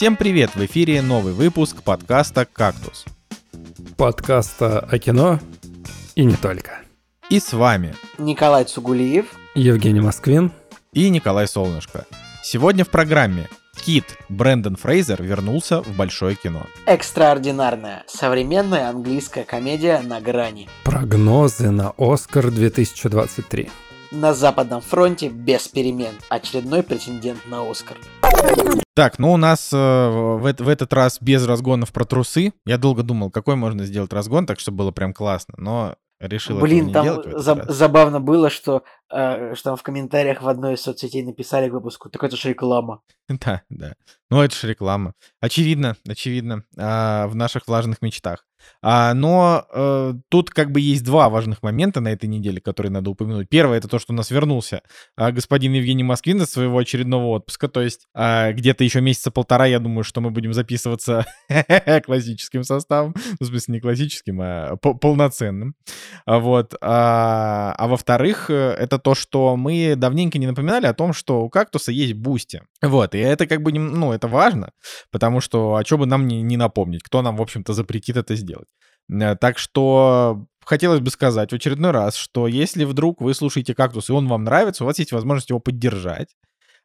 Всем привет! В эфире новый выпуск подкаста «Кактус». Подкаста о кино и не только. И с вами Николай Цугулиев, Евгений Москвин и Николай Солнышко. Сегодня в программе Кит Брэндон Фрейзер вернулся в большое кино. Экстраординарная современная английская комедия на грани. Прогнозы на Оскар 2023. На Западном фронте без перемен. Очередной претендент на Оскар. Так, ну у нас э, в, в этот раз без разгонов про трусы. Я долго думал, какой можно сделать разгон, так чтобы было прям классно, но решил Блин, не там делать. в этот за- раз. забавно было, что, э, что там в комментариях в одной из соцсетей написали к выпуску, так это же реклама. Да, да. Ну, это же реклама. Очевидно, очевидно, а, в наших влажных мечтах. А, но э, тут как бы есть два важных момента на этой неделе, которые надо упомянуть. Первое это то, что у нас вернулся а, господин Евгений Москвин из своего очередного отпуска. То есть а, где-то еще месяца полтора, я думаю, что мы будем записываться классическим составом. Ну, в смысле, не классическим, а по- полноценным. Вот. А во-вторых, э, это то, что мы давненько не напоминали о том, что у кактуса есть Boosty. Вот. И это как бы, ну, это важно, потому что, а что бы нам не, не напомнить, кто нам, в общем-то, запретит это сделать. Э, Так что хотелось бы сказать в очередной раз, что если вдруг вы слушаете кактус и он вам нравится, у вас есть возможность его поддержать.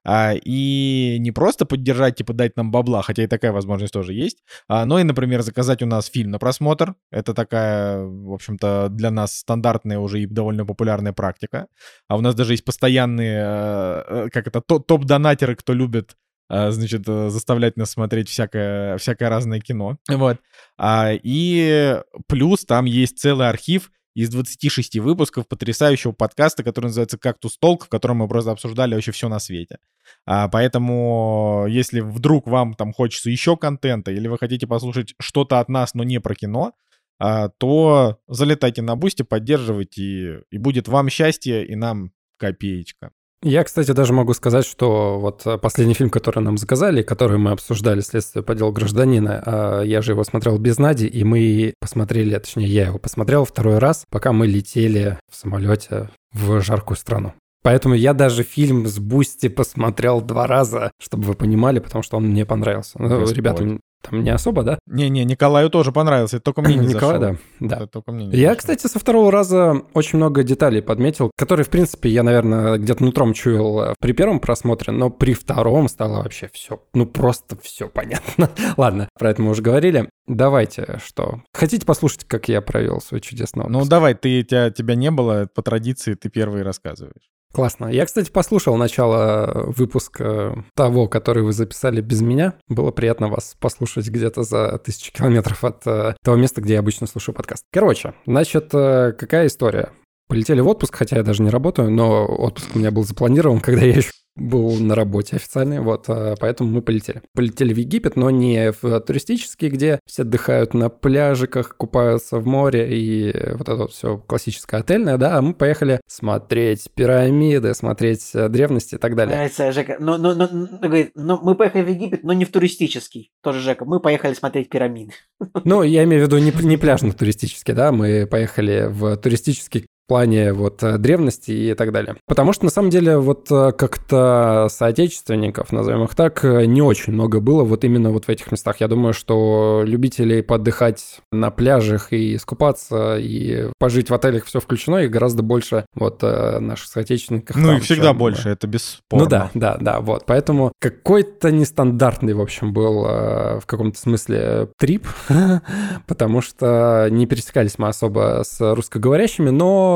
А, и не просто поддержать, типа дать нам бабла, хотя и такая возможность тоже есть, а, но и, например, заказать у нас фильм на просмотр. Это такая, в общем-то, для нас стандартная уже и довольно популярная практика. А у нас даже есть постоянные, э, э, как это, то- топ-донатеры, кто любит а, значит, э, заставлять нас смотреть всякое, всякое разное кино. Вот. А, и плюс там есть целый архив из 26 выпусков потрясающего подкаста, который называется «Кактус Толк», в котором мы просто обсуждали вообще все на свете. А, поэтому, если вдруг вам там хочется еще контента, или вы хотите послушать что-то от нас, но не про кино, а, то залетайте на Boosty, поддерживайте, и, и будет вам счастье, и нам копеечка. Я, кстати, даже могу сказать, что вот э, последний фильм, который нам заказали, который мы обсуждали, «Следствие по делу гражданина», а, я же его смотрел без Нади, и мы посмотрели, точнее, я его посмотрел второй раз, пока мы летели в самолете в жаркую страну. Поэтому я даже фильм с Boosty посмотрел два раза, чтобы вы понимали, потому что он мне понравился. Ну, ребята, там не особо, да? Не-не, Николаю тоже понравился, это только мне не Николай, зашел. да. да. Это только мне не Я, зашел. кстати, со второго раза очень много деталей подметил, которые, в принципе, я, наверное, где-то нутром чуял э, при первом просмотре, но при втором стало вообще все, ну просто все понятно. Ладно, про это мы уже говорили. Давайте, что? Хотите послушать, как я провел свой чудесный отпуск? Ну давай, ты, тебя, тебя не было, по традиции ты первый рассказываешь. Классно. Я, кстати, послушал начало выпуска того, который вы записали без меня. Было приятно вас послушать где-то за тысячу километров от э, того места, где я обычно слушаю подкаст. Короче, значит, э, какая история? Полетели в отпуск, хотя я даже не работаю, но отпуск у меня был запланирован, когда я еще был на работе официальной, вот, э, поэтому мы полетели. Полетели в Египет, но не в туристический, где все отдыхают на пляжиках, купаются в море и вот это вот все классическое отельное, да, а мы поехали смотреть пирамиды, смотреть э, древности и так далее. Нравится, Жека. Ну, ну, ну, говорит, ну, мы поехали в Египет, но не в туристический. Тоже Жека. Мы поехали смотреть пирамиды. Ну, я имею в виду не, не пляжно-туристический, да, мы поехали в туристический в плане вот э, древности и так далее. Потому что на самом деле вот э, как-то соотечественников, назовем их так, э, не очень много было вот именно вот в этих местах. Я думаю, что любителей поотдыхать на пляжах и искупаться и пожить в отелях все включено, их гораздо больше вот наших соотечественников. Ну там, и всегда чем, больше, это бесспорно. ну да, да, да, вот. Поэтому какой-то нестандартный, в общем, был в каком-то смысле трип, потому что не пересекались мы особо с русскоговорящими, но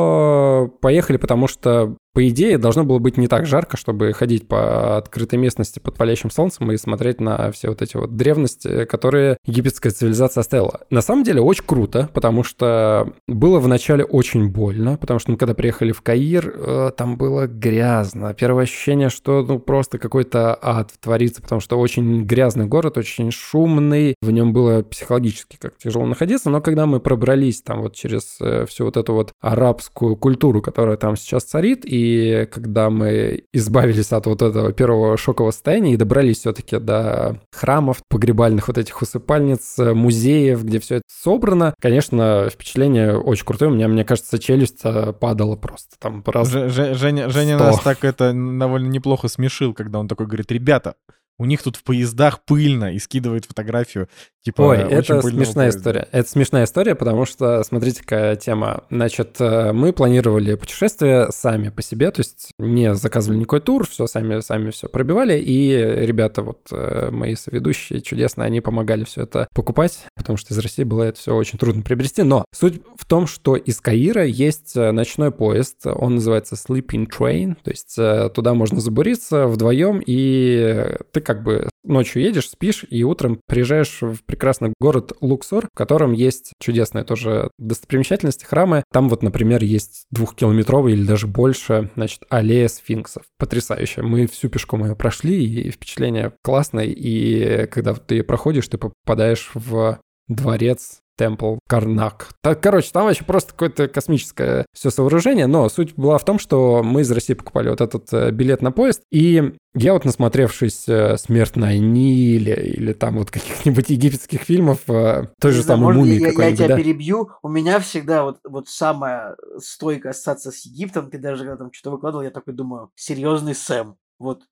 поехали, потому что по идее, должно было быть не так жарко, чтобы ходить по открытой местности под палящим солнцем и смотреть на все вот эти вот древности, которые египетская цивилизация оставила. На самом деле очень круто, потому что было вначале очень больно, потому что мы когда приехали в Каир, э, там было грязно. Первое ощущение, что ну просто какой-то ад творится, потому что очень грязный город, очень шумный, в нем было психологически как тяжело находиться, но когда мы пробрались там вот через э, всю вот эту вот арабскую культуру, которая там сейчас царит, и когда мы избавились от вот этого первого шокового состояния и добрались все-таки до храмов, погребальных вот этих усыпальниц, музеев, где все это собрано, конечно, впечатление очень крутое. У меня, мне кажется, челюсть э, падала просто там раз Ж- Женя, Женя нас так это довольно неплохо смешил, когда он такой говорит, ребята, у них тут в поездах пыльно, и скидывает фотографию, типа, Ой, это смешная поезда. история. Это смешная история, потому что, смотрите, какая тема. Значит, э, мы планировали путешествие сами по себе, то есть не заказывали никакой тур, все сами, сами все пробивали, и ребята, вот э, мои соведущие, чудесно, они помогали все это покупать, потому что из России было это все очень трудно приобрести. Но суть в том, что из Каира есть э, ночной поезд, он называется Sleeping Train, то есть туда можно забуриться вдвоем, и ты как бы ночью едешь, спишь, и утром приезжаешь в прекрасный город Луксор, в котором есть чудесные тоже достопримечательности, храмы. Там вот, например, есть двухкилометровый или даже больше, значит, аллея сфинксов. Потрясающе. Мы всю пешком ее прошли, и впечатление классное. И когда ты ее проходишь, ты попадаешь в дворец Темпл Карнак. Так, короче, там вообще просто какое-то космическое все сооружение, но суть была в том, что мы из России покупали вот этот э, билет на поезд, и я вот насмотревшись э, «Смерть на Ниле» или там вот каких-нибудь египетских фильмов, э, той же Не знаю, самой «Мумии» я, я тебя да? перебью. У меня всегда вот, вот самая стойкая ассоциация с Египтом. Ты даже когда там что-то выкладывал, я такой думаю, серьезный Сэм. Вот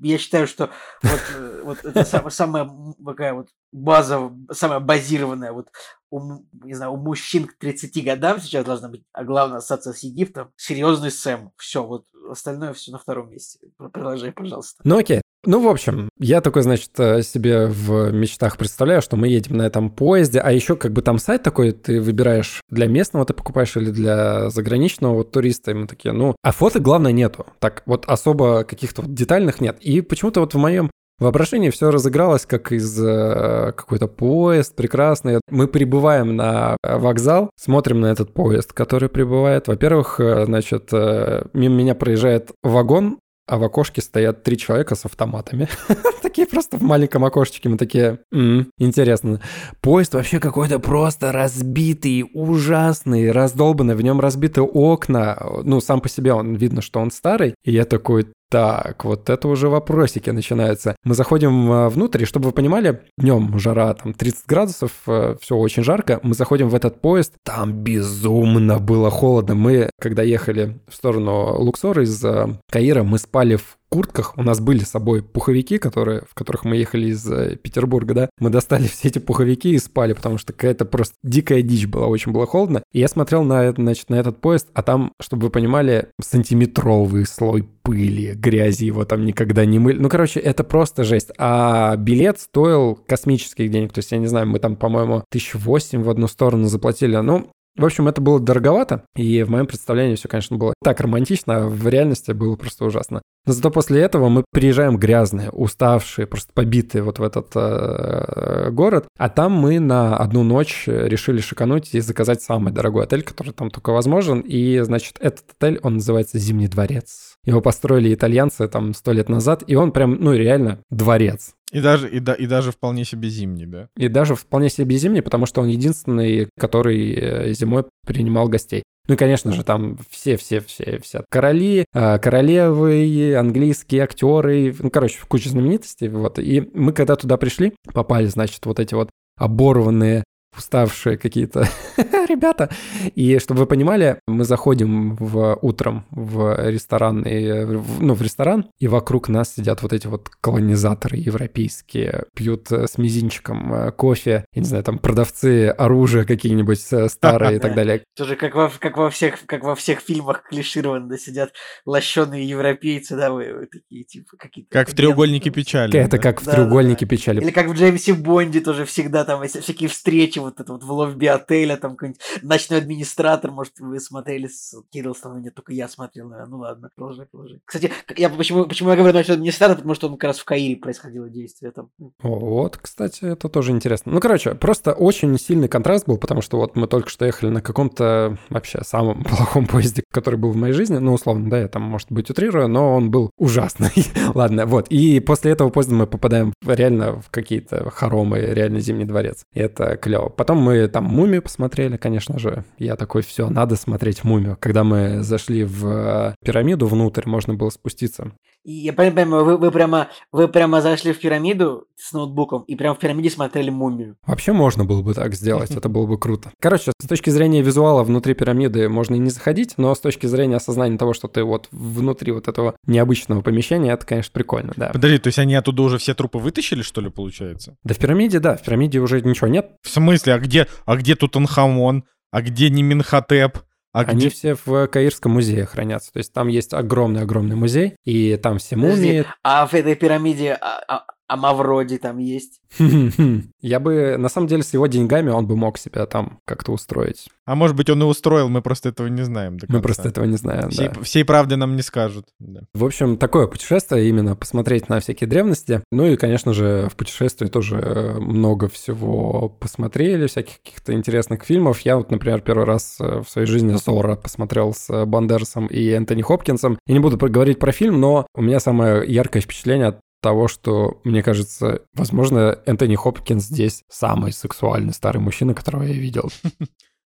я считаю, что вот, вот это самая, самая такая вот базовая, самая базированная вот у, не знаю, у мужчин к 30 годам сейчас должна быть, а главная ассоциация с Египтом, серьезный Сэм. Все, вот остальное все на втором месте. Про- Продолжай, пожалуйста. Ну окей. Ну, в общем, я такой, значит, э, себе в мечтах представляю, что мы едем на этом поезде, а еще как бы там сайт такой, ты выбираешь для местного ты покупаешь или для заграничного вот, туриста, и мы такие, ну, а фото, главное, нету. Так вот особо каких-то вот детальных нет. И почему-то вот в моем воображении все разыгралось как из э, какой-то поезд прекрасный. Мы прибываем на э, вокзал, смотрим на этот поезд, который прибывает. Во-первых, э, значит, э, мимо меня проезжает вагон, а в окошке стоят три человека с автоматами. Такие просто в маленьком окошечке. Мы такие, «М, интересно. Поезд вообще какой-то просто разбитый, ужасный, раздолбанный. В нем разбиты окна. Ну, сам по себе он видно, что он старый. И я такой, так, вот это уже вопросики начинаются. Мы заходим э, внутрь, и чтобы вы понимали, днем жара там 30 градусов, все очень жарко. Мы заходим в этот поезд, там безумно было холодно. Мы, когда ехали в сторону Луксора из э, Каира, мы спали в куртках. У нас были с собой пуховики, которые, в которых мы ехали из э, Петербурга, да. Мы достали все эти пуховики и спали, потому что какая-то просто дикая дичь была, очень было холодно. И я смотрел на, значит, на этот поезд, а там, чтобы вы понимали, сантиметровый слой пыли, грязи, его там никогда не мыли. Ну, короче, это просто жесть. А билет стоил космических денег. То есть, я не знаю, мы там, по-моему, тысяч восемь в одну сторону заплатили. Ну, в общем, это было дороговато, и в моем представлении все, конечно, было так романтично, а в реальности было просто ужасно. Но зато после этого мы приезжаем грязные, уставшие, просто побитые вот в этот э, город, а там мы на одну ночь решили шикануть и заказать самый дорогой отель, который там только возможен, и, значит, этот отель, он называется «Зимний дворец». Его построили итальянцы там сто лет назад, и он прям, ну, реально дворец. И даже, и, да, и даже вполне себе зимний, да? И даже вполне себе зимний, потому что он единственный, который э, зимой принимал гостей. Ну и, конечно же, там все-все-все, все короли, э, королевы, английские актеры, ну, короче, куча знаменитостей, вот. И мы когда туда пришли, попали, значит, вот эти вот оборванные уставшие какие-то ребята. И чтобы вы понимали, мы заходим в, утром в ресторан, и, в- ну, в ресторан, и вокруг нас сидят вот эти вот колонизаторы европейские, пьют с мизинчиком э, кофе, я не знаю, там продавцы оружия какие-нибудь э, старые и так далее. Тоже как во, как во всех, как во всех фильмах клишированно да, сидят лощеные европейцы, да, вы, вы такие, типа, какие-то... Как в треугольнике печали. Это да? как в Да-да-да. треугольнике печали. Или как в Джеймсе Бонде тоже всегда там всякие встречи, вот это вот в лобби отеля, там какой-нибудь ночной администратор, может, вы смотрели с Кирилл Станов, нет, только я смотрел, наверное. ну ладно, продолжай, продолжай. Кстати, я, почему, почему я говорю ночной администратор, потому что он как раз в Каире происходило действие там. Вот, кстати, это тоже интересно. Ну, короче, просто очень сильный контраст был, потому что вот мы только что ехали на каком-то вообще самом плохом поезде, который был в моей жизни. Ну, условно, да, я там, может быть, утрирую, но он был ужасный. Ладно, вот. И после этого поезда мы попадаем реально в какие-то хоромы, реально Зимний дворец. И это клево. Потом мы там «Мумию» посмотрели, конечно же. Я такой, все, надо смотреть «Мумию». Когда мы зашли в э, пирамиду внутрь, можно было спуститься. И я понимаю, вы, вы, прямо, вы прямо зашли в пирамиду с ноутбуком и прямо в пирамиде смотрели «Мумию». Вообще можно было бы так сделать, это было бы круто. Короче, с точки зрения визуала внутри пирамиды можно и не заходить, но с точки зрения осознания того, что ты вот внутри вот этого необычного помещения, это, конечно, прикольно, да. Подожди, то есть они оттуда уже все трупы вытащили, что ли, получается? Да в пирамиде, да, в пирамиде уже ничего нет. В смысле? А где, а где Тутанхамон? А где Неменхотеп? А Они где... все в Каирском музее хранятся. То есть там есть огромный-огромный музей, и там все Подожди, мумии. а в этой пирамиде а, а, а Мавроди там есть? Я бы, на самом деле, с его деньгами он бы мог себя там как-то устроить. А может быть, он и устроил, мы просто этого не знаем. до Мы просто этого не знаем, Всей, да. всей правды нам не скажут. Да. В общем, такое путешествие, именно посмотреть на всякие древности. Ну и, конечно же, в путешествии тоже э, много всего посмотрели, всяких каких-то интересных фильмов. Я вот, например, первый раз э, в своей жизни Зора посмотрел с Бандерсом и Энтони Хопкинсом. Я не буду говорить про фильм, но у меня самое яркое впечатление от того, что, мне кажется, возможно, Энтони Хопкинс здесь самый сексуальный старый мужчина, которого я видел.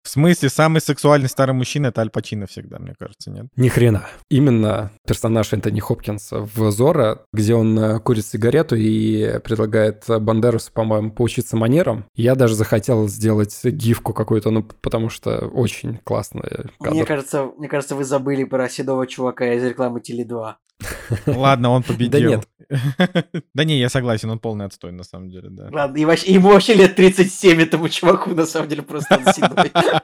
В смысле, самый сексуальный старый мужчина — это Аль Пачино всегда, мне кажется, нет? Ни хрена. Именно персонаж Энтони Хопкинса в Зора, где он э, курит сигарету и предлагает Бандерусу, по-моему, поучиться манерам. Я даже захотел сделать гифку какую-то, ну, потому что очень классная Мне кажется, мне кажется, вы забыли про седого чувака из рекламы Теле2. Ладно, он победил. нет. Да не, я согласен, он полный отстой, на самом деле, да. Ладно, ему вообще лет 37 этому чуваку, на самом деле, просто седой.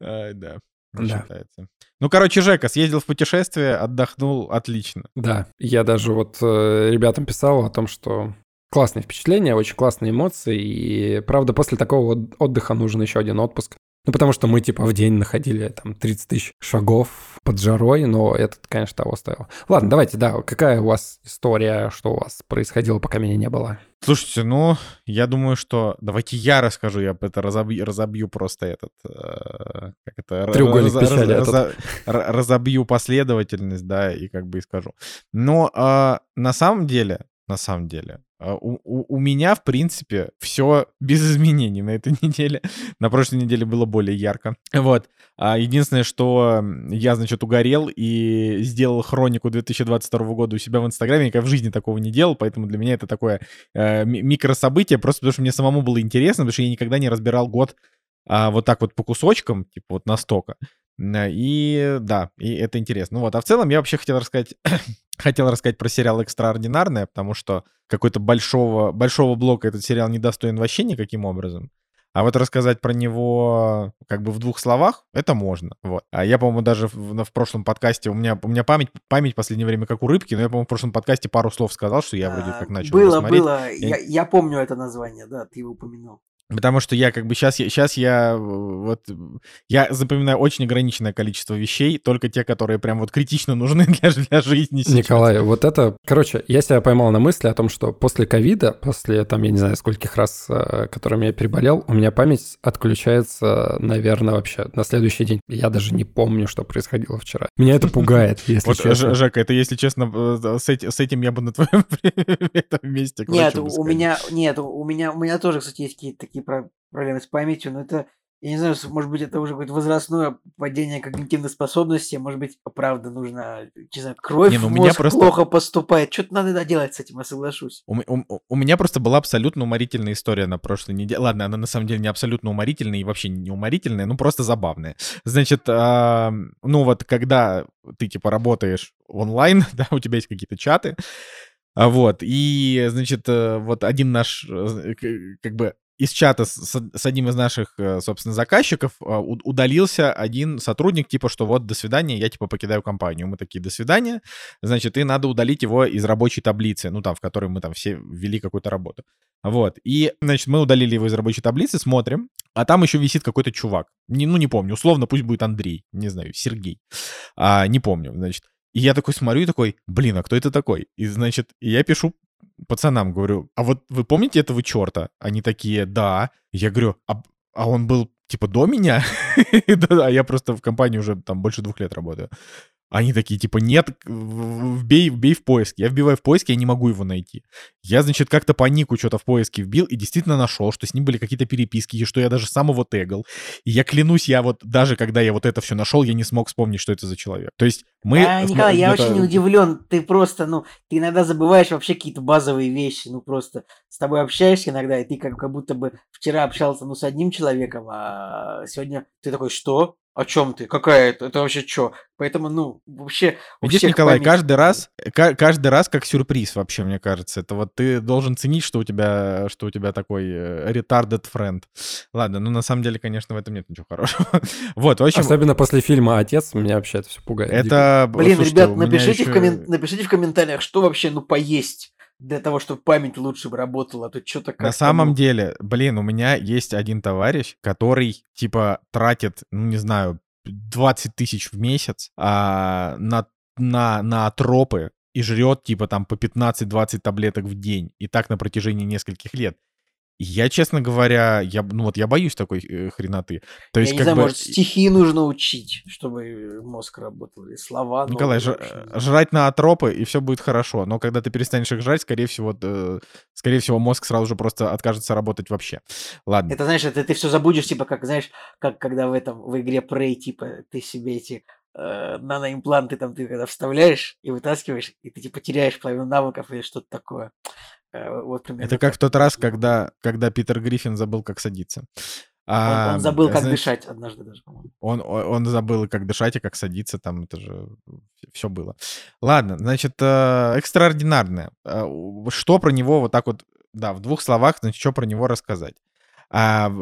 Да, Да. считается. Ну, короче, Жека съездил в путешествие, отдохнул отлично. Да, я даже вот э, ребятам писал о том, что классные впечатления, очень классные эмоции, и правда после такого от- отдыха нужен еще один отпуск. Ну, потому что мы, типа, в день находили там 30 тысяч шагов под жарой, но этот, конечно, того стоил. Ладно, давайте, да, какая у вас история, что у вас происходило, пока меня не было? Слушайте, ну, я думаю, что... Давайте я расскажу, я это разобью, разобью просто этот... э, Как это? Треугольник Раз- раз- этот. Разобью последовательность, да, и как бы и скажу. Но а, на самом деле, на самом деле, а, у, у- у меня, в принципе, все без изменений на этой неделе. На прошлой неделе было более ярко. Вот. А единственное, что я, значит, угорел и сделал хронику 2022 года у себя в Инстаграме. Я никогда в жизни такого не делал, поэтому для меня это такое э, ми- микрособытие, просто потому что мне самому было интересно, потому что я никогда не разбирал год а, вот так вот по кусочкам, типа вот настолько. М, И да, и это интересно. Ну вот, а в целом я вообще хотел рассказать, хотел рассказать про сериал «Экстраординарное», потому что какой-то большого, большого блока этот сериал не достоин вообще никаким образом. А вот рассказать про него как бы в двух словах, это можно. Вот. А я, по-моему, даже в, в прошлом подкасте, у меня, у меня память, память в последнее время как у рыбки, но я, по-моему, в прошлом подкасте пару слов сказал, что я вроде А, как начал Было, смотреть. было. Я, я помню это название, да, ты его упомянул. Потому что я как бы сейчас, сейчас я э, вот я запоминаю очень ограниченное количество вещей, только те, которые прям вот критично нужны для, для жизни сейчас. Николай, вот это... Короче, я себя поймал на мысли о том, что после ковида, после, там, я не знаю, скольких раз, э, которыми я переболел, у меня память отключается, наверное, вообще на следующий день. Я даже не помню, что происходило вчера. Меня это пугает, если Вот, честно. Жека, это если честно, э, с, с этим я бы на твоем месте Нет, у меня, нет, у меня, у меня тоже, кстати, есть какие-то такие про- проблемы с памятью, но это, я не знаю, может быть, это уже какое-то возрастное падение когнитивной способности, может быть, правда, нужно, не знаю, кровь Не, ну у меня просто- плохо поступает, что-то надо делать с этим, я соглашусь. У, у- у меня просто была абсолютно уморительная история на прошлой неделе. Ладно, она на самом деле не абсолютно уморительная и вообще не уморительная, ну просто забавная. Значит, а, ну вот когда ты типа работаешь онлайн, да, у тебя есть какие-то чаты, а вот, и, значит, э, вот один наш, э, как бы из чата с, с- одним из наших, э, собственно, заказчиков у- удалился один сотрудник, типа, что вот, до свидания, я, типа, покидаю компанию. Мы такие, до свидания, значит, и надо удалить его из рабочей таблицы, ну, там, в которой мы там все ввели какую-то работу. Вот, и, значит, мы удалили его из рабочей таблицы, смотрим, а там еще висит какой-то чувак. Не, ну, не помню, условно, пусть будет Андрей, не знаю, Сергей. А, не помню, значит. И я такой смотрю и такой, блин, а кто это такой? И, значит, я пишу пацанам, говорю, а вот вы помните этого черта? Они такие, да. Я говорю, а, а он был, типа, до меня? А я просто в компании уже там больше двух лет работаю. Они такие, типа, нет, вбей, вбей в поиск. Я вбиваю в поиск, я не могу его найти. Я, значит, как-то по нику что-то в поиске вбил и действительно нашел, что с ним были какие-то переписки, и что я даже сам его тегал. И я клянусь, я вот, даже когда я вот это все нашел, я не смог вспомнить, что это за человек. То есть мы... А, Николай, я очень удивлен. Ты просто, ну, ты иногда забываешь вообще какие-то базовые вещи. Ну, просто с тобой общаешься иногда, и ты как, как будто бы вчера общался, ну, с одним человеком, а сегодня ты такой, что? О чем ты? Какая это? Это вообще что? Поэтому, ну, вообще... Видишь, Николай, память... каждый раз, каждый раз как сюрприз вообще, мне кажется. Это вот ты должен ценить, что у тебя, что у тебя такой э, retarded friend. Ладно, ну на самом деле, конечно, в этом нет ничего хорошего. вот, в общем... Особенно после фильма «Отец» меня вообще это все пугает. Это... Блин, Слушайте, ребят, напишите, еще... в коммен... напишите в комментариях, что вообще, ну, поесть для того, чтобы память лучше бы работала, а то что-то как На самом ну... деле, блин, у меня есть один товарищ, который, типа, тратит, ну, не знаю, 20 тысяч в месяц а, на, на, на тропы и жрет, типа, там, по 15-20 таблеток в день. И так на протяжении нескольких лет. Я, честно говоря, я, ну вот я боюсь такой э, хреноты. То есть, я не знаю, бы... может, стихи нужно учить, чтобы мозг работал, или слова. Николай, ж, жрать на атропы, и все будет хорошо. Но когда ты перестанешь их жрать, скорее всего, э, скорее всего, мозг сразу же просто откажется работать вообще. Ладно. Это, знаешь, это ты все забудешь, типа, как, знаешь, как когда в этом, в игре Prey, типа, ты себе эти э, наноимпланты там ты когда вставляешь и вытаскиваешь, и ты, типа, теряешь половину навыков или что-то такое. Э, вот Это как в тот раз, когда, когда Питер Гриффин забыл, как садиться. А, он, он забыл, как значит, дышать однажды даже, по-моему. Он, он забыл, как дышать и как садиться, там это же все было. Ладно, значит, э, экстраординарное. Э, что про него вот так вот, да, в двух словах, значит, что про него рассказать? А,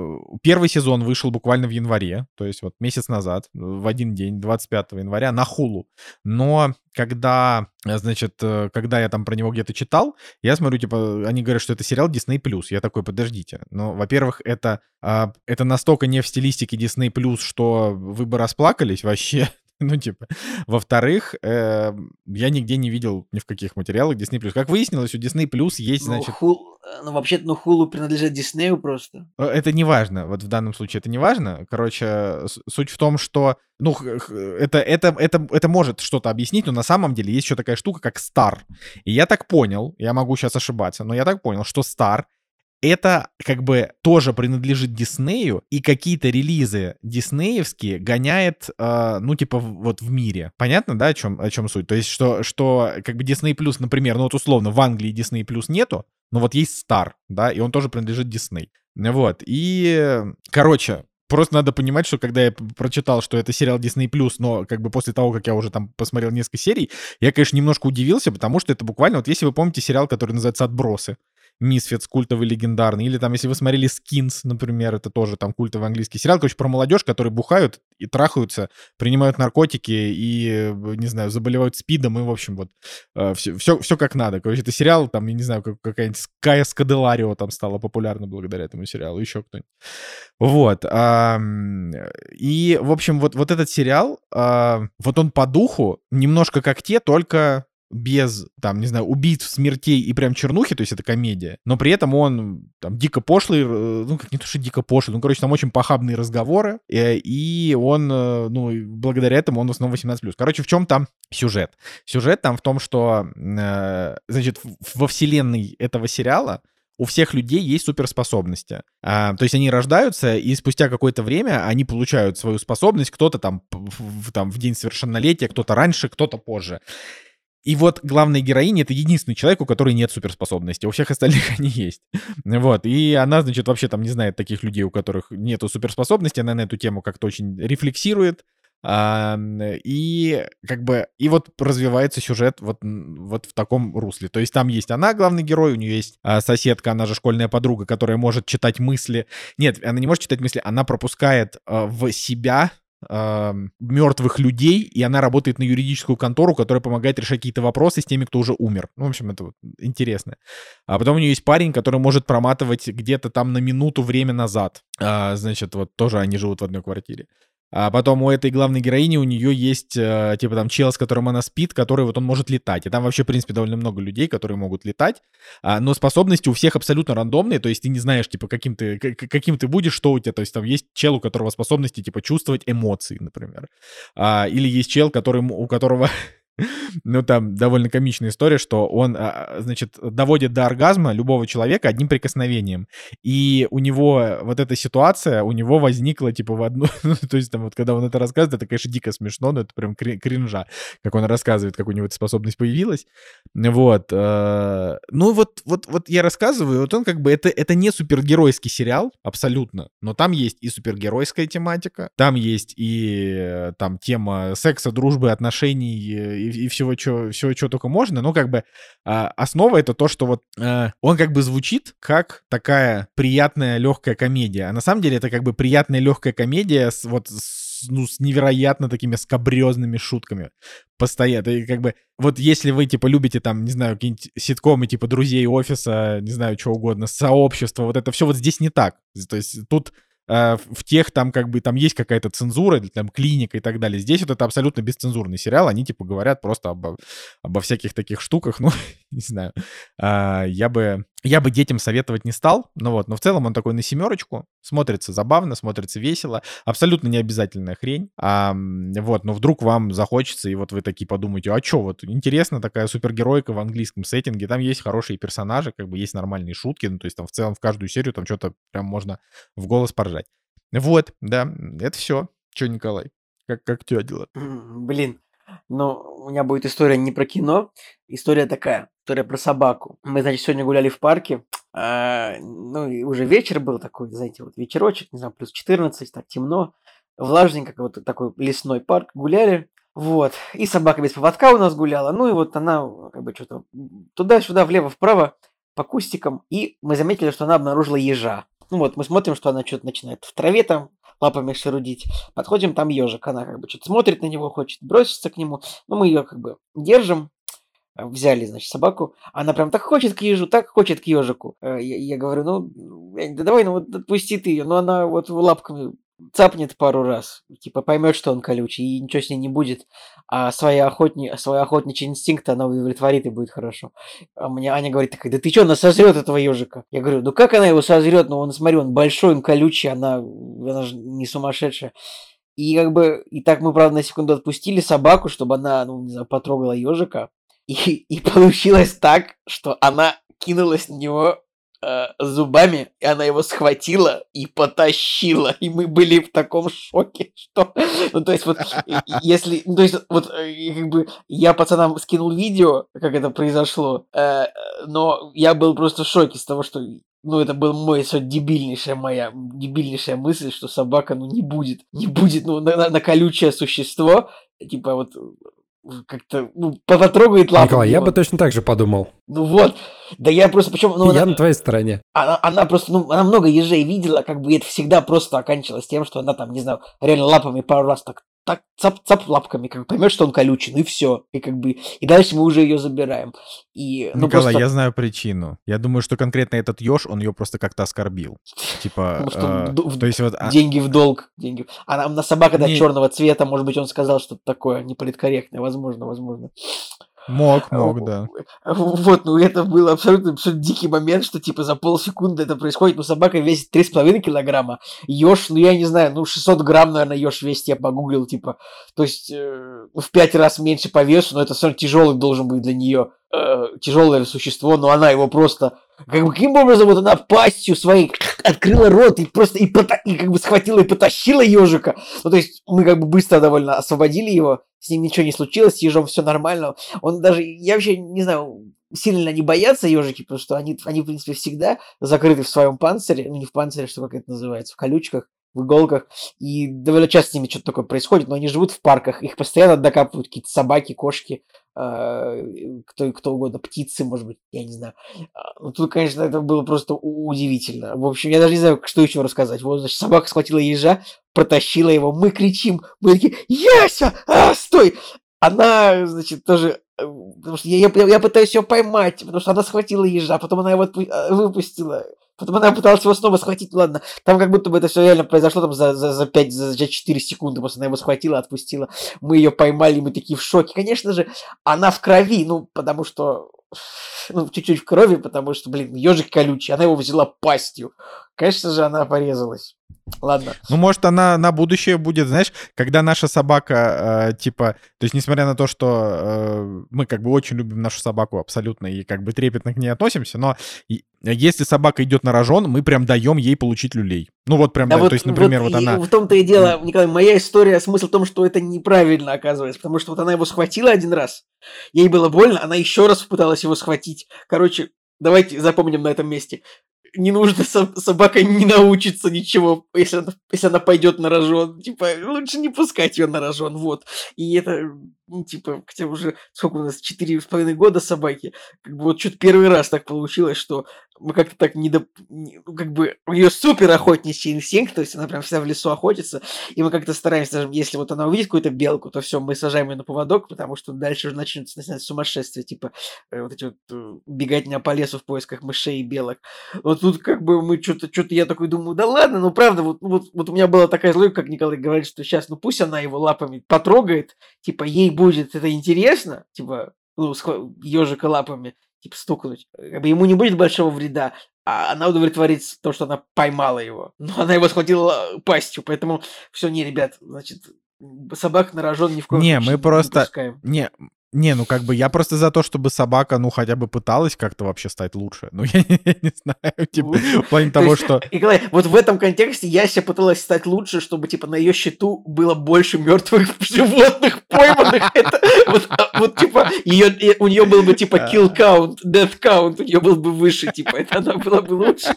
первый сезон вышел буквально в январе, то есть вот месяц назад, в один день, 25 января, на Хулу. Но когда, значит, э, когда я там про него где-то читал, я смотрю, типа, они говорят, что это сериал Disney+. Я такой, подождите. Но, во-первых, это, а, это настолько не в стилистике Disney+, что вы бы расплакались вообще. Ну, типа. Во-вторых, э, я нигде не видел ни в каких материалах Disney+. Как выяснилось, у Disney Plus есть, ну, значит... Хул... Э, ну, вообще-то, ну, Хулу принадлежит Диснею просто. Э, это не важно. Вот в данном случае это не важно. Короче, суть в том, что... Ну, это, это, это, это может что-то объяснить, но на самом деле есть еще такая штука, как Star. И я так понял, я могу сейчас ошибаться, но я так понял, что Star это как бы тоже принадлежит Диснею, и какие-то релизы диснеевские гоняет, э, ну, типа, вот в мире. Понятно, да, о чем, о чем суть? То есть, что, что как бы Disney Plus, например, ну, вот условно, в Англии Disney Plus нету, но вот есть Star, да, и он тоже принадлежит Disney. Вот, и, короче, Просто надо понимать, что когда я прочитал, что это сериал Disney+, но как бы после того, как я уже там посмотрел несколько серий, я, конечно, немножко удивился, потому что это буквально, вот если вы помните сериал, который называется «Отбросы», Мисфитс, культовый легендарный. Или там, если вы смотрели Skins, например, это тоже там культовый английский сериал, короче, про молодежь, которые бухают и трахаются, принимают наркотики и, не знаю, заболевают спидом, и, в общем, вот все, все, все как надо. Короче, это сериал, там, я не знаю, как, какая-нибудь Кая Скаделарио там стала популярна благодаря этому сериалу, еще кто-нибудь. Вот. И, в общем, вот, вот этот сериал, а, вот он по духу немножко как те, только без, там, не знаю, убийств, смертей и прям чернухи, то есть это комедия, но при этом он там дико пошлый, э, ну, как не то, что дико пошлый, ну, короче, там очень похабные разговоры, э, и он, э, ну, благодаря этому он в основном 18+. Короче, в чем там сюжет? Сюжет там в том, что, значит, во вселенной этого сериала у всех людей есть суперспособности. А, то есть они рождаются, и спустя какое-то время они получают свою способность. Кто-то там в, там в день совершеннолетия, кто-то раньше, кто-то позже. И вот главная героиня — это единственный человек, у которой нет суперспособностей. У всех остальных они есть. Вот. И она, значит, вообще там не знает таких людей, у которых нету суперспособностей. Она на эту тему как-то очень рефлексирует. А, и как бы и вот развивается сюжет вот вот в таком русле. То есть там есть она главный герой, у нее есть а, соседка, она же школьная подруга, которая может читать мысли. Нет, она не может читать мысли, она пропускает а, в себя э, мертвых людей, и она работает на юридическую контору, которая помогает решать какие-то вопросы с теми, кто уже умер. Ну, в общем, это вот интересно. А потом у нее есть парень, который может проматывать где-то там на минуту время назад. А, значит, вот тоже они живут в одной квартире. А потом у этой главной героини, у нее есть, э, типа, там, чел, с которым она спит, который вот он может летать. И там вообще, в принципе, довольно много людей, которые могут летать. А, но способности у всех абсолютно рандомные, то есть ты не знаешь, типа, каким ты, каким ты будешь, что у тебя. То есть там есть чел, у которого способности, типа, чувствовать эмоции, например. А, или есть чел, который, у которого ну, там довольно комичная история, что он, а, значит, доводит до оргазма любого человека одним прикосновением. И у него вот эта ситуация, у него возникла, типа, в одну... Ну, то есть, там, вот, когда он это рассказывает, это, конечно, дико смешно, но это прям кринжа, как он рассказывает, как у него эта способность появилась. Вот. Э, ну, вот, вот, вот я рассказываю, вот он как бы... Это, это не супергеройский сериал, абсолютно, но там есть и супергеройская тематика, там есть и э, там тема секса, дружбы, отношений э, и, и всего, чего, всего, чего только можно. Но как бы а, основа это то, что вот а, он как бы звучит как такая приятная легкая комедия. А на самом деле это как бы приятная легкая комедия с вот с, ну, с невероятно такими скобрезными шутками постоянно. И как бы, вот если вы, типа, любите там, не знаю, какие-нибудь ситкомы, типа, друзей офиса, не знаю, что угодно, сообщество, вот это все вот здесь не так. То есть тут Э, в тех там как бы там есть какая-то цензура, там клиника и так далее. Здесь вот это абсолютно бесцензурный сериал, они типа говорят просто обо, обо всяких таких штуках, ну, не знаю. А, я бы я бы детям советовать не стал, но вот, но в целом он такой на семерочку, смотрится забавно, смотрится весело, абсолютно не обязательная хрень, а, вот, но вдруг вам захочется, и вот вы такие подумаете, а что, вот, интересно такая супергеройка в английском сеттинге, там есть хорошие персонажи, как бы есть нормальные шутки, ну, то есть там в целом в каждую серию там что-то прям можно в голос поржать. Вот, да, это все. Че, Николай, как, как тебя дела? Блин, ну, у меня будет история не про кино, история такая, история про собаку. Мы, значит, сегодня гуляли в парке, а, ну, и уже вечер был такой, знаете, вот вечерочек, не знаю, плюс 14, так темно, влажненько, вот такой лесной парк, гуляли, вот, и собака без поводка у нас гуляла, ну, и вот она, как бы, что-то туда-сюда, влево-вправо, по кустикам, и мы заметили, что она обнаружила ежа. Ну вот, мы смотрим, что она что-то начинает в траве там лапами шерудить. Подходим, там ежик. Она как бы что-то смотрит на него, хочет броситься к нему. Но мы ее как бы держим. Э, взяли, значит, собаку. Она прям так хочет к ежу, так хочет к ежику. Э, я, я говорю, ну, да давай, ну вот отпусти ты ее. Но она вот лапками цапнет пару раз, типа поймет, что он колючий, и ничего с ней не будет, а свои охотни, свой охотничий инстинкт она удовлетворит и будет хорошо. А мне Аня говорит такая, да ты что, она созрет этого ежика? Я говорю, ну как она его созрет? Ну он, смотри, он большой, он колючий, она, она же не сумасшедшая. И как бы, и так мы, правда, на секунду отпустили собаку, чтобы она, ну, не знаю, потрогала ежика. И, и получилось так, что она кинулась на него э, зубами, и она его схватила и потащила. И мы были в таком шоке, что... Ну, то есть, вот, если... Ну, то есть, вот, э, как бы, я пацанам скинул видео, как это произошло, э, но я был просто в шоке с того, что ну, это был мой дебильнейшая моя, дебильнейшая мысль, что собака, ну, не будет, не будет, ну, на, на колючее существо, типа, вот, как-то ну, потрогает лапу. Николай, я бы точно так же подумал. Ну вот, да я просто, почему... Ну, я она, на твоей стороне. Она, она просто, ну, она много ежей видела, как бы это всегда просто оканчивалось тем, что она там, не знаю, реально лапами пару раз так так цап-цап лапками, как бы поймет, что он колючий, ну и все. И как бы, и дальше мы уже ее забираем. И, ну, Николай, просто... я знаю причину. Я думаю, что конкретно этот еж, он ее просто как-то оскорбил. Типа, э, то есть вот... А деньги в долг. Деньги. А на собака, да, черного цвета, может быть, он сказал что-то такое неполиткорректное. Возможно, возможно. Мог, мог, да. Вот, ну это был абсолютно, абсолютно дикий момент, что типа за полсекунды это происходит. Ну собака весит 3,5 килограмма. Еж, ну я не знаю, ну 600 грамм, наверное, еж весит, я погуглил, типа. То есть э, в 5 раз меньше по весу, но это все равно тяжелый должен быть для нее. Тяжелое существо, но она его просто каким образом вот она пастью своей открыла рот и просто и, пота- и как бы схватила и потащила ежика. Ну, то есть мы как бы быстро довольно освободили его, с ним ничего не случилось, с ежом все нормально. Он даже, я вообще не знаю, сильно не боятся ежики, потому что они, они, в принципе, всегда закрыты в своем панцире, ну, не в панцире, что как это называется, в колючках, в иголках, и довольно часто с ними что-то такое происходит, но они живут в парках, их постоянно докапывают какие-то собаки, кошки, э, кто, кто угодно, птицы, может быть, я не знаю. А, ну, тут, конечно, это было просто удивительно. В общем, я даже не знаю, что еще рассказать. Вот, значит, собака схватила ежа, протащила его, мы кричим, мы такие, Яся, а, стой! Она, значит, тоже э, Потому что я, я, я пытаюсь ее поймать, потому что она схватила ежа, потом она его э, выпустила. Потом она пыталась его снова схватить, ладно. Там как будто бы это все реально произошло там за, за, за 5, за, за 4 секунды. Просто она его схватила, отпустила. Мы ее поймали, мы такие в шоке. Конечно же, она в крови, ну, потому что ну, чуть-чуть в крови, потому что, блин, ежик колючий, она его взяла пастью. Конечно же, она порезалась. Ладно. Ну, может, она на будущее будет, знаешь, когда наша собака, э, типа, то есть, несмотря на то, что э, мы как бы очень любим нашу собаку абсолютно и как бы трепетно к ней относимся, но и, если собака идет на рожон, мы прям даем ей получить люлей. Ну вот прям, да, да, вот, то есть, например, вот, вот она... В том-то и дело, Николай, моя история, смысл в том, что это неправильно оказывается, потому что вот она его схватила один раз, ей было больно, она еще раз попыталась его схватить. Короче, давайте запомним на этом месте не нужно, собака не научится ничего, если она, если она пойдет на рожон. Типа, лучше не пускать ее на рожон, вот. И это, ну, типа, хотя уже, сколько у нас, четыре с половиной года собаки, как бы вот что-то первый раз так получилось, что мы как-то так не, не ну, как бы у нее супер охотничий инстинкт, то есть она прям всегда в лесу охотится, и мы как-то стараемся, даже если вот она увидит какую-то белку, то все, мы сажаем ее на поводок, потому что дальше уже начнется сумасшествие, типа э, вот эти вот э, бегать по лесу в поисках мышей и белок. Вот тут как бы мы что-то, что-то я такой думаю, да ладно, ну правда, вот, вот, вот у меня была такая злость, как Николай говорит, что сейчас, ну пусть она его лапами потрогает, типа ей будет это интересно, типа, ну, ежика лапами, типа, стукнуть. Как бы ему не будет большого вреда, а она удовлетворится то, что она поймала его. Но она его схватила пастью, поэтому все, не, ребят, значит, собак на рожон ни в коем не, случае мы просто... не Не, не, ну как бы я просто за то, чтобы собака, ну хотя бы пыталась как-то вообще стать лучше. Ну я, я не знаю, типа, в плане того, что... Николай, вот в этом контексте Яся пыталась стать лучше, чтобы типа на ее счету было больше мертвых животных пойманных. Это вот, а, вот типа ее, у нее был бы типа kill count, death count, у нее был бы выше, типа, это она была бы лучше.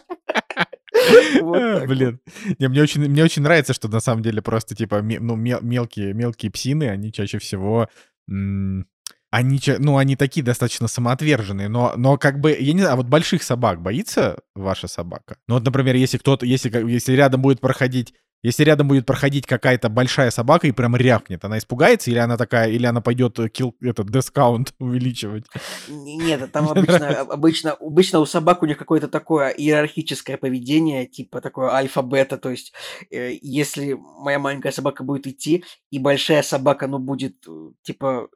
Вот Блин, не, мне очень мне очень нравится, что на самом деле просто типа ну мелкие мелкие псины, они чаще всего они, ну, они такие достаточно самоотверженные, но, но как бы, я не знаю, а вот больших собак боится ваша собака? Ну вот, например, если кто-то, если, если рядом будет проходить если рядом будет проходить какая-то большая собака и прям рявкнет, она испугается или она такая, или она пойдет kill, этот дискаунт увеличивать? Нет, там обычно, обычно, обычно у собак у них какое-то такое иерархическое поведение, типа такое альфа-бета, то есть э, если моя маленькая собака будет идти, и большая собака, ну, будет, э, типа,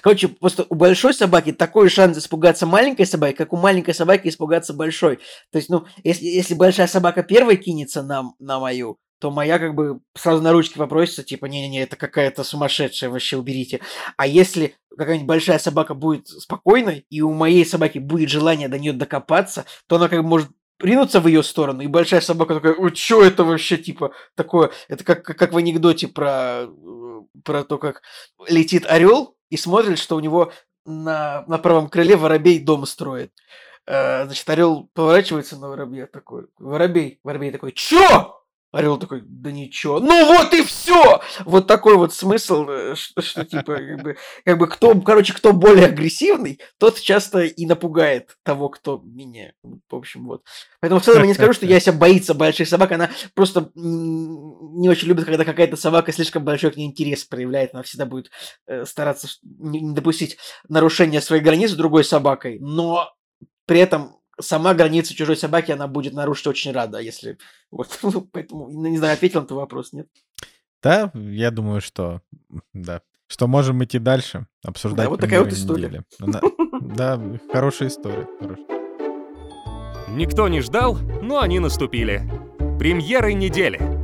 Короче, просто у большой собаки такой шанс испугаться маленькой собаки, как у маленькой собаки испугаться большой. То есть, ну, если, если большая собака первой кинется на, на мою, то моя как бы сразу на ручки попросится, типа, не-не-не, это какая-то сумасшедшая, вообще уберите. А если какая-нибудь большая собака будет спокойной, и у моей собаки будет желание до нее докопаться, то она как бы может ринуться в ее сторону, и большая собака такая, ой, что это вообще, типа, такое, это как, как, как в анекдоте про, э, про то, как летит орел, и смотрит, что у него на, на правом крыле воробей дом строит. Э, значит, орел поворачивается на воробья такой. Воробей. Воробей такой, чё? Орел такой, да ничего. Ну вот и все! Вот такой вот смысл, э, что, что типа, как бы, как бы кто, короче, кто более агрессивный, тот часто и напугает того, кто менее. В общем, вот. Поэтому в целом я не скажу, что Яся боится больших собак, она просто не очень любит, когда какая-то собака слишком большой к ней интерес проявляет, она всегда будет э, стараться не допустить нарушения своих границ с другой собакой, но при этом сама граница чужой собаки, она будет нарушить очень рада, если... Вот, ну, поэтому, не знаю, ответил на твой вопрос, нет? Да, я думаю, что... Да. Что можем идти дальше, обсуждать Да, вот такая вот история. Да, хорошая история. Никто не ждал, но они наступили. Премьеры недели.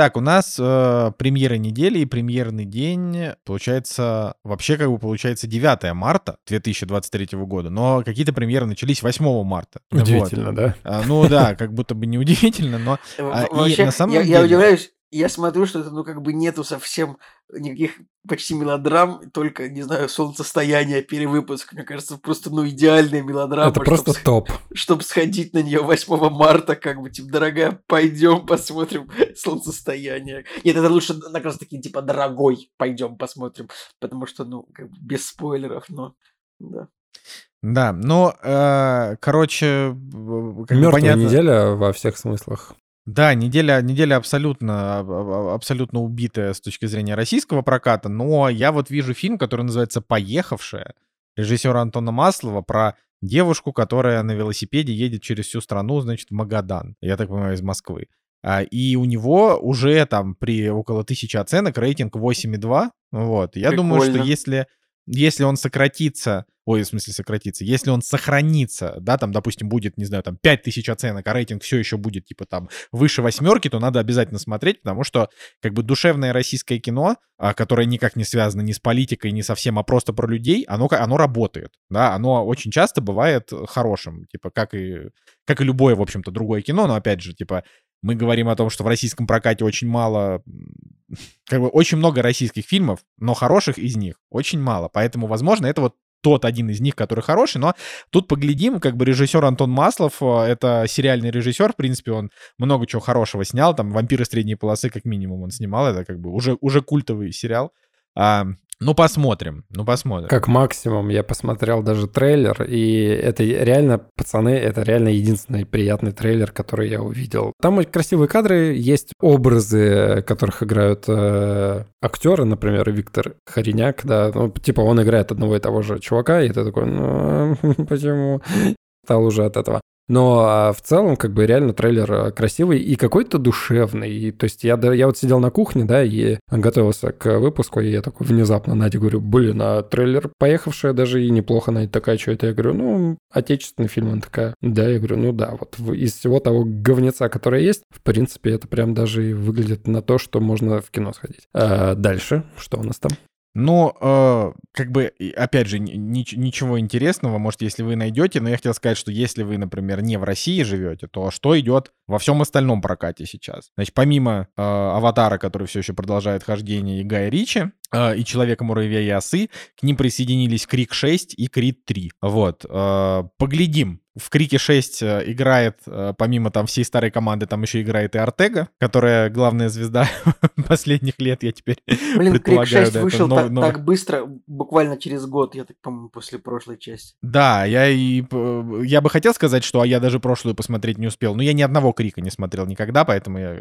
Так, у нас э, премьера недели и премьерный день, получается, вообще как бы получается 9 марта 2023 года, но какие-то премьеры начались 8 марта. Удивительно, вот. да? А, ну да, как будто бы неудивительно, но... А, Вообще, на самом я, деле... я удивляюсь, я смотрю, что это, ну, как бы нету совсем никаких почти мелодрам, только, не знаю, солнцестояние, перевыпуск. Мне кажется, просто, ну, идеальная мелодрама. Это просто чтоб, топ. Чтобы сходить на нее 8 марта, как бы, типа, дорогая, пойдем посмотрим солнцестояние. Нет, это лучше, на раз таки, типа, дорогой, пойдем посмотрим. Потому что, ну, как бы, без спойлеров, но, да. Да, но, э, короче, как Мертвая понятно... неделя во всех смыслах. Да, неделя, неделя абсолютно, а, а, абсолютно убитая с точки зрения российского проката, но я вот вижу фильм, который называется «Поехавшая», режиссера Антона Маслова про девушку, которая на велосипеде едет через всю страну, значит, в Магадан, я так понимаю, из Москвы. А, и у него уже там при около тысячи оценок рейтинг 8,2. Вот. Я думаю, что если, если он сократится ой, в смысле сократится, если он сохранится, да, там, допустим, будет, не знаю, там, 5000 оценок, а рейтинг все еще будет, типа, там, выше восьмерки, то надо обязательно смотреть, потому что, как бы, душевное российское кино, а, которое никак не связано ни с политикой, ни совсем, а просто про людей, оно, оно работает, да, оно очень часто бывает хорошим, типа, как и, как и любое, в общем-то, другое кино, но, опять же, типа, мы говорим о том, что в российском прокате очень мало, как бы очень много российских фильмов, но хороших из них очень мало. Поэтому, возможно, это вот тот один из них, который хороший, но тут поглядим, как бы режиссер Антон Маслов, э, это сериальный режиссер, в принципе, он много чего хорошего снял, там «Вампиры средней полосы» как минимум он снимал, это как бы уже, уже культовый сериал. Ну, посмотрим, ну, посмотрим. Как максимум я посмотрел даже трейлер, и это реально, пацаны, это реально единственный приятный трейлер, который я увидел. Там красивые кадры, есть образы, которых играют э, актеры, например, Виктор Хариняк, да, ну, типа он играет одного и того же чувака, и ты такой, ну, почему? Стал уже от этого. Но а, в целом, как бы реально трейлер а, красивый и какой-то душевный. И, то есть я, я вот сидел на кухне, да, и готовился к выпуску, и я такой внезапно Наде говорю, блин, а трейлер поехавшая даже и неплохо, Надя такая, что это? Я говорю, ну, отечественный фильм. Она такая, да, я говорю, ну да, вот из всего того говнеца, который есть, в принципе, это прям даже и выглядит на то, что можно в кино сходить. А дальше, что у нас там? Но, э, как бы, опять же, ни, ничего интересного, может, если вы найдете, но я хотел сказать, что если вы, например, не в России живете, то что идет во всем остальном прокате сейчас? Значит, помимо э, «Аватара», который все еще продолжает хождение, и Гая Ричи, э, и «Человека-муравья» и «Осы», к ним присоединились «Крик 6» и «Крид 3». Вот, э, поглядим, в Крике 6 э, играет, э, помимо там всей старой команды, там еще играет и Артега, которая главная звезда последних лет, я теперь Блин, Крик 6 да, вышел новый, так, новый... так быстро, буквально через год, я так помню, после прошлой части. Да, я и я бы хотел сказать, что я даже прошлую посмотреть не успел, но я ни одного Крика не смотрел никогда, поэтому я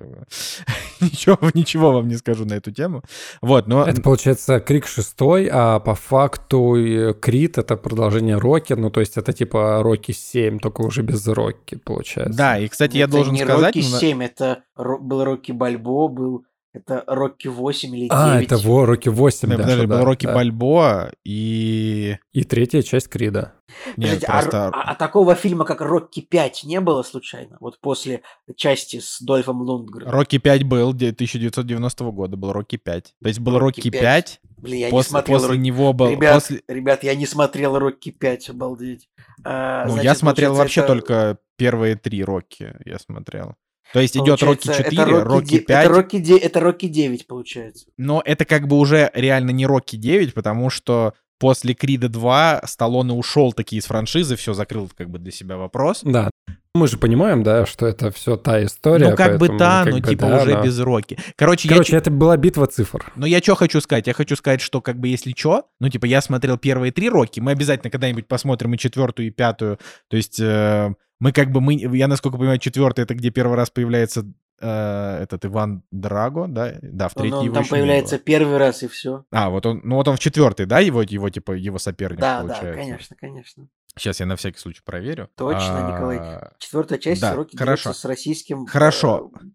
ничего, ничего вам не скажу на эту тему. Вот, но... Это получается Крик 6, а по факту э, Крит — это продолжение Рокки, ну то есть это типа Рокки 7 7, только уже без Рокки, получается. Да, и, кстати, это я должен не сказать... Рокки 7, это был Рокки Бальбо, был это Рокки 8 или 9. А, это во, Рокки 8, да. Подожди, был Рокки да. Бальбоа и... И третья часть Крида. Нет, Подождите, а просто... а, а, а такого фильма, как Рокки 5, не было случайно? Вот после части с Дольфом Лундгреном. Рокки 5 был 1990 года, был Рокки 5. То есть был Рокки 5, 5 Блин, я после, не смотрел после Рок... него был... Ребят, после... ребят, я не смотрел Рокки 5, обалдеть. А, ну, значит, я смотрел вообще это... только первые три Рокки, я смотрел. То есть идет Рокки 4, Рокки 5. Это Рокки, 9, это Рокки 9, получается. Но это как бы уже реально не Рокки 9, потому что после Крида 2 Сталлоне ушел такие из франшизы, все закрыл как бы для себя вопрос. Да. Мы же понимаем, да, что это все та история. Ну, как бы та, но бы, типа да, уже но... без Роки. Короче, Короче я... это была битва цифр. Но я что хочу сказать? Я хочу сказать, что как бы если что, ну, типа, я смотрел первые три Роки, мы обязательно когда-нибудь посмотрим и четвертую, и пятую. То есть э, мы как бы, мы, я насколько понимаю, четвертый это где первый раз появляется э, этот Иван Драго, да? Да, в третий он, он там появляется первый раз и все. А, вот он, ну вот он в четвертый, да, его, его типа, его соперник да, получается? Да, конечно, конечно. Сейчас я на всякий случай проверю. Точно, а, Николай. Четвертая часть да, Рокки хорошо. с российским Хорошо. Э,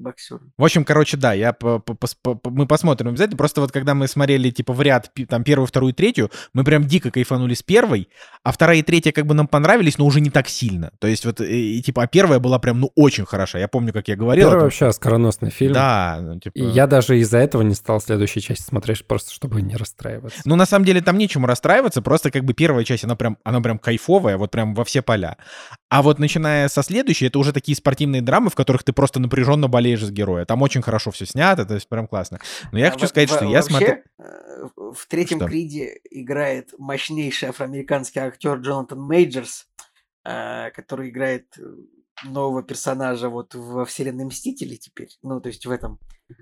боксером. В общем, короче, да, я мы посмотрим обязательно. Просто вот когда мы смотрели, типа, в ряд там первую, вторую, третью, мы прям дико кайфанули с первой, а вторая и третья как бы нам понравились, но уже не так сильно. То есть вот, и, и типа, а первая была прям, ну, очень хороша. Я помню, как я говорил. Первая вообще оскароносный фильм. Да. Ну, типа... И я даже из-за этого не стал следующей части смотреть, просто чтобы не расстраиваться. Ну, на самом деле, там нечему расстраиваться, просто как бы первая часть, она прям, она прям кайфовая, вот прям во все поля. А вот начиная со следующей, это уже такие спортивные драмы, в которых ты просто напряженно болеешь за героя. Там очень хорошо все снято, то есть прям классно. Но я а хочу сказать, что я смотрю... Э, в третьем что? Криде играет мощнейший афроамериканский актер Джонатан Мейджерс, э, который играет э, нового персонажа вот во вселенной Мстители теперь. Ну, то есть в этом...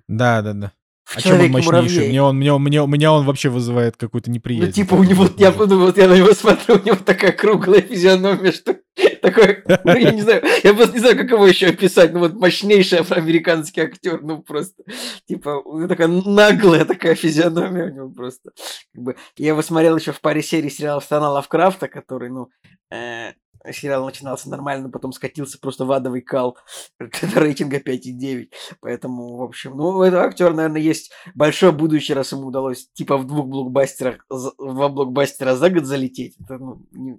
Да, да, да. А чем он «Человеке мощнейший? муравей». Мне он, мне, мне, меня он вообще вызывает какую-то неприязнь. Ну, типа, у него, я, ну, вот я на него смотрю, у него такая круглая физиономия, что такой, ну, я не знаю, я просто не знаю, как его еще описать, ну, вот мощнейший афроамериканский актер, ну, просто, типа, у него такая наглая такая физиономия у него просто. Как бы, я его смотрел еще в паре серий сериала «Страна Лавкрафта», который, ну, э, сериал начинался нормально, но потом скатился просто в адовый кал до рейтинга 5,9. Поэтому, в общем, ну, у этого актера, наверное, есть большое будущее, раз ему удалось, типа, в двух блокбастерах, в два блокбастера за год залететь. Это, ну, не,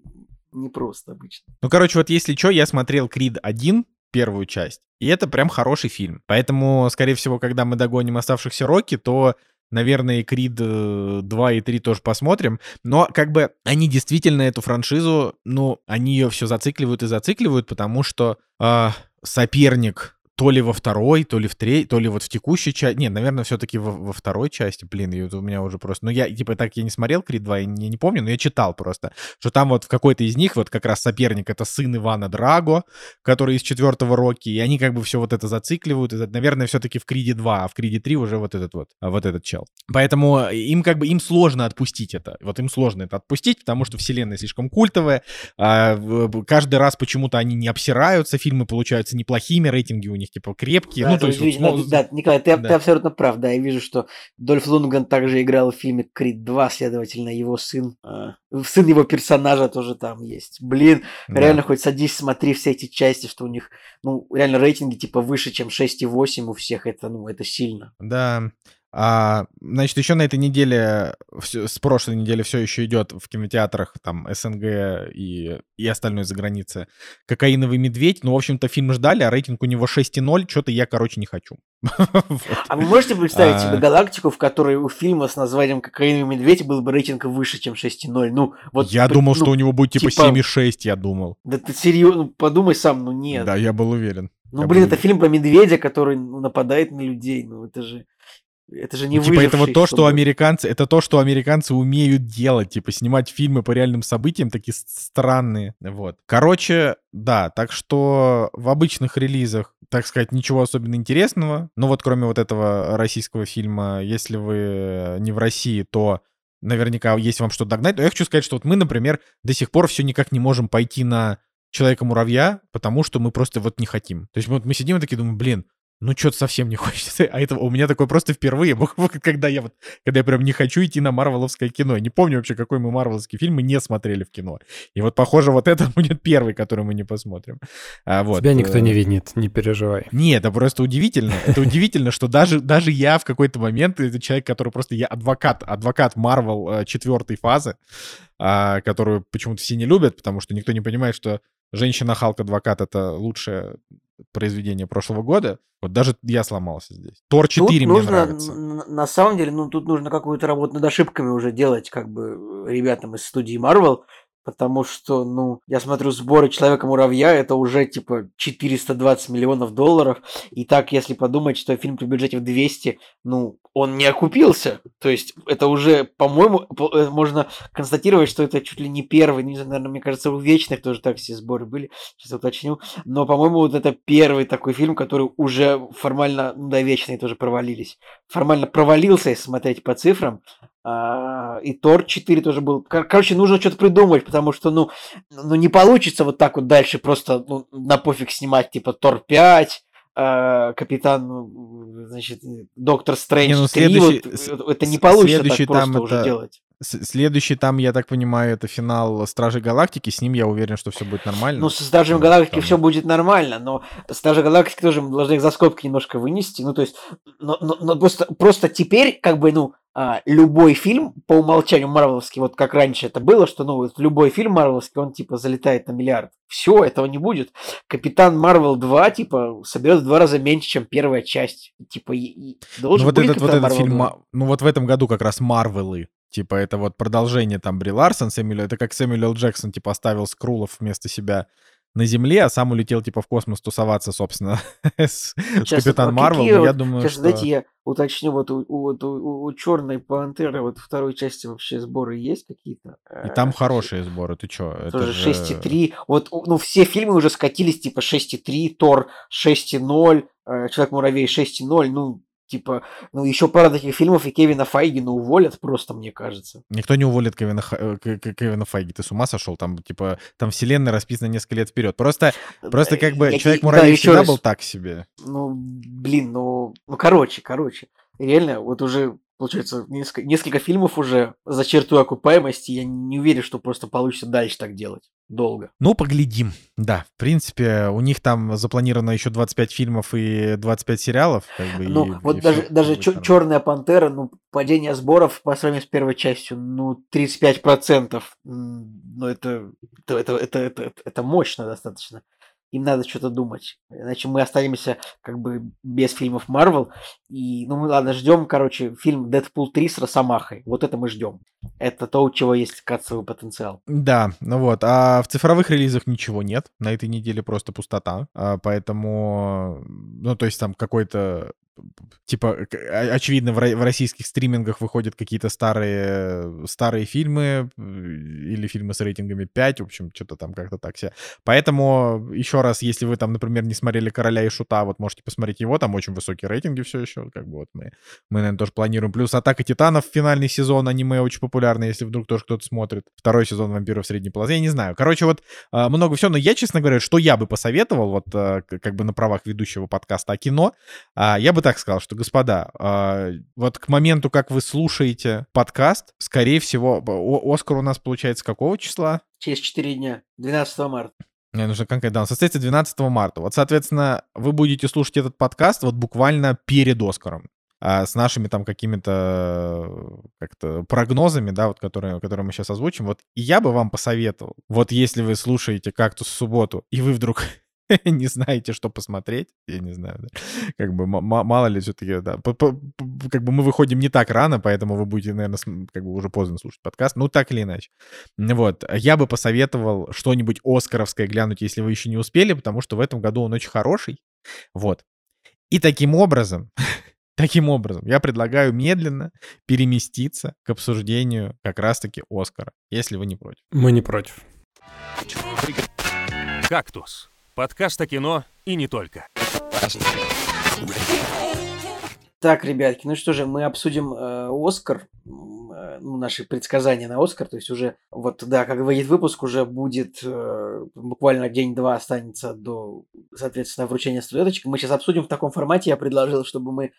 не просто обычно. Ну, короче, вот если что, я смотрел Крид 1, первую часть, и это прям хороший фильм. Поэтому, скорее всего, когда мы догоним оставшихся Рокки, то, наверное, и Крид э, 2 и 3 тоже посмотрим. Но как бы они действительно эту франшизу, ну, они ее все зацикливают и зацикливают, потому что а, соперник то ли во второй, то ли в третьей, то ли вот в текущей части. Не, наверное, все-таки во, во второй части. Блин, вот у меня уже просто... Ну, я, типа, так я не смотрел Крид 2, я не, не помню, но я читал просто, что там вот в какой-то из них вот как раз соперник — это сын Ивана Драго, который из четвертого Рокки, и они как бы все вот это зацикливают. И, наверное, все-таки в Криде 2, а в Криде 3 уже вот этот вот, а, вот этот чел. Поэтому им как бы, им сложно отпустить это. Вот им сложно это отпустить, потому что вселенная слишком культовая. а, каждый раз почему-то они не обсираются, фильмы получаются неплохими, рейтинги у них типа крепкие. Да, ну, то есть... вот смо- Да, Николай, ты, да. ты абсолютно прав. Да, я вижу, что Дольф Лунгрен также играл в фильме Крид 2, следовательно, его сын, э, сын его персонажа тоже там есть. Блин, да. реально хоть садись, смотри все эти части, что у них, ну, реально рейтинги типа выше, чем 6,8 у всех. Это, ну, это сильно. Да. А, значит, еще на этой неделе, с прошлой недели все еще идет в кинотеатрах, там, СНГ и, и остальное за границей. «Кокаиновый медведь». Ну, в общем-то, фильм ждали, а рейтинг у него 6,0. Что-то я, короче, не хочу. Вот. А вы можете представить А. себе галактику, в которой у фильма с названием «Кокаиновый медведь» был бы рейтинг выше, чем 6,0? Ну, вот... Я при- думал, ну, что у него будет типа типа- 7,6, я думал. Да ты серьезно, подумай сам, ну нет. Да, я был уверен. Ну, я блин, был это фильм про медведя, который ну, нападает на людей. Ну, это же... Это же не Ну, типа, это вот то, что американцы, это то, что американцы умеют делать, типа, снимать фильмы по реальным событиям, такие странные, вот. Короче, да, так что в обычных релизах, так сказать, ничего особенно интересного, ну вот кроме вот этого российского фильма, если вы не в России, то наверняка есть вам что догнать, но я хочу сказать, что вот мы, например, до сих пор все никак не можем пойти на Человека-муравья, потому что мы просто вот не хотим. То есть вот мы сидим и такие думаем, блин, ну что-то совсем не хочется. А это у меня такое просто впервые, когда я вот, когда я прям не хочу идти на марвеловское кино. Я не помню вообще, какой мы марвеловский фильм мы не смотрели в кино. И вот, похоже, вот это будет первый, который мы не посмотрим. А, вот, Тебя никто э, не видит, не переживай. нет, это просто удивительно. Это удивительно, что даже, даже я в какой-то момент, это человек, который просто, я адвокат, адвокат Марвел э, четвертой фазы, а, которую почему-то все не любят, потому что никто не понимает, что Женщина-Халк-адвокат — это лучшее произведение прошлого года. Вот даже я сломался здесь. Тор 4 Тут мне нужно, нравится. на самом деле, ну, тут нужно какую-то работу над ошибками уже делать, как бы, ребятам из студии Marvel, потому что, ну, я смотрю сборы Человека-муравья, это уже, типа, 420 миллионов долларов, и так, если подумать, что фильм при бюджете в 200, ну, он не окупился, то есть это уже, по-моему, по- э, можно констатировать, что это чуть ли не первый, не знаю, наверное, мне кажется, у Вечных тоже так все сборы были, сейчас уточню, но, по-моему, вот это первый такой фильм, который уже формально, ну да, Вечные тоже провалились, формально провалился, если смотреть по цифрам, а, и Тор 4 тоже был. Кор- Короче, нужно что-то придумать, потому что, ну, ну, не получится вот так вот дальше просто ну, на пофиг снимать, типа, Тор 5, а, Капитан, значит, Доктор Стрэндж Не, ну, 3, следующий- вот, это не получится так просто там уже это- делать. Следующий там, я так понимаю, это финал Стражей Галактики. С ним я уверен, что все будет нормально. Ну, со Стражами Вот, Галактики там- все будет нормально, но Стражи Галактики тоже мы должны их за скобки немножко вынести. Ну, то есть, но, но- но просто, просто теперь, как бы, ну, а, любой фильм по умолчанию Марвеловский, вот как раньше это было, что, ну, вот любой фильм Марвеловский, он, типа, залетает на миллиард. Все, этого не будет. Капитан Марвел 2, типа, соберет в два раза меньше, чем первая часть. Типа, и- и Ну, должен вот быть этот, вот Капитан этот Марвел фильм, 2. Ма- ну вот в этом году как раз Марвелы. Типа это вот продолжение там Бри Ларсон, Сэмюэл, это как Сэмюэл. Джексон типа оставил Скрулов вместо себя на Земле, а сам улетел типа в космос тусоваться, собственно, с, Сейчас Капитан вот Марвел. какие я вот- думаю, Сейчас, что... дайте я уточню, вот у, у, у, у Черной Пантеры вот второй части вообще сборы есть какие-то? И там Э, хорошие сборы, ты чё? Тоже же- 6,3. Вот, ну, все фильмы уже скатились, типа 6,3, Тор 6,0, э, Человек-муравей 6,0. Ну, типа, ну, еще пара таких фильмов, и Кевина Файгина уволят просто, мне кажется. Никто не уволит Кевина, Ха- э, Кевина Файги. Ты с ума сошел? Там, типа, там вселенная расписана несколько лет вперед. Просто, просто как бы Я- Человек-муравей да, всегда раз. был так себе. Ну, блин, ну, ну, короче, короче. Реально, вот уже, получается, несколько, несколько фильмов уже за чертой окупаемости. Я не уверен, что просто получится дальше так делать. Долго. Ну, поглядим. Да, в принципе, у них там запланировано еще 25 фильмов и 25 сериалов. Как бы, Ну, и- вот и даже, даже. Черная пантера, ну, падение сборов по сравнению с первой частью, ну, 35%. М, Ну, это, это, это, это, это, это мощно достаточно. Им надо что-то думать. Иначе мы останемся как бы без фильмов Марвел. И, ну, мы, ладно, ждем, короче, фильм Дэдпул 3 с Росомахой. Вот это мы ждем. Это то, у чего есть кассовый потенциал. Да, ну вот. А в цифровых релизах ничего нет. На этой неделе просто пустота. А, поэтому, ну, то есть там какой-то типа, очевидно, в, ро- в российских стримингах выходят какие-то старые, старые фильмы э, или фильмы с рейтингами 5, в общем, что-то там как-то так все. Поэтому, еще раз, если вы там, например, не смотрели «Короля и Шута», вот можете посмотреть его, там очень высокие рейтинги все еще, как бы вот мы, мы, наверное, тоже планируем. Плюс «Атака Титанов», финальный сезон, аниме очень популярный, если вдруг тоже кто-то смотрит. Второй сезон «Вампиров средней полосы», я не знаю. Короче, вот а, много всего, но я, честно говоря, что я бы посоветовал, вот как бы на правах ведущего подкаста о кино, а, я бы так сказал, что, господа, а, вот к моменту, как вы слушаете подкаст, скорее всего, о- Оскар у нас получается какого числа? Через 4 дня, 12 марта. Мне нужно конкретно, да, он состоится 12 марта. Вот, соответственно, вы будете слушать этот подкаст вот буквально перед Оскаром. а, с нашими там какими-то э, как-то прогнозами, да, вот которые, которые мы сейчас озвучим. Вот и я бы вам посоветовал, вот если вы слушаете «Кактус в субботу», и вы вдруг не знаете, что посмотреть, я не знаю, да, как бы мало ли все-таки, да, по- по- по- как бы мы выходим не так рано, поэтому вы будете, наверное, как бы уже поздно слушать подкаст, ну так или иначе. Вот, я бы посоветовал что-нибудь оскаровское глянуть, если вы еще не успели, потому что в этом году он очень хороший, вот. И таким образом, таким образом, я предлагаю медленно переместиться к обсуждению как раз-таки Оскара, если вы не против. Мы не против. «Кактус». Подкаст о кино и не только. Так, ребятки, ну что же, мы обсудим э, Оскар, э, ну, наши предсказания на Оскар, то есть уже, вот, да, как выйдет выпуск, уже будет э, буквально день-два останется до, соответственно, вручения статуэточек. Мы сейчас обсудим в таком формате, я предложил, чтобы мы,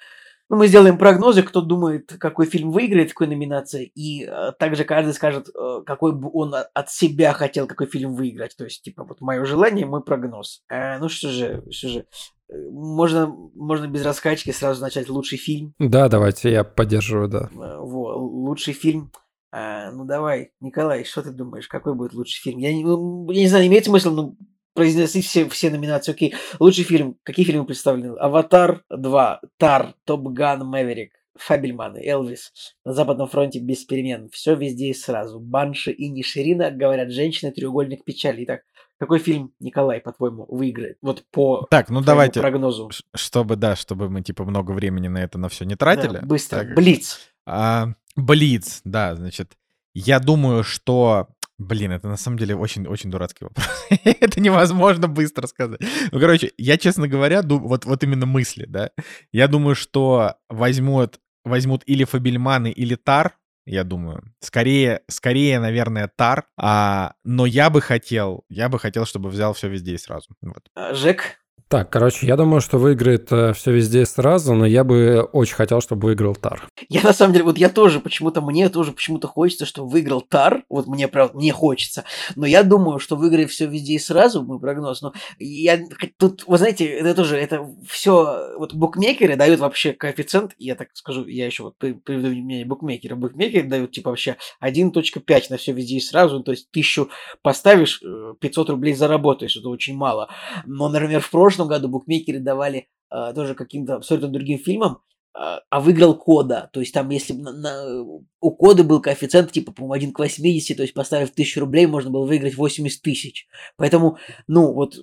ну, мы сделаем прогнозы, кто думает, какой фильм выиграет, в какой номинации, и э, также каждый скажет, э, какой бы он от себя хотел, какой фильм выиграть, то есть, типа, вот мое желание, мой прогноз. Э, ну что же, что же, э, можно, можно без раскачки сразу начать лучший фильм. Да, давайте, я поддерживаю, да. Э, Во, лучший фильм. А, ну давай, Николай, что ты думаешь, какой будет лучший фильм? Я не, ну, я не знаю, имеет смысл ну, произнести все, все номинации. Окей, лучший фильм. Какие фильмы представлены? Аватар 2, Тар, Топ Ган, Мэверик, Фабельманы, Элвис, на Западном фронте без перемен. Все везде и сразу. Банши и Ниширина, говорят женщины, треугольник печали. Итак, какой фильм, Николай, по-твоему, выиграет? Вот по Так, ну давайте, прогнозу. чтобы, да, чтобы мы, типа, много времени на это на все не тратили. Да, быстро. Так, Блиц. А, Блиц, да, значит, я думаю, что... Блин, это на самом деле очень-очень дурацкий вопрос. это невозможно быстро сказать. Ну, короче, я, честно говоря, ду- вот, вот именно мысли, да. Я думаю, что возьмут, возьмут или Фабельманы, или Тар, я думаю. Скорее, скорее, наверное, Тар. А, но я бы хотел, я бы хотел, чтобы взял все везде и сразу. Вот. А, Жек. Так, короче, я думаю, что выиграет все везде сразу, но я бы очень хотел, чтобы выиграл Тар. Я на самом деле, вот я тоже почему-то, мне тоже почему-то хочется, что выиграл Тар, вот мне правда, мне хочется, но я думаю, что выиграет все везде и сразу, мой прогноз, но я тут, вы знаете, это тоже, это все, вот букмекеры дают вообще коэффициент, я так скажу, я еще вот при- приведу мнение букмекера, букмекеры дают типа вообще 1.5 на все везде и сразу, то есть тысячу поставишь, э, 500 рублей заработаешь, это очень мало, но, например, в прошлом году букмекеры давали э, тоже каким-то абсолютно другим фильмам, а а выиграл кода. То есть там, если на- на- у кода был коэффициент, типа, по-моему, 1 к 80, то есть поставив 1000 рублей, можно было выиграть 80 тысяч. Поэтому, ну, вот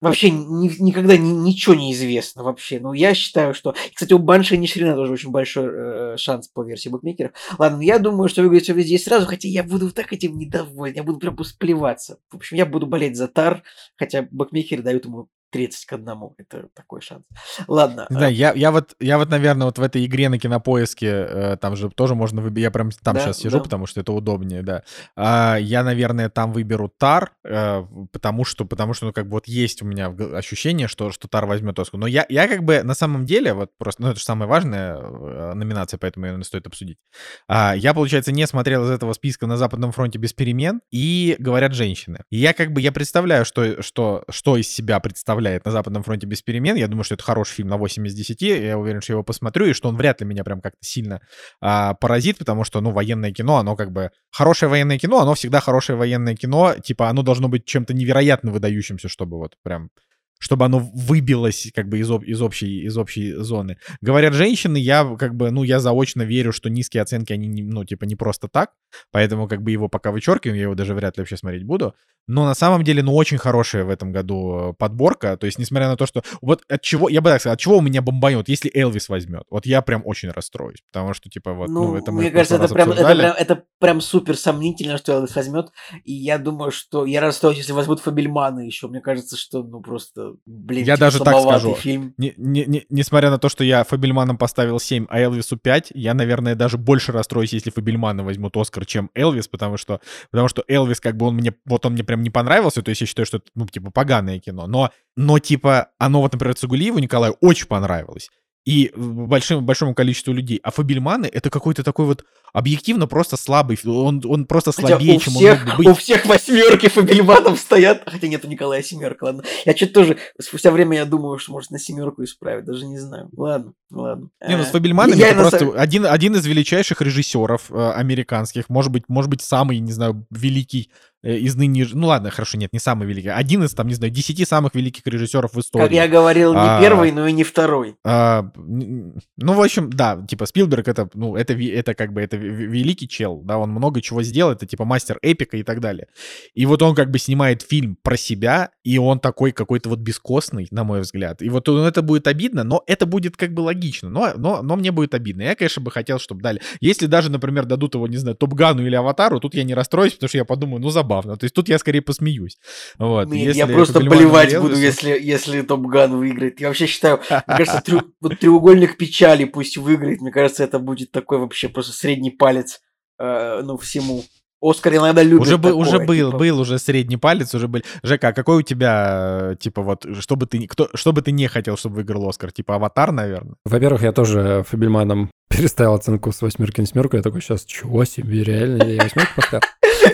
вообще ни- никогда ни- ничего не известно вообще. Ну, я считаю, что... Кстати, у Банши Нишрина тоже очень большой э, шанс по версии букмекеров. Ладно, я думаю, что выиграет все везде сразу, хотя я буду так этим недоволен, я буду прям плеваться. В общем, я буду болеть за Тар, хотя букмекеры дают ему 30 к одному. Это такой шанс. Ладно. Знаю, э, я, я вот, я вот, наверное, вот в этой игре на кинопоиске, э, там же тоже можно выбирать, я прям там Да, сейчас сижу, да. потому что это удобнее, да. А, я, наверное, там выберу Тар, э, потому что, потому что, ну, как бы вот есть у меня ощущение, что, что Тар возьмет Оскар. Но я, я как бы на самом деле, вот просто, ну, это же самая важная э, номинация, поэтому ее наверное, стоит обсудить. А, я, получается, не смотрел из этого списка на Западном фронте без перемен, и говорят женщины. И я как бы, я представляю, что, что, что из себя представляет на Западном фронте без перемен. Я думаю, что это хороший фильм на 8 из 10. Я уверен, что я его посмотрю, и что он вряд ли меня прям как-то сильно а, поразит, потому что, ну, военное кино, оно как бы... Хорошее военное кино, оно всегда хорошее военное кино. Типа, оно должно быть чем-то невероятно выдающимся, чтобы вот прям чтобы оно выбилось как бы из, об- из, общей, из общей зоны. Говорят женщины, я как бы, ну, я заочно верю, что низкие оценки, они, не, ну, типа, не просто так, поэтому как бы его пока вычеркиваем, я его даже вряд ли вообще смотреть буду. Но на самом деле, ну, очень хорошая в этом году э, подборка, то есть, несмотря на то, что... Вот от чего, я бы так сказал, от чего у меня бомбанет, если Элвис возьмет? Вот я прям очень расстроюсь, потому что, типа, вот, ну, Ну, это мы мне кажется, это прям, это, прям, это прям супер сомнительно, что Элвис возьмет. И я думаю, что я расстроюсь, если возьмут Фабельмана еще. Мне кажется, что, ну, просто, блин, Я типа, даже так скажу. фильм. Не- не- не- несмотря на то, что я Фабельманом поставил 7, а Элвису 5, я, наверное, даже больше расстроюсь, если Фабельмана возьмут Оскар, чем Элвис, потому что, потому что Элвис, как бы, он мне, вот он мне прям не понравился, то есть я считаю, что это, ну, типа, поганое кино, но, но, типа, оно вот, например, Цугулиеву Николаю очень понравилось. И большим, большому количеству людей. А Фабельманы — это какой-то такой вот объективно просто слабый. Он, он просто Хотя слабее, у чем всех, он мог бы у быть. всех восьмерки Фабельманов стоят. Хотя нет, у Николая семерка, ладно. Я что-то тоже спустя время я думаю, что может на семерку исправить, даже не знаю. Ладно, ладно. Не, ну Э, с Фабельманами я это просто самом- один, один из величайших режиссеров э, американских, может быть, может быть, самый, не знаю, великий э, из ныне... Ну ладно, хорошо, нет, не самый великий. Один из, там, не знаю, десяти самых великих режиссеров в истории. Как я говорил, не А, первый, но и не второй. А, ну, в общем, да, типа Спилберг это, ну, это, это как бы, это великий чел, да, он много чего сделал, это типа мастер эпика и так далее. И вот он как бы снимает фильм про себя, и он такой какой-то вот бескостный, на мой взгляд. И вот ну, это будет обидно, но это будет как бы логично, но, но, но мне будет обидно. Я, конечно, бы хотел, чтобы дали. Если даже, например, дадут его, не знаю, Топгану или Аватару, тут я не расстроюсь, потому что я подумаю, ну, забавно. То есть тут я скорее посмеюсь. Вот. Я Если просто Фабельман болевать или буду, если, если Топ Ган выиграет. Я вообще считаю, мне кажется, треугольник печали пусть выиграет. Мне кажется, это будет такой вообще просто средний палец, э, ну, всему. Оскар иногда любит Уже, такое, уже был, типа, был уже средний палец, уже был. Жека, а какой у тебя, э, типа, вот, что бы ты, не- кто, что бы ты не хотел, чтобы выиграл Оскар? Типа Аватар, наверное? Во-первых, я тоже Фабельманом переставил оценку с восьмерки на семерку. Я такой, сейчас, чего себе, реально? Я восьмерку поставил?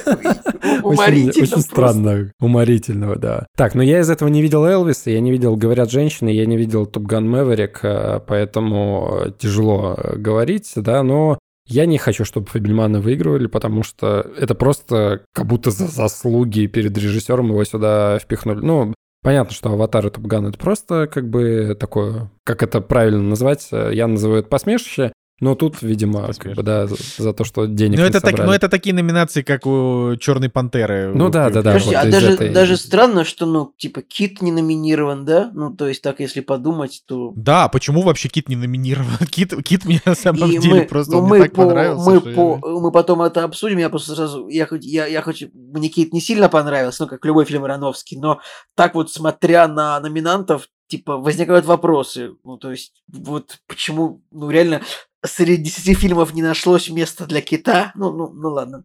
Уморительно очень странно. Уморительного, да. Так, но я из этого не видел Элвиса, я не видел «Говорят женщины», я не видел «Топ Ган Мэверик», э, поэтому тяжело э, говорить, да, но я не хочу, чтобы Фабельманы выигрывали, потому что это просто как будто за заслуги перед режиссером его сюда впихнули. Ну, Понятно, что «Аватар» и «Топган» — это просто как бы такое, как это правильно назвать, э, я называю это посмешище, но тут, видимо, как бы, да, за, за то, что денег Ну не это, так, ну, это такие номинации, как у Черной Пантеры. Ну да, да, да, Подожди, вот а даже, этой- даже странно, что, ну, типа, Кит не номинирован, да? Ну, то есть, так, если подумать, то... Да, почему вообще Кит не номинирован? Кит, Кит мне на самом И деле мы, просто ну, мне мы, так по, понравился. мы, я- по, мы потом это обсудим. Я просто сразу, я хоть, я, я хоть, мне Кит не сильно понравился, ну, как любой фильм Ароновский, но так вот, смотря на номинантов, типа, возникают вопросы. Ну, то есть, вот почему, ну, реально, среди 10 фильмов не нашлось места для Кита. Ну, ну, ну ладно.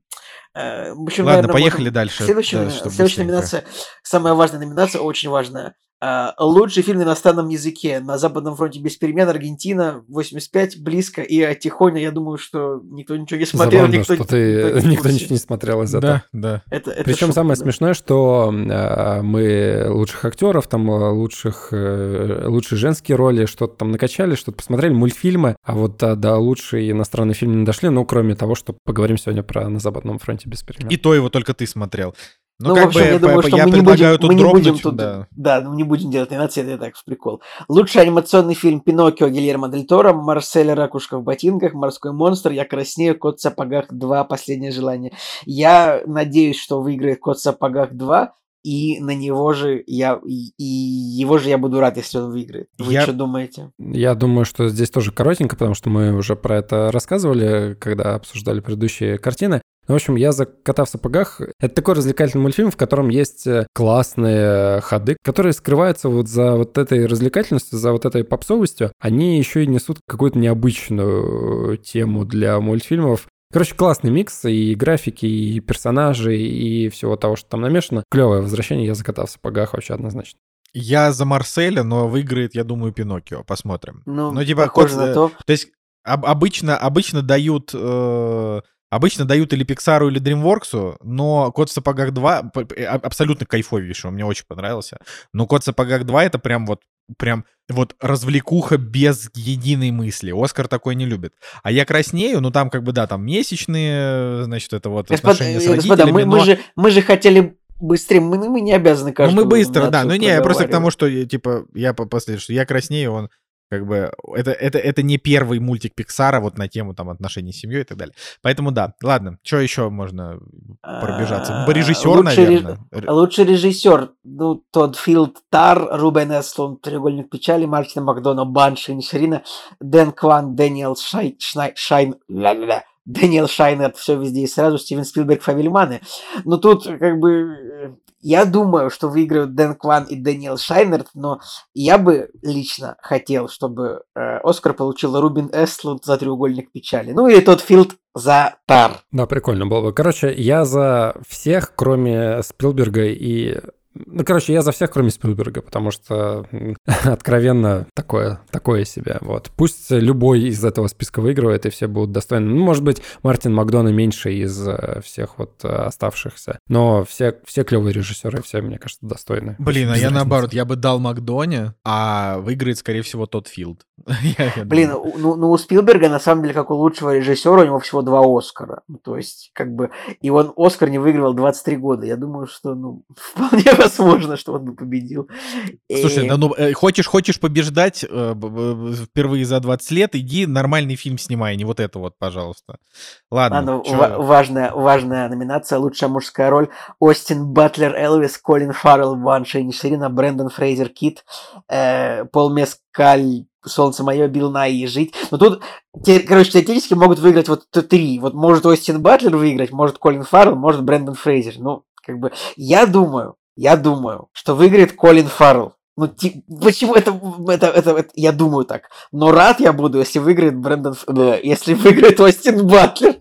Э, в общем, Ладно, наверное, поехали можем- дальше. Следующая, да, следующая быстренько. номинация, самая важная номинация, очень важная. А, Лучший фильм на иностранном языке. На Западном фронте без перемен. Аргентина 85, близко. И а, Тихоня, я думаю, что никто ничего не смотрел. Забавно, никто, что ты никто никто ничего не смотрел из этого. Да, да. Это, это Причем шутка, самое да. смешное, что э, мы лучших актеров, там э, лучших, э, лучшие женские роли, что-то там накачали, что-то посмотрели, мультфильмы, а вот э, до лучший иностранный фильм не дошли, ну, кроме того, что поговорим сегодня про «На Западном фронте без перемен». И то его только ты смотрел. Ну, Ну, как в общем, бы, я думаю, что я мы не будем, тут мы не будем тут, да. да, мы не будем делать номинации, это так, в прикол. Лучший анимационный фильм Пиноккио Гильермо Дель Торо, Марсель Ракушка в ботинках, Морской монстр, Я краснею, Кот в сапогах 2, Последнее желание. Я надеюсь, что выиграет Кот в сапогах 2, и на него же я, и, и его же я буду рад, если он выиграет. Вы Я- что думаете? Я думаю, что здесь тоже коротенько, потому что мы уже про это рассказывали, когда обсуждали предыдущие картины. Ну, в общем, я за «Кота в сапогах» — это такой развлекательный мультфильм, в котором есть э, классные ходы, которые скрываются вот за вот этой развлекательностью, за вот этой попсовостью. Они еще и несут какую-то необычную тему для мультфильмов. Короче, классный микс и графики, и персонажи, и всего того, что там намешано. Клевое возвращение, я за «Кота в сапогах» вообще однозначно. Я за Марселя, но выиграет, я думаю, Пиноккио. Посмотрим. Ну, Ну, типа, похоже кот, на э, то. То есть об- обычно, обычно дают... э, Обычно дают или Pixar, или DreamWorks, но «Кот в сапогах 2» п- п- а- абсолютно кайфовейший, он мне очень понравился. Но «Кот в сапогах 2» — это прям вот прям вот развлекуха без единой мысли. Оскар такой не любит. А я краснею, ну там как бы, да, там месячные, значит, это вот Господа, отношения с господа, мы, родителями, мы но- же, мы же хотели быстрее, мы, мы не обязаны Ну, каждую мы быстро, да. Ну, не, я просто к тому, что, типа, я по- после, что я краснею, он как бы... Это, это, это не первый мультик Пиксара вот на тему там отношений с семьей и так далее. Поэтому да. Ладно, что еще можно пробежаться? А, Режиссер, наверное. Лучший режиссер, ну, Тодд Филд Тар, Рубен Эстлунд, Треугольник печали, Мартин Макдона, Банши Инишерина, Дэн Кван, Дэниел Шай, Шнай, Шайн, ля-ля-ля, Дэниел Шайнерт, все везде и сразу, Стивен Спилберг, Фабельманы. Но тут, как бы, я думаю, что выиграют Дэн Кван и Дэниел Шайнерт, но я бы лично хотел, чтобы э, Оскар получил Рубин Эстлунд за треугольник печали. Ну или тот Филд за Тар. Да, прикольно было бы. Короче, я за всех, кроме Спилберга и... Ну, короче, я за всех, кроме Спилберга, потому что откровенно такое, такое себе. Вот. Пусть любой из этого списка выигрывает, и все будут достойны. Ну, может быть, Мартин Макдона меньше из э, всех вот э, оставшихся. Но все, все клевые режиссеры, все, мне кажется, достойны. Блин, а я разницы. наоборот, я бы дал Макдоне, а выиграет, скорее всего, тот Филд. Я- я Блин, думаю. у- ну, ну у Спилберга на самом деле как у лучшего режиссера у него всего два Оскара. Ну, То есть, как бы, и он Оскар не выигрывал 23 года. Я думаю, что, ну, вполне возможно, что он бы победил. Слушай, да ну э, хочешь, хочешь побеждать э, впервые за 20 лет, иди нормальный фильм снимай, не вот это вот, пожалуйста. Ладно. Ладно, ва- важная, важная номинация. Лучшая мужская роль. Остин Батлер, Элвис, Колин Фаррелл, Ван Шейнишерина, Брэндон Фрейзер, Кит, э, Пол Мескаль, Солнце мое, Билл Най и Жить. Но тут, те- короче, теоретически могут выиграть вот три. Вот может Остин Батлер выиграть, может Колин Фаррелл, может Брэндон Фрейзер. Ну, как бы, я думаю, я думаю, что выиграет Колин Фаррелл. Ну, ти- почему это, это, это, это- я думаю так. Но рад я буду, если выиграет Брэндон, э, если выиграет Остин Батлер.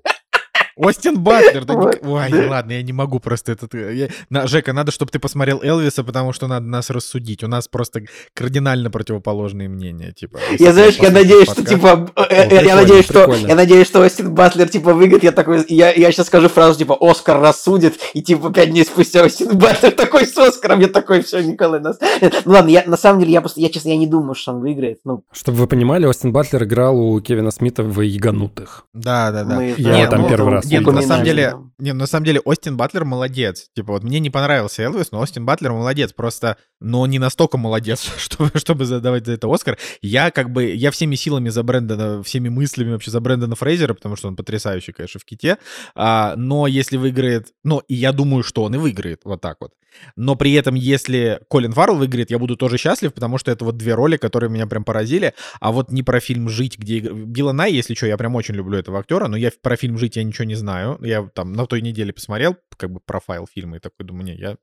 Остин Батлер. да Вот, не- Ой, да. ладно, я не могу просто этот... э, я- На- Жека, надо, чтобы ты посмотрел Элвиса, потому что надо нас рассудить. У нас просто кардинально противоположные мнения. Типа, Я, знаешь, я надеюсь, что, подкаст- типа, э, э, я прикольно, надеюсь, что, я надеюсь, что Остин Батлер, типа, выиграет, я такой, я, я сейчас скажу фразу, типа, Оскар рассудит, и, типа, пять дней спустя Остин Батлер такой с Оскаром, я такой, все, Николай, нас... Нет, Ну, ладно, я, на самом деле, я просто, я, честно, я не думаю, что он выиграет, ну, Чтобы вы понимали, Остин Батлер играл у Кевина Смита в «Яганутых». Да, да, да. мы... Я Нет, там ну, первый раз Нет, ну, на самом деле, не, на самом деле Остин Батлер молодец. Типа вот мне не понравился Элвис, но Остин Батлер молодец. Просто, но не настолько молодец, чтобы, чтобы задавать за это Оскар. Я как бы, я всеми силами за Брэндона, всеми мыслями вообще за Брэндона Фрейзера, потому что он потрясающий, конечно, в ките. А, но если выиграет, ну, и я думаю, что он и выиграет, вот так вот. Но при этом, если Колин Фаррелл выиграет, я буду тоже счастлив, потому что это вот две роли, которые меня прям поразили. А вот не про фильм «Жить», где... Билла Най, если что, я прям очень люблю этого актера, но я про фильм «Жить» я ничего не знаю. Я там на той неделе посмотрел, как бы профайл фильма, и такой думаю, не, я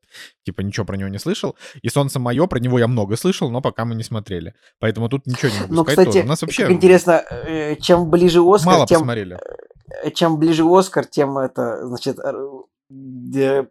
типа ничего про него не слышал. И «Солнце мое», про него я много слышал, но пока мы не смотрели. Поэтому тут ничего не могу Ну, сказать кстати, тоже. У нас вообще интересно, э, чем ближе Оскар, мало тем, посмотрели. э, чем ближе Оскар, тем это, значит, э, э,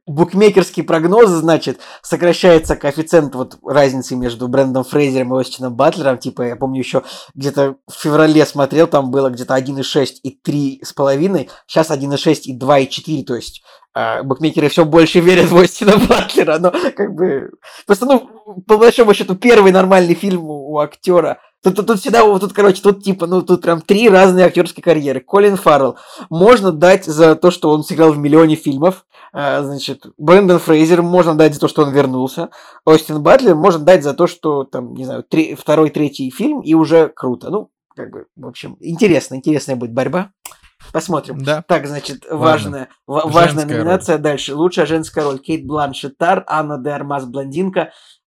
букмекерские прогнозы, значит, сокращается коэффициент вот разницы между Брэндом Фрейзером и Остином Батлером. Типа, я помню еще где-то в феврале смотрел, там было где-то 1,6 и 3,5, сейчас 1,6 и 2,4, то есть э, букмекеры все больше верят в Остина Батлера, но как бы... Просто, ну, по большому счету, первый нормальный фильм у, у актера. Тут, тут, тут всегда, тут, короче, тут типа, ну, тут прям три разные актерские карьеры. Колин Фаррелл можно дать за то, что он сыграл в миллионе фильмов. А, значит, Брэндон Фрейзер можно дать за то, что он вернулся. Остин Батлер можно дать за то, что, там, не знаю, три- второй, третий фильм, и уже круто. Ну, как бы, в общем, интересно, интересная будет борьба. посмотрим. Да. Так, значит, Ладно. важная, ва- важная Женская номинация дальше. Лучшая женская роль. Кейт Бланшет Тар, Анна де Армас Блондинка,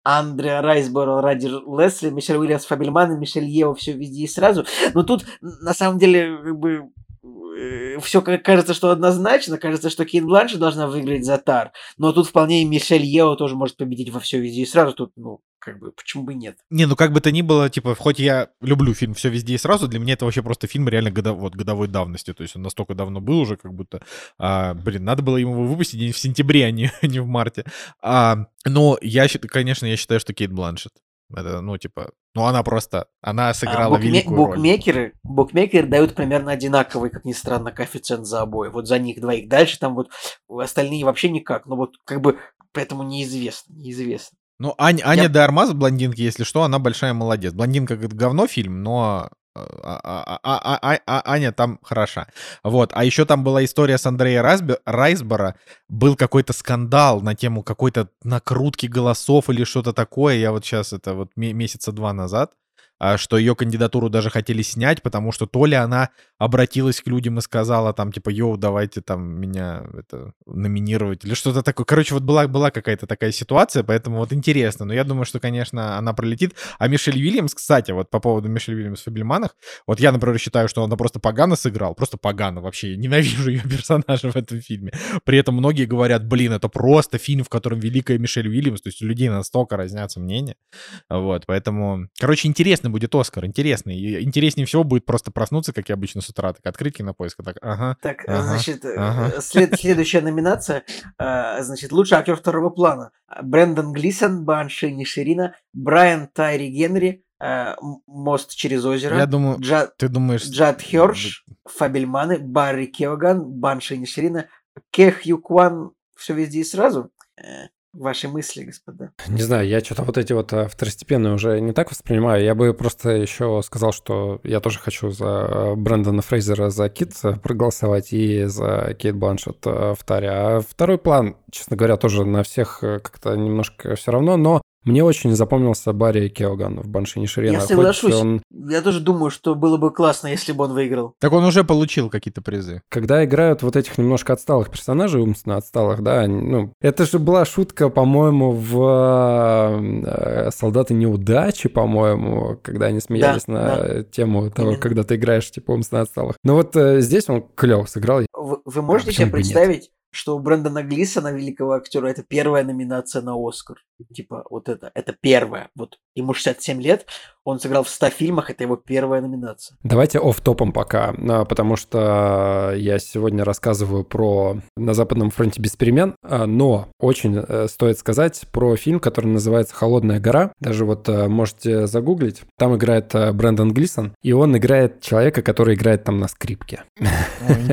Андреа Райсборо, Радер Лесли, Мишель Уильямс Фабельман и Мишель Ева все везде и сразу. Но тут, на самом деле, как бы все кажется, что однозначно, кажется, что Кейт Бланшет должна выиграть за Тар, но тут вполне и Мишель Ева тоже может победить во все везде и сразу. Тут, ну, как бы, почему бы нет? Не, ну как бы то ни было, типа, хоть я люблю фильм «Все везде и сразу», для меня это вообще просто фильм реально годо- вот, годовой давности, то есть он настолько давно был уже, как будто, а, блин, надо было ему выпустить не в сентябре, а не, не в марте. А, но я, конечно, я считаю, что Кейт Бланшет. Это, ну, типа, ну она просто, она А, сыграла букме- великую роль. букмекеры, букмекеры дают примерно одинаковый, как ни странно, коэффициент за обои. Вот за них двоих. Дальше там вот остальные вообще никак. Ну вот как бы поэтому неизвестно, неизвестно. Ну, Аня, Аня Я- де Армаз, блондинка, если что, она большая молодец. Блондинка как говно фильм, но а, а- а- а- а- а- Аня там хороша. Вот. А еще там была история с Андреем Райсбе- Райсбора. Был какой-то скандал на тему какой-то накрутки голосов или что-то такое. Я вот сейчас, это вот ме- месяца два назад, а, что ее кандидатуру даже хотели снять, потому что то ли она обратилась к людям и сказала там, типа, йоу, давайте там меня это, номинировать или что-то такое. Короче, вот была, была какая-то такая ситуация, поэтому вот интересно. Но я думаю, что, конечно, она пролетит. А Мишель Вильямс, кстати, вот по поводу Мишель Вильямс в Фабельманах, вот я, например, считаю, что она просто погано сыграл, просто погано вообще. Я ненавижу ее персонажа в этом фильме. При этом многие говорят, блин, это просто фильм, в котором великая Мишель Вильямс, то есть у людей настолько разнятся мнения. Вот, поэтому, короче, интересный будет Оскар, интересный. И интереснее всего будет просто проснуться, как я обычно с утра, так открыть кинопоиск, так, ага, Так, Ага, значит, э, ага. след- следующая номинация, э, значит, лучший актер второго плана. Брэндон Глисон, Банши Ниширина, Брайан Тайри Генри, э, Мост через озеро, Я думаю, Джа- ты думаешь... Джад Хёрш, Фабельманы, Барри Кеоган, Банши Ниширина, Кех Юкван, все везде и сразу. Ваши мысли, господа. Не знаю, я что-то вот эти вот э, второстепенные уже не так воспринимаю. Я бы просто еще сказал, что я тоже хочу за э, Брэндона Фрейзера за Кит э, проголосовать и за Кейт Бланшет в таре. А второй план, честно говоря, тоже на всех как-то немножко все равно, но мне очень запомнился Барри Кеоган в Баншине Ширина. Я соглашусь. он Я тоже думаю, что было бы классно, если бы он выиграл. Так он уже получил какие-то призы. когда играют вот этих немножко отсталых персонажей, умственно отсталых, да, они- ну, это же была шутка, по-моему, в э, «Солдаты неудачи», по-моему, когда они смеялись Да, на тему того, Именно. когда ты играешь, типа, умственно отсталых. Но вот э, здесь он клево сыграл. Вы, вы можете почему себе представить, что у Брэндона Глисона, великого актера, это первая номинация на Оскар? Типа, вот это, это первая. Вот ему 67 лет, он сыграл в 100 фильмах, это его первая номинация. Давайте оф топом пока, а, потому что я сегодня рассказываю про «На западном фронте без перемен», а, но очень э, стоит сказать про фильм, который называется «Холодная гора». Даже вот э, можете загуглить. Там играет э, Брэндон Глисон, и он играет человека, который играет там на скрипке.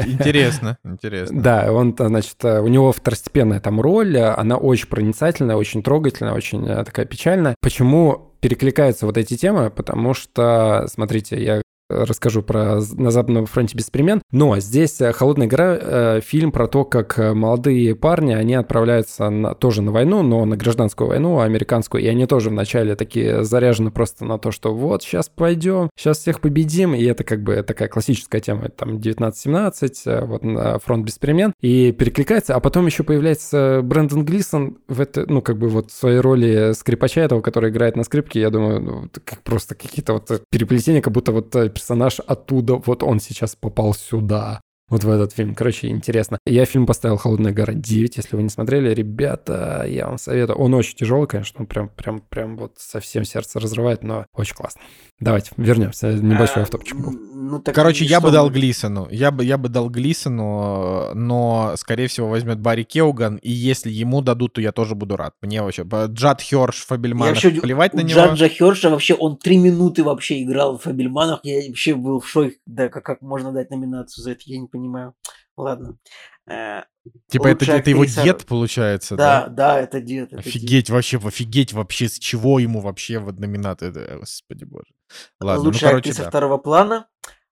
Интересно, интересно. Да, он, э, значит, э, у него второстепенная там роль, э, она очень проницательная, очень трогательная, очень э, такая печальная. Почему перекликаются вот эти темы? Потому что, смотрите, я расскажу про «На западном фронте без перемен». Но здесь э, «Холодная гора» э, фильм про то, как э, молодые парни, они отправляются на- тоже на войну, но на гражданскую войну, американскую, и они тоже вначале такие заряжены просто на то, что вот, сейчас пойдем, сейчас всех победим, и это как бы такая классическая тема, там 19-17, э, вот на фронт без перемен, и перекликается, а потом еще появляется Брэндон Глисон в это, ну, как бы вот в своей роли скрипача этого, который играет на скрипке, я думаю, ну, как просто какие-то вот переплетения, как будто вот персонаж оттуда, вот он сейчас попал сюда. Вот в этот фильм. Короче, интересно. Я фильм поставил «Холодная гора 9», если вы не смотрели. Ребята, я вам советую. Он очень тяжелый, конечно, он прям, прям, прям вот совсем сердце разрывает, но очень классно. Давайте вернемся. Небольшой А, автопчик был. Ну, так Короче, я бы дал Глисону. Я бы, я бы дал Глисону, но, скорее всего, возьмет Барри Кеуган. И если ему дадут, то я тоже буду рад. Мне вообще... Джад Хёрш, Фабельман, вообще плевать на него. Джаджа Хёрша вообще, он три минуты вообще играл в Фабельманах. Я вообще был в шоке, да, как, как можно дать номинацию за это, я не понимаю. Ладно. Э, Типа это, это его дед, получается, Да, да? да, это дед. это дед. Офигеть вообще, офигеть вообще, с чего ему вообще вот номинаты, это, господи боже. Ладно, Лучшая ну короче, актриса да. второго плана.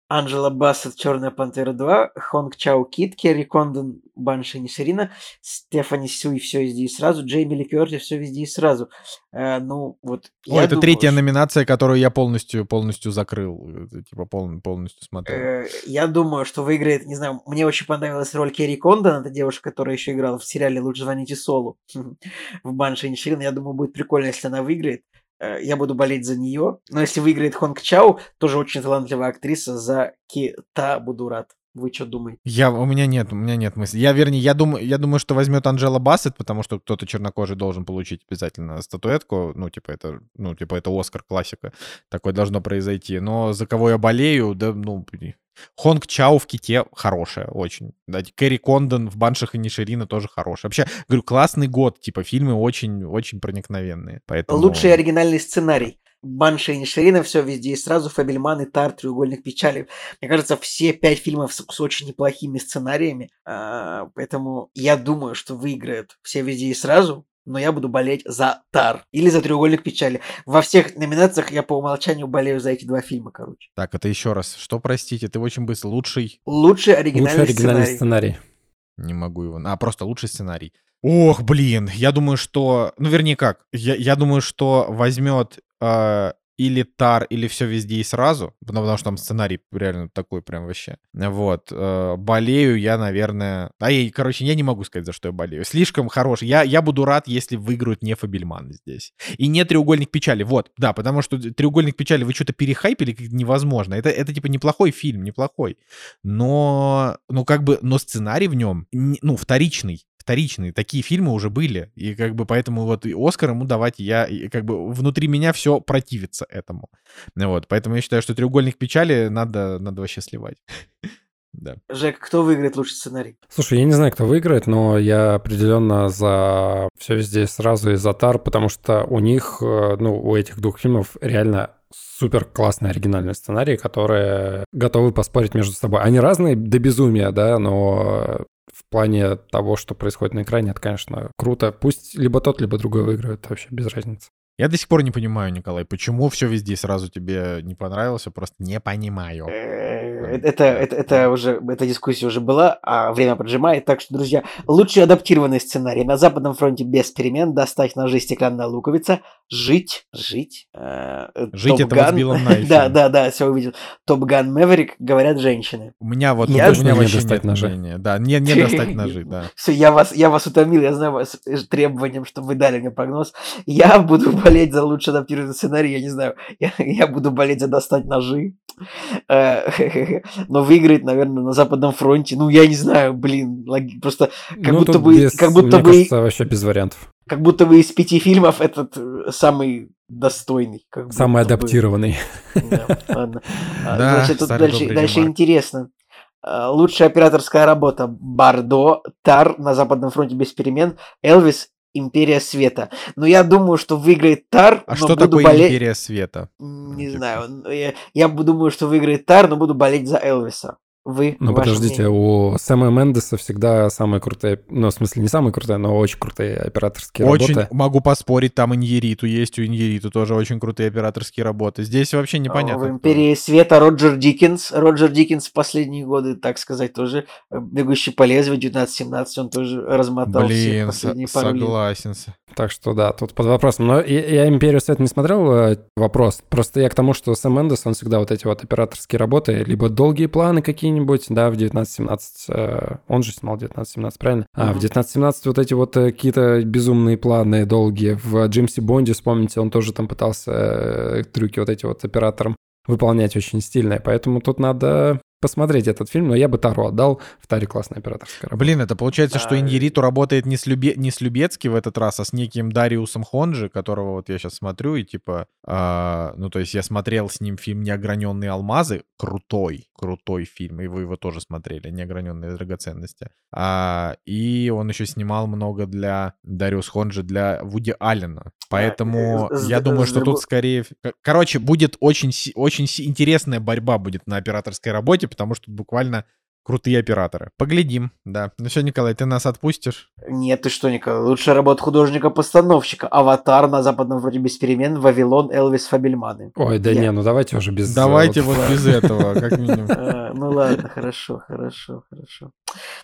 Анджела Бассет, Черная пантера 2, Хонг Чао Кит, Керри Кондон, Банши Ниширина, Стефани Сюй, все везде и сразу, Джейми Ли все везде и сразу. Э, ну, вот. О, это думаю, третья что... номинация, которую я полностью, полностью закрыл, типа пол, полностью смотрел. Э, я думаю, что выиграет, не знаю, мне очень понравилась роль Керри Кондон, это девушка, которая еще играла в сериале «Лучше звоните Солу» в Банши Ниширина. Я думаю, будет прикольно, если она выиграет. Э, я буду болеть за нее. Но если выиграет Хонг Чао, тоже очень талантливая актриса, за Кита буду рад. Вы что думаете? Я, у меня нет, у меня нет мысли. Я, вернее, я думаю, я думаю, что возьмет Анжела Бассет, потому что кто-то чернокожий должен получить обязательно статуэтку. Ну, типа, это, ну, типа, это Оскар классика. Такое должно произойти. Но за кого я болею, да, ну, Хонг Чао в Ките хорошая очень. Да, Кэрри Кондон в Баншах и Ниширина тоже хорошая. Вообще, говорю, классный год. Типа, фильмы очень-очень проникновенные. Поэтому... Лучший оригинальный сценарий. Банша и Ниширина, все везде и сразу, Фабельман и Тар, Треугольник печали. Мне кажется, все пять фильмов с, с очень неплохими сценариями, а, поэтому я думаю, что выиграют все везде и сразу, но я буду болеть за Тар или за Треугольник печали. Во всех номинациях я по умолчанию болею за эти два фильма, короче. Так, это еще раз. Что, простите, ты очень быстро. Лучший... Лучший оригинальный, Лучший оригинальный сценарий. сценарий. Не могу его... А, просто лучший сценарий. Ох, блин, я думаю, что... Ну, вернее, как? Я, я думаю, что возьмет э, или Тар, или все везде и сразу, потому что там сценарий реально такой прям вообще. Вот. Э, болею я, наверное... А я, короче, я не могу сказать, за что я болею. Слишком хороший. Я, я буду рад, если выиграют не Фабельман здесь. И не Треугольник печали. Вот, да, потому что Треугольник печали вы что-то перехайпили невозможно. Это, это типа неплохой фильм, неплохой. Но, ну как бы, но сценарий в нем, ну, вторичный вторичные. Такие фильмы уже были. И как бы поэтому вот и Оскар ему давать я, и как бы внутри меня все противится этому. Вот, поэтому я считаю, что «Треугольник печали» надо, надо вообще сливать. Да. Жек, кто выиграет лучший сценарий? Слушай, я не знаю, кто выиграет, но я определенно за все везде сразу и за Тар, потому что у них, э, ну, у этих двух фильмов реально супер классные оригинальные сценарии, которые готовы поспорить между собой. Они разные до безумия, да, но в плане того, что происходит на экране, это, конечно, круто. Пусть либо тот, либо другой выиграет, вообще без разницы. Я до сих пор не понимаю, Николай, почему все везде сразу тебе не понравилось, просто не понимаю. Э, это, это, это уже, эта дискуссия уже была, а время поджимает. Так что, друзья, лучший адаптированный сценарий. На Западном фронте без перемен, достать ножи, стеклянная луковица, жить, жить. Э, жить это возбило Да, да, да, все увидел. Топ Ган Мэверик, говорят женщины. У меня вот, я, у меня вообще достать ножи. Да, не, не достать ножи, да. Все, я вас, я вас утомил, я знаю вас требованием, чтобы вы дали мне прогноз. Я буду болеть за лучший адаптированный сценарий, я не знаю, я, я буду болеть за достать ножи. Э, но выиграет, наверное, на Западном фронте. Ну, я не знаю, блин, просто как ну, будто бы... Без, как будто бы кажется, вообще без вариантов. Как будто бы из пяти фильмов этот э, самый достойный. Как самый адаптированный. Да, ладно. А, значит, тут дальше, интересно. А, лучшая операторская работа. Бардо, Тар на Западном фронте без перемен, Элвис Империя Света. Но я думаю, что выиграет Тар. А что такое болеть... Империя Света? Не ну, знаю. Я, я думаю, что выиграет Тар, но буду болеть за Элвиса. Вы, ну, подождите, мнение. у Сэма Мендеса всегда самые крутые, ну, в смысле, не самые крутые, но очень крутые операторские очень работы. Очень могу поспорить, там Иньериту есть, у Иньериту тоже очень крутые операторские работы. Здесь вообще непонятно. В «Империи света» Роджер Диккенс. Роджер Диккенс в последние годы, так сказать, тоже э, «Бегущий по лезвию» 1917, он тоже размотал Блин, все последние пару согласен. Лет. Так что да, тут под вопросом. Но я, я «Империю света» не смотрел, э, вопрос. Просто я к тому, что Сэм Мендес, он всегда вот эти вот операторские работы, либо долгие планы какие какие-нибудь, да, в 19-17, э, он же снимал 19-17, правильно? А в 19-17 вот эти вот э, какие-то безумные планы долгие. В Джеймсе Бонде, вспомните, он тоже там пытался э, трюки вот эти вот оператором выполнять очень стильные. Поэтому тут надо посмотреть этот фильм, но я бы Тару отдал. В Таре классная операторская работа. Блин, это получается, что Иньериту работает не с, Любе... не с Любецки в этот раз, а с неким Дариусом Хонджи, которого вот я сейчас смотрю, и типа, а, ну то есть я смотрел с ним фильм «Неограненные алмазы», крутой, крутой фильм, и вы его тоже смотрели, «Неограненные драгоценности». А, и он еще снимал много для Дариус Хонджи, для Вуди Аллена. Поэтому а, я думаю, что тут скорее... Короче, будет очень, очень интересная борьба будет на операторской работе, потому что буквально крутые операторы. Поглядим, да. Ну все, Николай, ты нас отпустишь? Нет, ты что, Николай, лучшая работа художника-постановщика. Аватар на западном вроде без перемен, Вавилон, Элвис, Фабельманы. Ой, да Я- не, ну давайте уже без... э, Давайте вот- вот без этого, как минимум. А, Ну ладно, хорошо, хорошо, хорошо.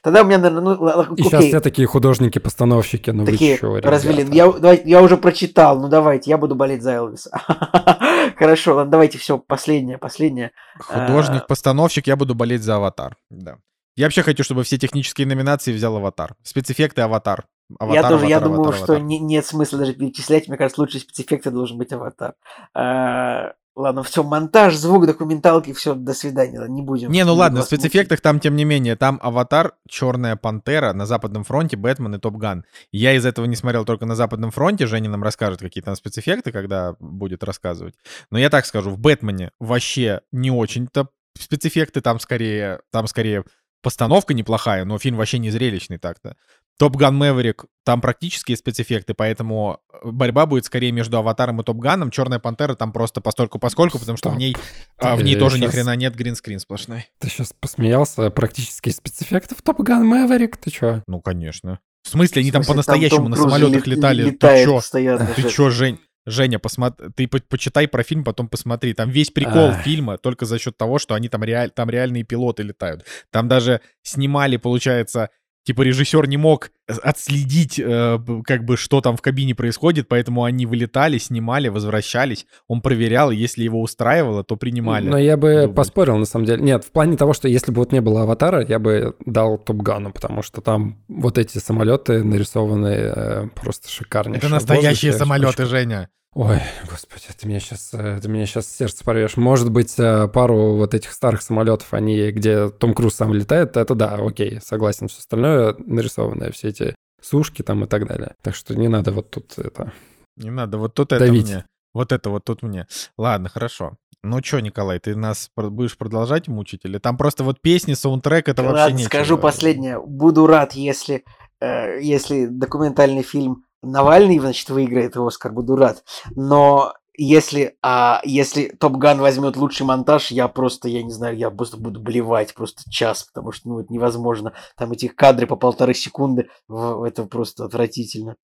Тогда у меня, наверное, ну, ла- И сейчас окей, все такие художники-постановщики, ну такие вы чё, развели. Я, давай- я уже прочитал, ну давайте, я буду болеть за Элвиса. Хорошо, ладно, давайте все, последнее, последнее. Художник, постановщик, я буду болеть за аватар. Да. Я вообще хочу, чтобы все технические номинации взял аватар. Спецэффекты аватар. Аватар, я тоже, я аватар, думаю, аватар, что аватар. не- нет смысла даже перечислять. Мне кажется, лучший спецэффекты должен быть аватар. А, Ладно, все, монтаж, звук, документалки, все, до свидания, не будем. Не, ну будем ладно, в вас мучить. спецэффектах там, тем не менее, там Аватар, Черная Пантера, на Западном фронте, Бэтмен и Топ Ган. Я из этого не смотрел только на Западном фронте, Женя нам расскажет, какие там спецэффекты, когда будет рассказывать. Но я так скажу, в Бэтмене вообще не очень-то спецэффекты, там скорее, там скорее постановка неплохая, но фильм вообще не зрелищный так-то. Топ Ган Мэверик, там практические спецэффекты, поэтому борьба будет скорее между Аватаром и Топ Ганом. Черная Пантера там просто постольку поскольку, потому что в Стоп. ней, а, в ней тоже ни щас- хрена нет green screen сплошной. Ты сейчас посмеялся, практические спецэффекты в Топ Ган Мэверик, ты чё? Ну, конечно. В смысле, они там В смысле, по-настоящему Том на самолетах лет- летали. Летает Ты чё? постоянно. Ты чё, Жень? Женя, посмотри, ты по- почитай про фильм, потом посмотри. Там весь прикол фильма только за счет того, что они там, реаль... там реальные пилоты летают. Там даже снимали, получается, типа режиссер не мог отследить, э, как бы, что там в кабине происходит, поэтому они вылетали, снимали, возвращались. Он проверял, и если его устраивало, то принимали. Но я бы дубль. поспорил, на самом деле. Нет, в плане того, что если бы вот не было аватара, я бы дал Топ Гану, потому что там вот эти самолеты нарисованные э, просто шикарнейшие. Это настоящие воздухе. самолеты, Женя. Ой, господи, ты меня сейчас, ты меня сейчас сердце порвешь. Может быть, э, пару вот этих старых самолетов, они, где Том Круз сам летает, это да, окей, согласен. Все остальное нарисованное, все эти сушки там и так далее. Так что не надо вот тут это... Не надо, вот тут это Давить. мне. Вот это вот тут мне. Ладно, хорошо. Ну чё, Николай, ты нас будешь продолжать мучить? Или там просто вот песни, саундтрек, это вообще Ладно, нечего. скажу последнее. Буду рад, если, э, если документальный фильм Навальный, значит, выиграет Оскар, буду рад. Но если, а, если Топ Ган возьмет лучший монтаж, я просто, я не знаю, я просто буду блевать просто час, потому что, ну, это невозможно. Там эти кадры по полторы секунды, это просто отвратительно.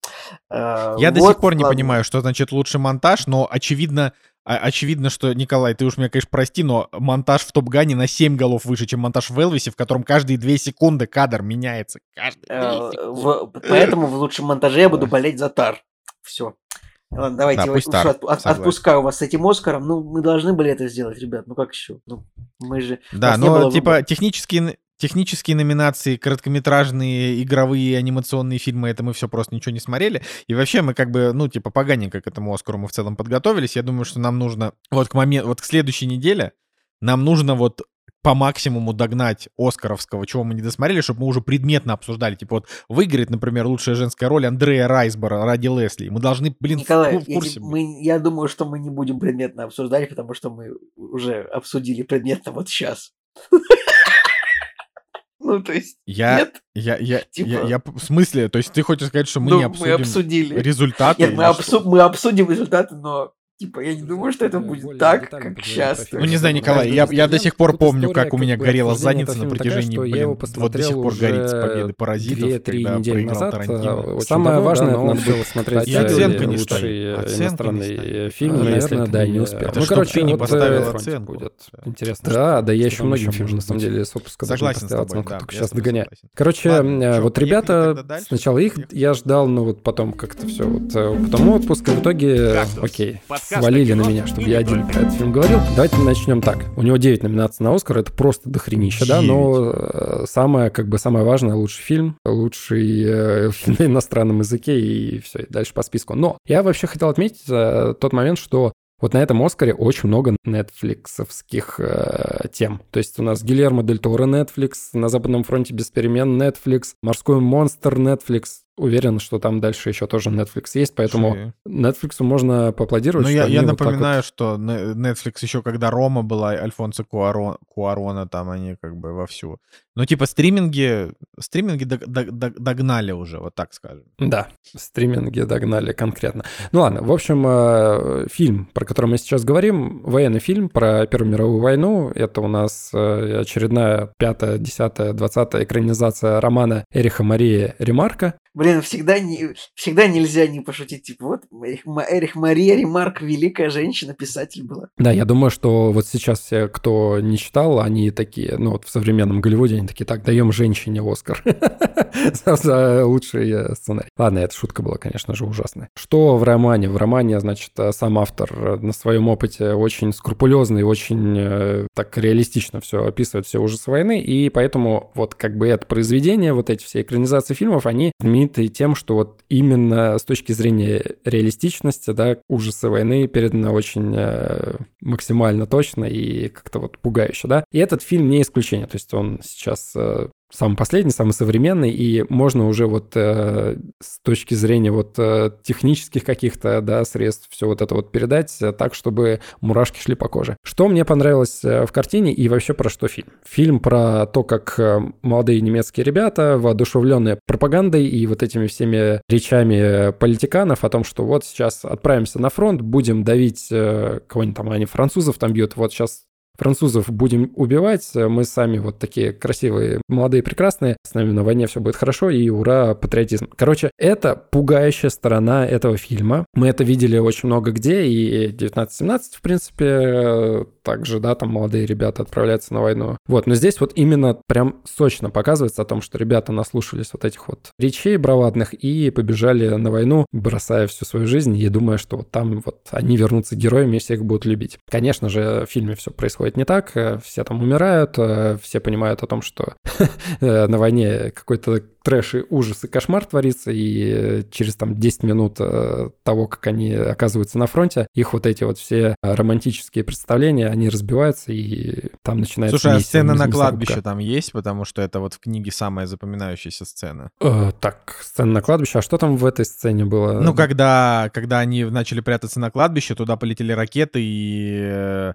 Э, Я до вот, сих пор не ладно. понимаю, что значит лучший монтаж, но очевидно, очевидно, что, Николай, ты уж меня, конечно, прости, но монтаж в Топ-Гане на 7 голов выше, чем монтаж в Элвисе, в котором каждые 2 секунды кадр меняется. Каждые 2 Э, поэтому в лучшем монтаже я буду болеть за Тар. Все. Ладно, давайте Да, пусть уж от- отпускаю вас с этим Оскаром. Ну, мы должны были это сделать, ребят. Ну как еще? Ну, мы же... Да, но типа технические, н- технические номинации, короткометражные, игровые, анимационные фильмы, это мы все просто ничего не смотрели. И вообще мы как бы, ну, типа, поганенько к этому Оскару мы в целом подготовились. Я думаю, что нам нужно вот к моменту, вот к следующей неделе нам нужно вот по максимуму догнать Оскаровского, чего мы не досмотрели, чтобы мы уже предметно обсуждали. Типа вот выиграет, например, лучшая женская роль Андрея Райсбора ради Лесли. Мы должны, блин, Николай, в я, курсе те- быть. мы, я думаю, что мы не будем предметно обсуждать, потому что мы уже обсудили предметно вот сейчас. Ну, то есть, Я, нет? я, я, Типа- я, я, в смысле, то есть ты хочешь сказать, что мы Ну, не обсудим обсудили. результаты? Нет, мы, что? обсу- мы обсудим результаты, но, типа, я не думаю, что это будет так, как сейчас. Ну, не знаю, Николай, я, я до сих пор помню, как у меня горела задница на протяжении, блин, вот до сих пор горит с победы паразитов, 2-3 когда недели проиграл назад. Тарантино. э, Очень Самое важное, да, это но надо было смотреть И э, оценка не лучший не иностранный фильм. Ну, наверное, да, не успел. это Ну, чтоб короче, не вот, поставил э, оценку. будет Да. интересно. Да, да, я еще многим фильмам, на самом деле, с выпуска должен Согласен с тобой, только сейчас догоняю. Короче, э, вот ребята, сначала их я ждал, но вот потом как-то все, вот э, потом отпуск, и в итоге, окей, свалили на меня, чтобы я один про этот фильм говорил. Давайте начнем так. У него 9 номинаций на Оскар, это просто дохренища, да, но э, самое, как бы, самое важное, лучший фильм, лучший э, фильм на иностранном языке и все, и дальше по списку. Но я вообще хотел отметить э, тот момент, что вот на этом Оскаре очень много нетфликсовских э, тем. То есть у нас Гильермо Дель Торо Netflix, на Западном фронте без перемен Netflix, Морской монстр Netflix, уверен, что там дальше еще тоже Netflix есть, поэтому Ши. Netflix можно поаплодировать. Ну, что я, я вот так вот- напоминаю, что Netflix еще когда Рома была, Альфонсо Куарон, Куарона, там они как бы вовсю. Ну, типа стриминги, стриминги дог- дог- дог- догнали уже, вот так скажем. Да, стриминги догнали конкретно. Ну ладно, в общем, э, фильм, про который мы сейчас говорим, военный фильм про Первую мировую войну. Это у нас э, очередная пятая, десятая, двадцатая экранизация романа Эриха Марии Ремарка. Блин, всегда, не, всегда нельзя не пошутить. Типа, вот Эрих, Ма- Эрих Мария Ремарк, великая женщина, писатель была. Да, я думаю, что вот сейчас все, кто не читал, они такие, ну вот в современном Голливуде, они такие, так, даем женщине Оскар за- лучший э, сценарий. Ладно, эта шутка была, конечно же, ужасная. Что в романе? В романе, значит, э, сам автор э, на своем опыте очень скрупулезно и очень так реалистично все описывает, все ужасы войны, и поэтому вот как бы это произведение, вот эти все экранизации фильмов, они знамениты тем, что вот именно с точки зрения реалистичности, да, ужасы войны переданы очень э, максимально точно и как-то вот пугающе, да. И этот фильм не исключение, то есть он сейчас э, самый последний, самый современный, и можно уже вот э, с точки зрения вот э, технических каких-то, да, средств все вот это вот передать э, так, чтобы мурашки шли по коже. Что мне понравилось э, в картине и вообще про что фильм? Фильм про то, как э, молодые немецкие ребята, воодушевленные пропагандой и вот этими всеми речами политиканов о том, что вот сейчас отправимся на фронт, будем давить э, кого-нибудь там, они французов там бьют, вот сейчас французов будем убивать, мы сами вот такие красивые, молодые, прекрасные, с нами на войне все будет хорошо, и ура, патриотизм. Короче, это пугающая сторона этого фильма. Мы это видели очень много где, и 19-17, в принципе, э, также, да, там молодые ребята отправляются на войну. Вот, но здесь вот именно прям сочно показывается о том, что ребята наслушались вот этих вот речей бравадных и побежали на войну, бросая всю свою жизнь и думая, что вот там вот они вернутся героями и всех будут любить. Конечно же, в фильме все происходит не так, э, все там умирают, э, все понимают о том, что э, на войне какой-то трэш и ужас и кошмар творится, и через там 10 минут того, как они оказываются на фронте, их вот эти вот все романтические представления, они разбиваются, и там начинается Слушай, а сцена на кладбище там есть? Потому что это вот в книге самая запоминающаяся сцена. Э, так, сцена на кладбище. А что там в этой сцене было? Ну, когда, когда они начали прятаться на кладбище, туда полетели ракеты, и,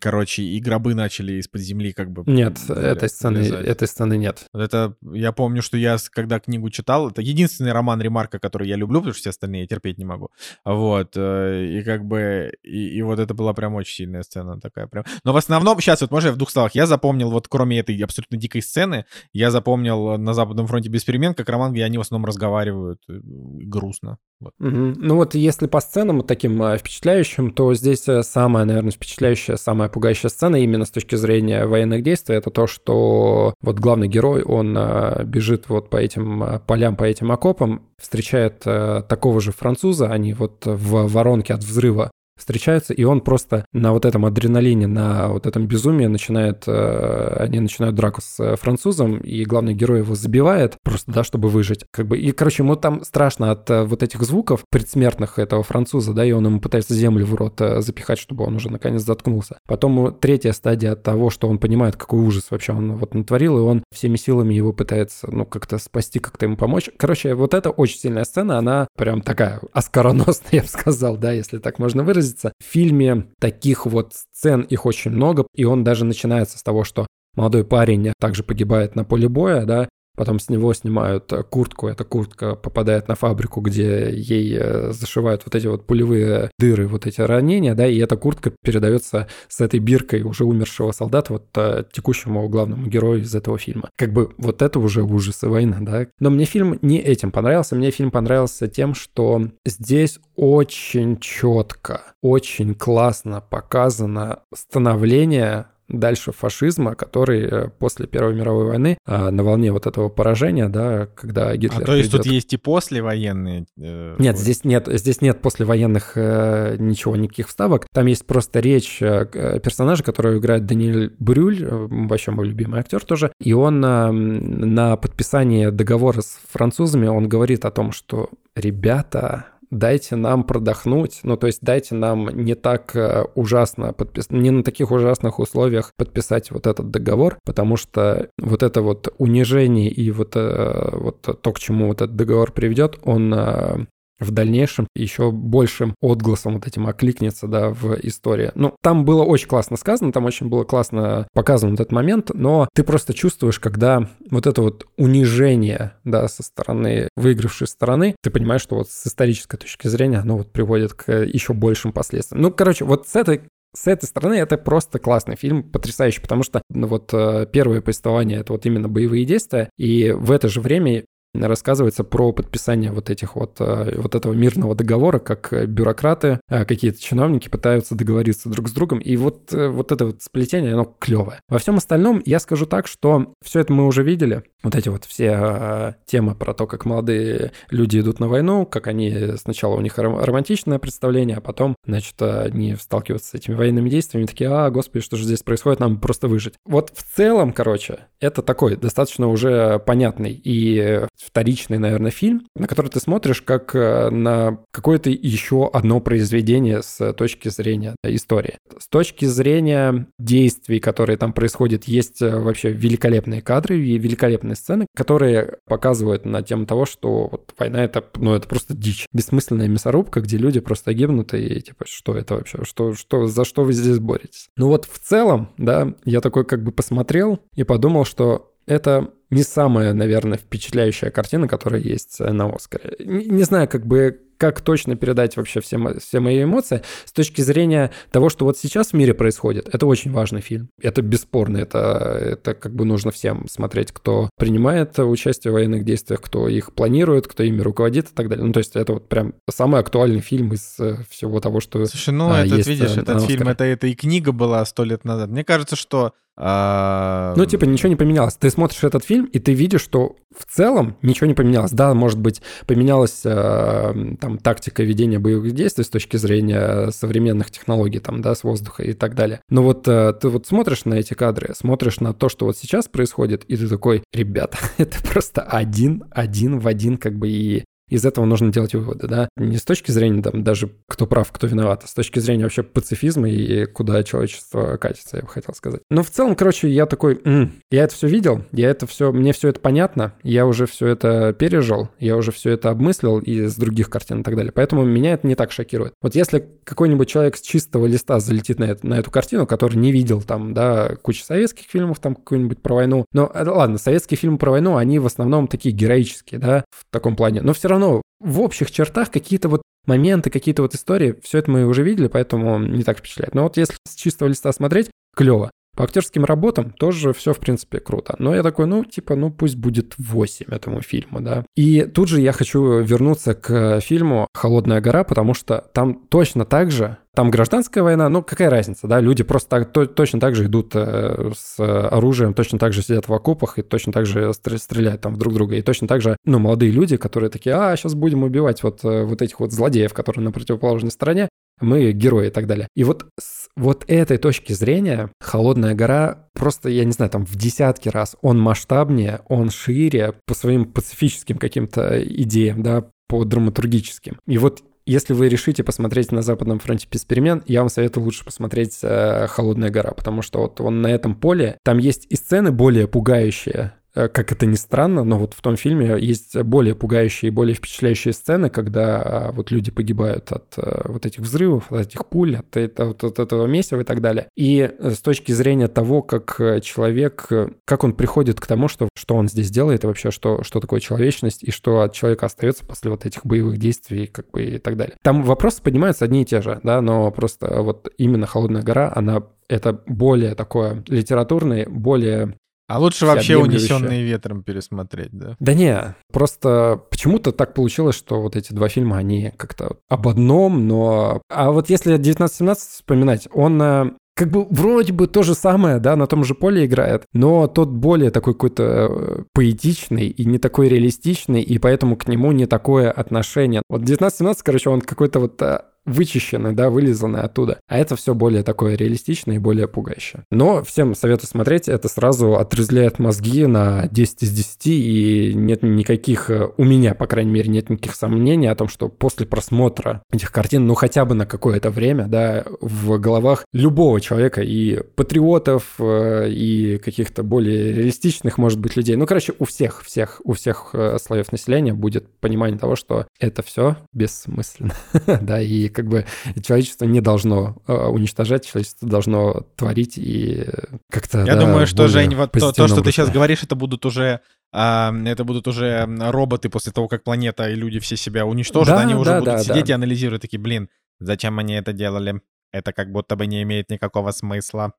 короче, и гробы начали из-под земли как бы... Нет, зале- этой сцены, вылезать. этой сцены нет. Вот это, я помню, что я, когда книгу читал, это единственный роман Ремарка, который я люблю, потому что все остальные я терпеть не могу. Вот, э, и как бы, и, и вот это была прям очень сильная сцена такая прям. Но в основном, сейчас вот, можно я в двух словах, я запомнил, вот кроме этой абсолютно дикой сцены, я запомнил на Западном фронте без перемен, как роман, где они в основном разговаривают э, грустно. Вот. Мгм. Ну вот если по сценам таким э, впечатляющим, то здесь э, самая, наверное, впечатляющая, самая пугающая сцена именно с точки зрения военных действий, это то, что вот главный герой, он э, бежит вот по этим э, полям, по этим окопам, встречает э, такого же француза, они вот в воронке от взрыва встречаются, и он просто на вот этом адреналине, на вот этом безумии начинает, э, они начинают драку с э, французом, и главный герой его забивает, просто, да, чтобы выжить. Как бы, и, короче, ему там страшно от э, вот этих звуков предсмертных этого француза, да, и он ему пытается землю в рот э, запихать, чтобы он уже наконец заткнулся. Потом третья стадия того, что он понимает, какой ужас вообще он вот натворил, и он всеми силами его пытается, ну, как-то спасти, как-то ему помочь. Короче, вот это очень сильная сцена, она прям такая оскароносная, я бы сказал, да, если так можно выразиться. В фильме таких вот сцен, их очень много, и он даже начинается с того, что молодой парень также погибает на поле боя, да, Потом с него снимают э, куртку, эта куртка попадает на фабрику, где ей э, зашивают вот эти вот пулевые дыры, вот эти ранения, да, и эта куртка передается с этой биркой уже умершего солдата вот э, текущему главному герою из этого фильма. Как бы вот это уже ужасы войны, да. Но мне фильм не этим понравился, мне фильм понравился тем, что здесь очень четко, очень классно показано становление дальше фашизма, который э, после Первой мировой войны а, на волне вот этого поражения, да, когда Гитлер А то есть тут придет- есть и послевоенные... э, Нет, вот. здесь нет, здесь нет послевоенных э, ничего, никаких вставок. Там есть просто речь э, э, персонажа, которого играет Даниэль Брюль, э, вообще мой любимый актер тоже. И он э, на подписании договора с французами, он говорит о том, что ребята, дайте нам продохнуть, ну, то есть дайте нам не так э, ужасно подписать, не на таких ужасных условиях подписать вот этот договор, потому что вот это вот унижение и вот, э, вот то, к чему вот этот договор приведет, он э, в дальнейшем еще большим отгласом вот этим окликнется, да, в истории. Ну, там было очень классно сказано, там очень было классно показан вот этот момент, но ты просто чувствуешь, когда вот это вот унижение, да, со стороны выигравшей стороны, ты понимаешь, что вот с исторической точки зрения оно вот приводит к еще большим последствиям. Ну, короче, вот с этой с этой стороны это просто классный фильм, потрясающий, потому что ну, вот э, первое повествование это вот именно боевые действия, и в это же время рассказывается про подписание вот этих вот, э, вот этого мирного договора, как бюрократы, э, какие-то чиновники пытаются договориться друг с другом, и вот, э, вот это вот сплетение, оно клевое. Во всем остальном я скажу так, что все это мы уже видели, вот эти вот все темы про то, как молодые люди идут на войну, как они сначала у них романтичное представление, а потом, значит, они сталкиваются с этими военными действиями, такие, а, господи, что же здесь происходит, нам просто выжить. Вот в целом, короче, это такой достаточно уже понятный и вторичный, наверное, фильм, на который ты смотришь как э, на какое-то еще одно произведение с точки зрения истории. С точки зрения действий, которые там происходят, есть э, вообще великолепные кадры и великолепные сцены, которые показывают на тему того, что вот война это, ну, это просто дичь. Бессмысленная мясорубка, где люди просто гибнут, и типа, что это вообще? Что, что, за что вы здесь боретесь? Ну вот в целом, да, я такой как бы посмотрел и подумал, что это не самая, наверное, впечатляющая картина, которая есть э, на Оскаре. Не, не знаю, как бы как точно передать вообще все, все мои эмоции с точки зрения того, что вот сейчас в мире происходит. Это очень важный фильм. Это бесспорно. Это, это как бы нужно всем смотреть, кто принимает участие в военных действиях, кто их планирует, кто ими руководит и так далее. Ну, то есть это вот прям самый актуальный фильм из э, всего того, что Слушай, ну, а, этот, видишь, этот фильм, это, это и книга была сто лет назад. Мне кажется, что а... Ну, типа, ничего не поменялось. Ты смотришь этот фильм, и ты видишь, что в целом ничего не поменялось. Да, может быть, поменялась э, там тактика ведения боевых действий с точки зрения современных технологий, там, да, с воздуха и так далее. Но вот э, ты вот смотришь на эти кадры, смотришь на то, что вот сейчас происходит, и ты такой, ребята, это просто один, один в один, как бы и из этого нужно делать выводы, да, не с точки зрения там даже кто прав, кто виноват, а с точки зрения вообще пацифизма и куда человечество катится, я бы хотел сказать. Но в целом, короче, я такой, М, я это все видел, я это все, мне все это понятно, я уже все это пережил, я уже все это обмыслил из других картин и так далее, поэтому меня это не так шокирует. Вот если какой-нибудь человек с чистого листа залетит на, это, на эту картину, который не видел там, да, кучу советских фильмов, там какой-нибудь про войну, но э, ладно, советские фильмы про войну, они в основном такие героические, да, в таком плане, но все равно равно в общих чертах какие-то вот моменты, какие-то вот истории, все это мы уже видели, поэтому не так впечатляет. Но вот если с чистого листа смотреть, клево. По актерским работам тоже все, в принципе, круто. Но я такой, ну, типа, ну, пусть будет 8 этому фильму, да. И тут же я хочу вернуться к фильму «Холодная гора», потому что там точно так же там гражданская война, ну какая разница, да, люди просто так, то, точно так же идут э, с оружием, точно так же сидят в окопах и точно так же стреляют там друг друга. И точно так же, ну, молодые люди, которые такие, а, сейчас будем убивать вот, э, вот этих вот злодеев, которые на противоположной стороне, мы герои и так далее. И вот с вот этой точки зрения «Холодная гора» просто, я не знаю, там в десятки раз он масштабнее, он шире по своим пацифическим каким-то идеям, да, по драматургическим. И вот если вы решите посмотреть на Западном фронте без перемен, я вам советую лучше посмотреть э, «Холодная гора», потому что вот он на этом поле, там есть и сцены более пугающие, как это ни странно, но вот в том фильме есть более пугающие и более впечатляющие сцены, когда а, вот люди погибают от э, вот этих взрывов, от этих пуль, от, от, от этого месива и так далее. И с точки зрения того, как человек, как он приходит к тому, что, что он здесь делает, и вообще, что, что такое человечность, и что от человека остается после вот этих боевых действий, как бы и так далее. Там вопросы поднимаются одни и те же, да, но просто вот именно «Холодная гора», она это более такое литературный, более а лучше вообще унесенные ветром пересмотреть, да? Да не, просто почему-то так получилось, что вот эти два фильма, они как-то об одном, но... А вот если 1917 вспоминать, он э, как бы вроде бы то же самое, да, на том же поле играет, но тот более такой какой-то э, поэтичный и не такой реалистичный, и поэтому к нему не такое отношение. Вот 1917, короче, он какой-то вот э, вычищены, да, вылизаны оттуда. А это все более такое реалистичное и более пугающее. Но всем советую смотреть, это сразу отрезляет мозги на 10 из 10, и нет никаких, э, у меня, по крайней мере, нет никаких сомнений о том, что после просмотра этих картин, ну хотя бы на какое-то время, да, в головах любого человека и патриотов, э, и каких-то более реалистичных, может быть, людей, ну, короче, у всех, всех, у всех э, слоев населения будет понимание того, что это все бессмысленно, да, и как бы человечество не должно уничтожать, человечество должно творить и как-то... Я да, думаю, что, Жень, вот то, то, что ты сейчас говоришь, это будут уже это будут уже роботы после того, как планета и люди все себя уничтожат, да, они уже да, будут да, сидеть да. и анализировать такие, блин, зачем они это делали? Это как будто бы не имеет никакого смысла.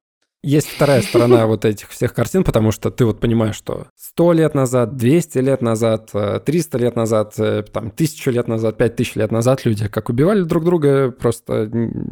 Есть вторая сторона вот этих всех картин, потому что ты вот понимаешь, что 100 лет назад, 200 лет назад, 300 э, лет назад, э, там, 1000 лет назад, 5000 лет назад люди как убивали друг друга, просто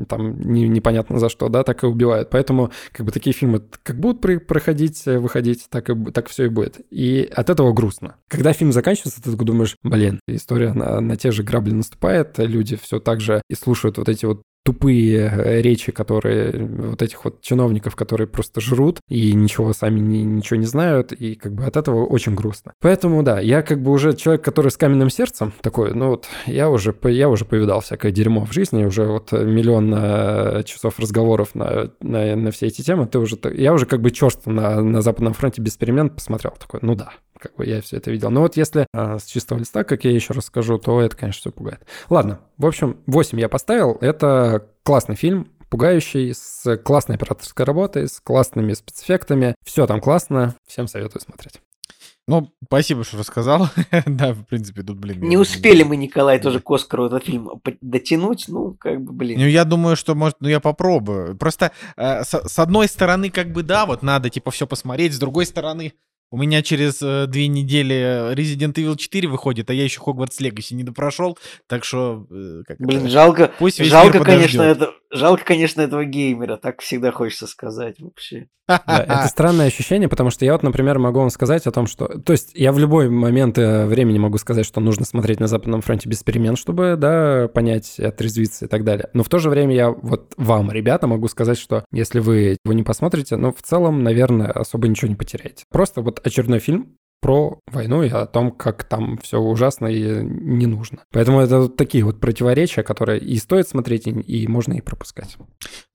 там не, непонятно за что, да, так и убивают. Поэтому как бы такие фильмы как будут при, проходить, э, выходить, так, и, так все и будет. И от этого грустно. Когда фильм заканчивается, ты думаешь, блин, история на, на те же грабли наступает, люди все так же и слушают вот эти вот тупые э, речи, которые вот этих вот чиновников, которые просто жрут и ничего сами не, ничего не знают, и как бы от этого очень грустно. Поэтому да, я как бы уже человек, который с каменным сердцем такой, ну вот я уже, я уже повидал всякое дерьмо в жизни, уже вот миллион э, часов разговоров на, на, на все эти темы, ты уже, я уже как бы черт на, на Западном фронте без перемен посмотрел, такой, ну да, как бы я все это видел. Но вот если а, с чистого листа, как я еще раз скажу, то это, конечно, все пугает. Ладно, в общем, 8 я поставил. Это классный фильм, пугающий, с классной операторской работой, с классными спецэффектами. Все там классно, всем советую смотреть. Ну, спасибо, что рассказал. да, в принципе, тут, блин... Не успели мы, Николай, тоже к Оскару этот фильм дотянуть, ну, как бы, блин. Ну, я думаю, что, может, ну, я попробую. Просто, э, с, с одной стороны, как бы, да, вот надо, типа, все посмотреть, с другой стороны, у меня через э, две недели Resident Evil 4 выходит, а я еще Hogwarts Legacy не допрошел, так что... Э, как Блин, это, жалко, пусть жалко, конечно, это, жалко, конечно, этого геймера, так всегда хочется сказать вообще. Да, это странное ощущение, потому что я вот, например, могу вам сказать о том, что... То есть я в любой момент э, времени могу сказать, что нужно смотреть на Западном фронте без перемен, чтобы, да, понять, отрезвиться и так далее. Но в то же время я вот вам, ребята, могу сказать, что если вы его не посмотрите, ну, в целом, наверное, особо ничего не потеряете. Просто вот очередной фильм про войну и о том, как там все ужасно и не нужно. Поэтому это вот такие вот противоречия, которые и стоит смотреть, и, и можно и пропускать.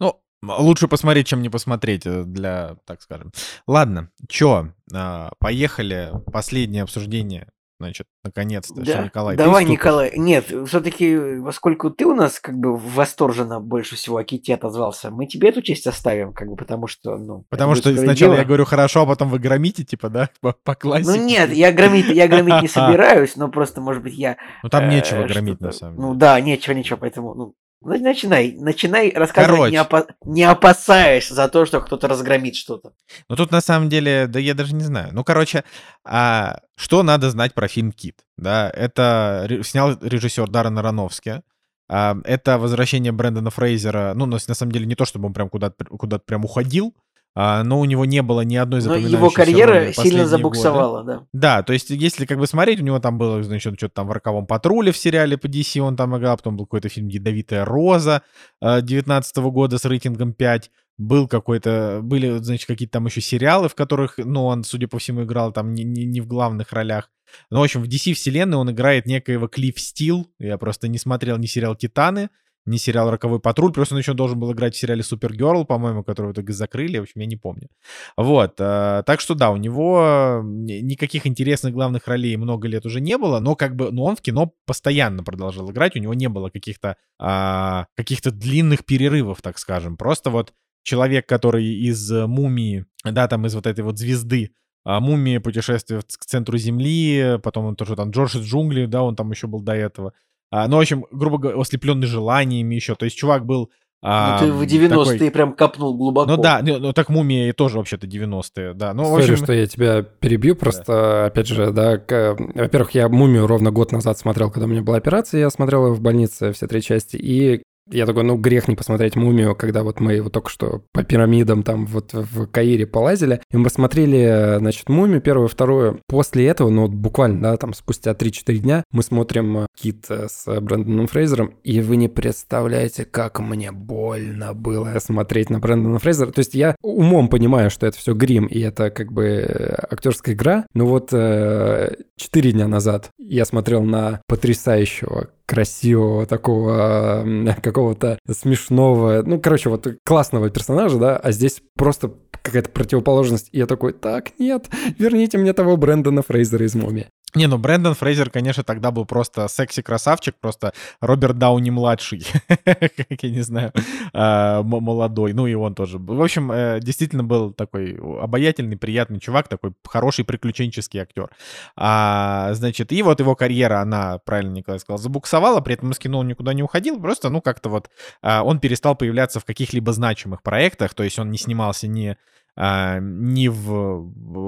Ну, лучше посмотреть, чем не посмотреть, э, для, так скажем. Ладно, чё, а, поехали. Последнее обсуждение Значит, наконец-то, да. Николай. Давай, Николай. Нет, все-таки, поскольку ты у нас как бы восторженно больше всего о ките отозвался, мы тебе эту честь оставим, как бы, потому что, ну... Потому что сначала я говорю хорошо, а потом вы громите, типа, да, по, по классике. Ну нет, я громить, я громить не собираюсь, но просто, может быть, я... Ну там нечего э, громить, на самом деле. Ну да, нечего, нечего, поэтому, ну, Начинай, начинай рассказывать, не, опа- не опасаясь за то, что кто-то разгромит что-то. Ну тут на самом деле, да я даже не знаю. Ну, короче, а, что надо знать про фильм «Кит»? Да, это снял режиссер Даррен Аронофски. А, это возвращение Брэндона Фрейзера. Ну, на, самом деле, не то, чтобы он прям куда-то куда прям уходил, но у него не было ни одной запоминающейся его карьера сильно забуксовала, годы. да. Да, то есть если как бы смотреть, у него там было, значит, что-то там в «Роковом патруле» в сериале по DC он там играл, потом был какой-то фильм «Ядовитая роза» 19 а, года с рейтингом 5, был какой-то, были, значит, какие-то там еще сериалы, в которых, ну, он, судя по всему, играл там не, не, не в главных ролях. Но, в общем, в DC вселенной он играет некоего Клифф Стил. Я просто не смотрел ни сериал «Титаны», не сериал «Роковой патруль», просто он еще должен был играть в сериале «Супергерл», по-моему, который в итоге закрыли, в общем, я не помню. Вот, э, так что да, у него никаких интересных главных ролей много лет уже не было, но как бы, но он в кино постоянно продолжал играть, у него не было каких-то э, каких-то длинных перерывов, так скажем, просто вот человек, который из «Мумии», да, там из вот этой вот звезды, а Мумия путешествие к центру Земли, потом он тоже там Джордж из джунглей, да, он там еще был до этого. А, ну, в общем, грубо говоря, ослепленный желаниями еще. То есть чувак был... А, ну, ты в 90-е такой... прям копнул глубоко. Ну да, ну, ну так мумия тоже вообще-то 90-е, да. Ну, Sorry, общем... что я тебя перебью, просто, да. опять же, да, к... во-первых, я мумию ровно год назад смотрел, когда у меня была операция, я смотрел ее в больнице все три части, и Я такой, ну, грех не посмотреть «Мумию», когда вот мы вот только что по пирамидам там вот в Каире полазили. И мы посмотрели, значит, «Мумию» первую, вторую. После этого, ну, вот буквально, да, там спустя 3-4 дня мы смотрим «Кит» с Брэндоном Фрейзером, и вы не представляете, как мне больно было смотреть на Брэндона Фрейзера. То есть я умом понимаю, что это все грим, и это как бы актерская игра, но вот э, 4 дня назад я смотрел на потрясающего красивого, такого какого-то смешного, ну, короче, вот классного персонажа, да, а здесь просто какая-то противоположность. И я такой, так, нет, верните мне того Брэндона Фрейзера из «Мумии». Не, ну Брэндон Фрейзер, конечно, тогда был просто секси-красавчик, просто Роберт Дауни-младший, как я не знаю, а, молодой, ну и он тоже. В общем, э, действительно был такой обаятельный, приятный чувак, такой хороший приключенческий актер. А, значит, и вот его карьера, она, правильно Николай сказал, забуксовала, при этом из кино он никуда не уходил, просто, ну, как-то вот а, он перестал появляться в каких-либо значимых проектах, то есть он не снимался ни а, ни в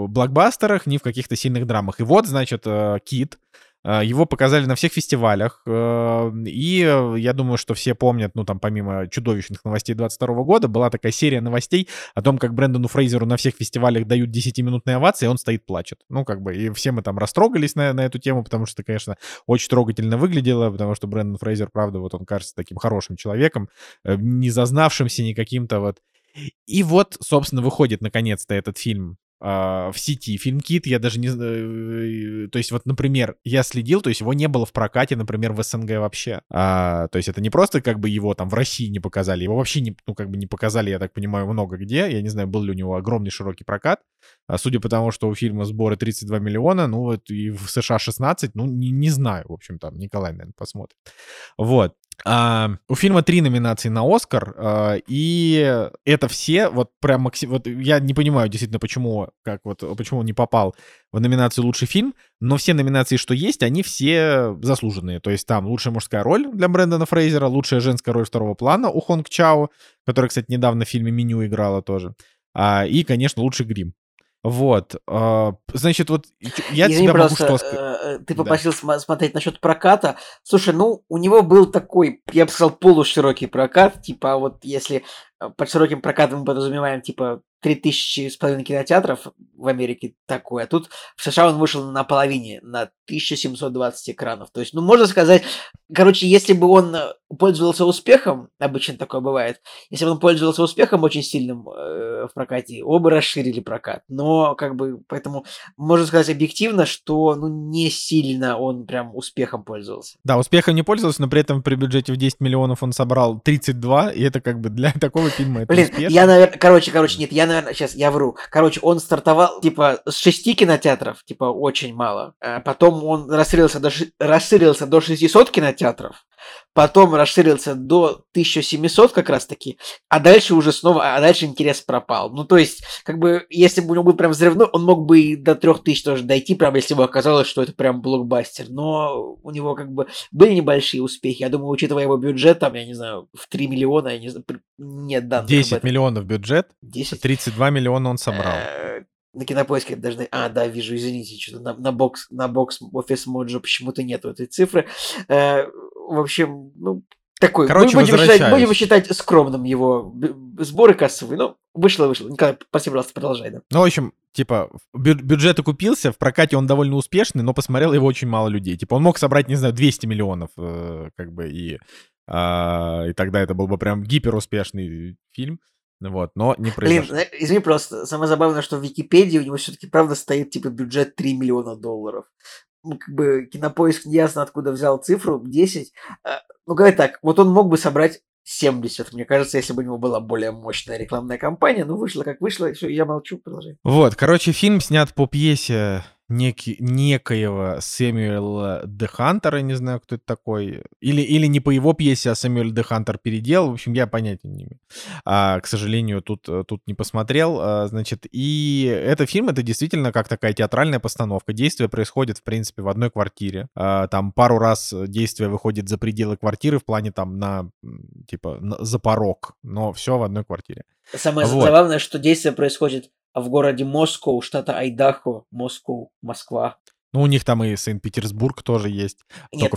блокбастерах, ни в каких-то сильных драмах. И вот, значит, э, Кит, э, его показали на всех фестивалях, э, и я думаю, что все помнят, ну, там, помимо чудовищных новостей 22 года, была такая серия новостей о том, как Брэндону Фрейзеру на всех фестивалях дают 10-минутные овации, и он стоит плачет. Ну, как бы, и все мы там растрогались на, на эту тему, потому что, конечно, очень трогательно выглядело, потому что Брэндон Фрейзер, правда, вот он кажется таким хорошим человеком, не зазнавшимся, не каким-то вот и вот, собственно, выходит наконец-то этот фильм а, в сети фильм Кит, я даже не э, то есть вот, например, я следил, то есть его не было в прокате, например, в СНГ вообще, а, то есть это не просто как бы его там в России не показали, его вообще не, ну как бы не показали, я так понимаю, много где, я не знаю, был ли у него огромный широкий прокат, а судя по тому, что у фильма сборы 32 миллиона, ну вот и в США 16, ну не, не знаю, в общем там, Николай, наверное, посмотрит. Вот, а, у фильма три номинации на Оскар, а, и это все, вот прям максим... Вот я не понимаю действительно, почему, как вот, почему он не попал в номинацию «Лучший фильм», но все номинации, что есть, они все заслуженные. То есть там лучшая мужская роль для Брэндона Фрейзера, лучшая женская роль второго плана у Хонг Чао, которая, кстати, недавно в фильме «Меню» играла тоже. А, и, конечно, лучший грим. Вот, а, значит, вот я Извини, тебя просто, могу что сказать. Э, ты попросил да. смотреть насчет проката. Слушай, ну, у него был такой, я бы сказал, полуширокий прокат. Типа, вот если э, под широким прокатом мы подразумеваем, типа, 3000 с половиной кинотеатров в Америке такое, а тут в США он вышел на половине, на 1720 экранов. То есть, ну, можно сказать, короче, если бы он э, пользовался успехом, обычно такое бывает, если бы он пользовался успехом очень сильным э, в прокате, оба расширили прокат. Но, как бы, поэтому можно сказать объективно, что, ну, не сильно он прям успехом пользовался. Да, успехом не пользовался, но при этом при бюджете в 10 миллионов он собрал 32, и это как бы для такого фильма это Блин, успешно. я, наверное, короче, короче, нет, я наверное, сейчас я вру. Короче, он стартовал, типа, с шести кинотеатров, типа, очень мало. А потом он расширился до, расширился до 600 кинотеатров потом расширился до 1700 как раз таки, а дальше уже снова, а дальше интерес пропал. Ну, то есть, как бы, если бы у него был прям взрывной, он мог бы и до 3000 тоже дойти, прям, если бы оказалось, что это прям блокбастер. Но у него, как бы, были небольшие успехи. Я думаю, учитывая его бюджет, там, я не знаю, в 3 миллиона, я не знаю, нет данных 10 миллионов бюджет, 10? 32 миллиона он собрал. Э, на кинопоиске даже... А, да, вижу, извините, что-то на, на бокс, на бокс офис Моджо почему-то нету этой цифры. Э, в общем, ну, такой. Короче, мы будем считать, будем считать скромным его сборы кассовые. Ну, вышло, вышло. Николай, спасибо, пожалуйста, продолжай. Да. Ну, в общем, типа, бю- бюджет окупился, в прокате он довольно успешный, но посмотрел его очень мало людей. Типа, он мог собрать, не знаю, 200 миллионов, э, как бы, и, э, и тогда это был бы прям гиперуспешный фильм. Вот, но не произошло. Блин, извини просто, самое забавное, что в Википедии у него все-таки правда стоит типа бюджет 3 миллиона долларов. Ну, как бы кинопоиск не ясно откуда взял цифру 10. А, ну, говорит так, вот он мог бы собрать 70, мне кажется, если бы у него была более мощная рекламная кампания, ну, вышло как вышло, и все, я молчу, продолжай. Вот, короче, фильм снят по пьесе неки, некоего Сэмюэла Де Хантера, не знаю, кто это такой, или, или не по его пьесе, а Сэмюэль Де Хантер переделал, в общем, я понятия не имею. А, к сожалению, тут, тут не посмотрел, а, значит, и этот фильм, это действительно как такая театральная постановка, действие происходит, в принципе, в одной квартире, а, там пару раз действие выходит за пределы квартиры в плане там на, типа, на, за порог, но все в одной квартире. Самое вот. забавное, что действие происходит в городе Москва, штата Айдахо, Москва, Москва. Ну, у них там и Санкт-Петербург тоже есть. Нет.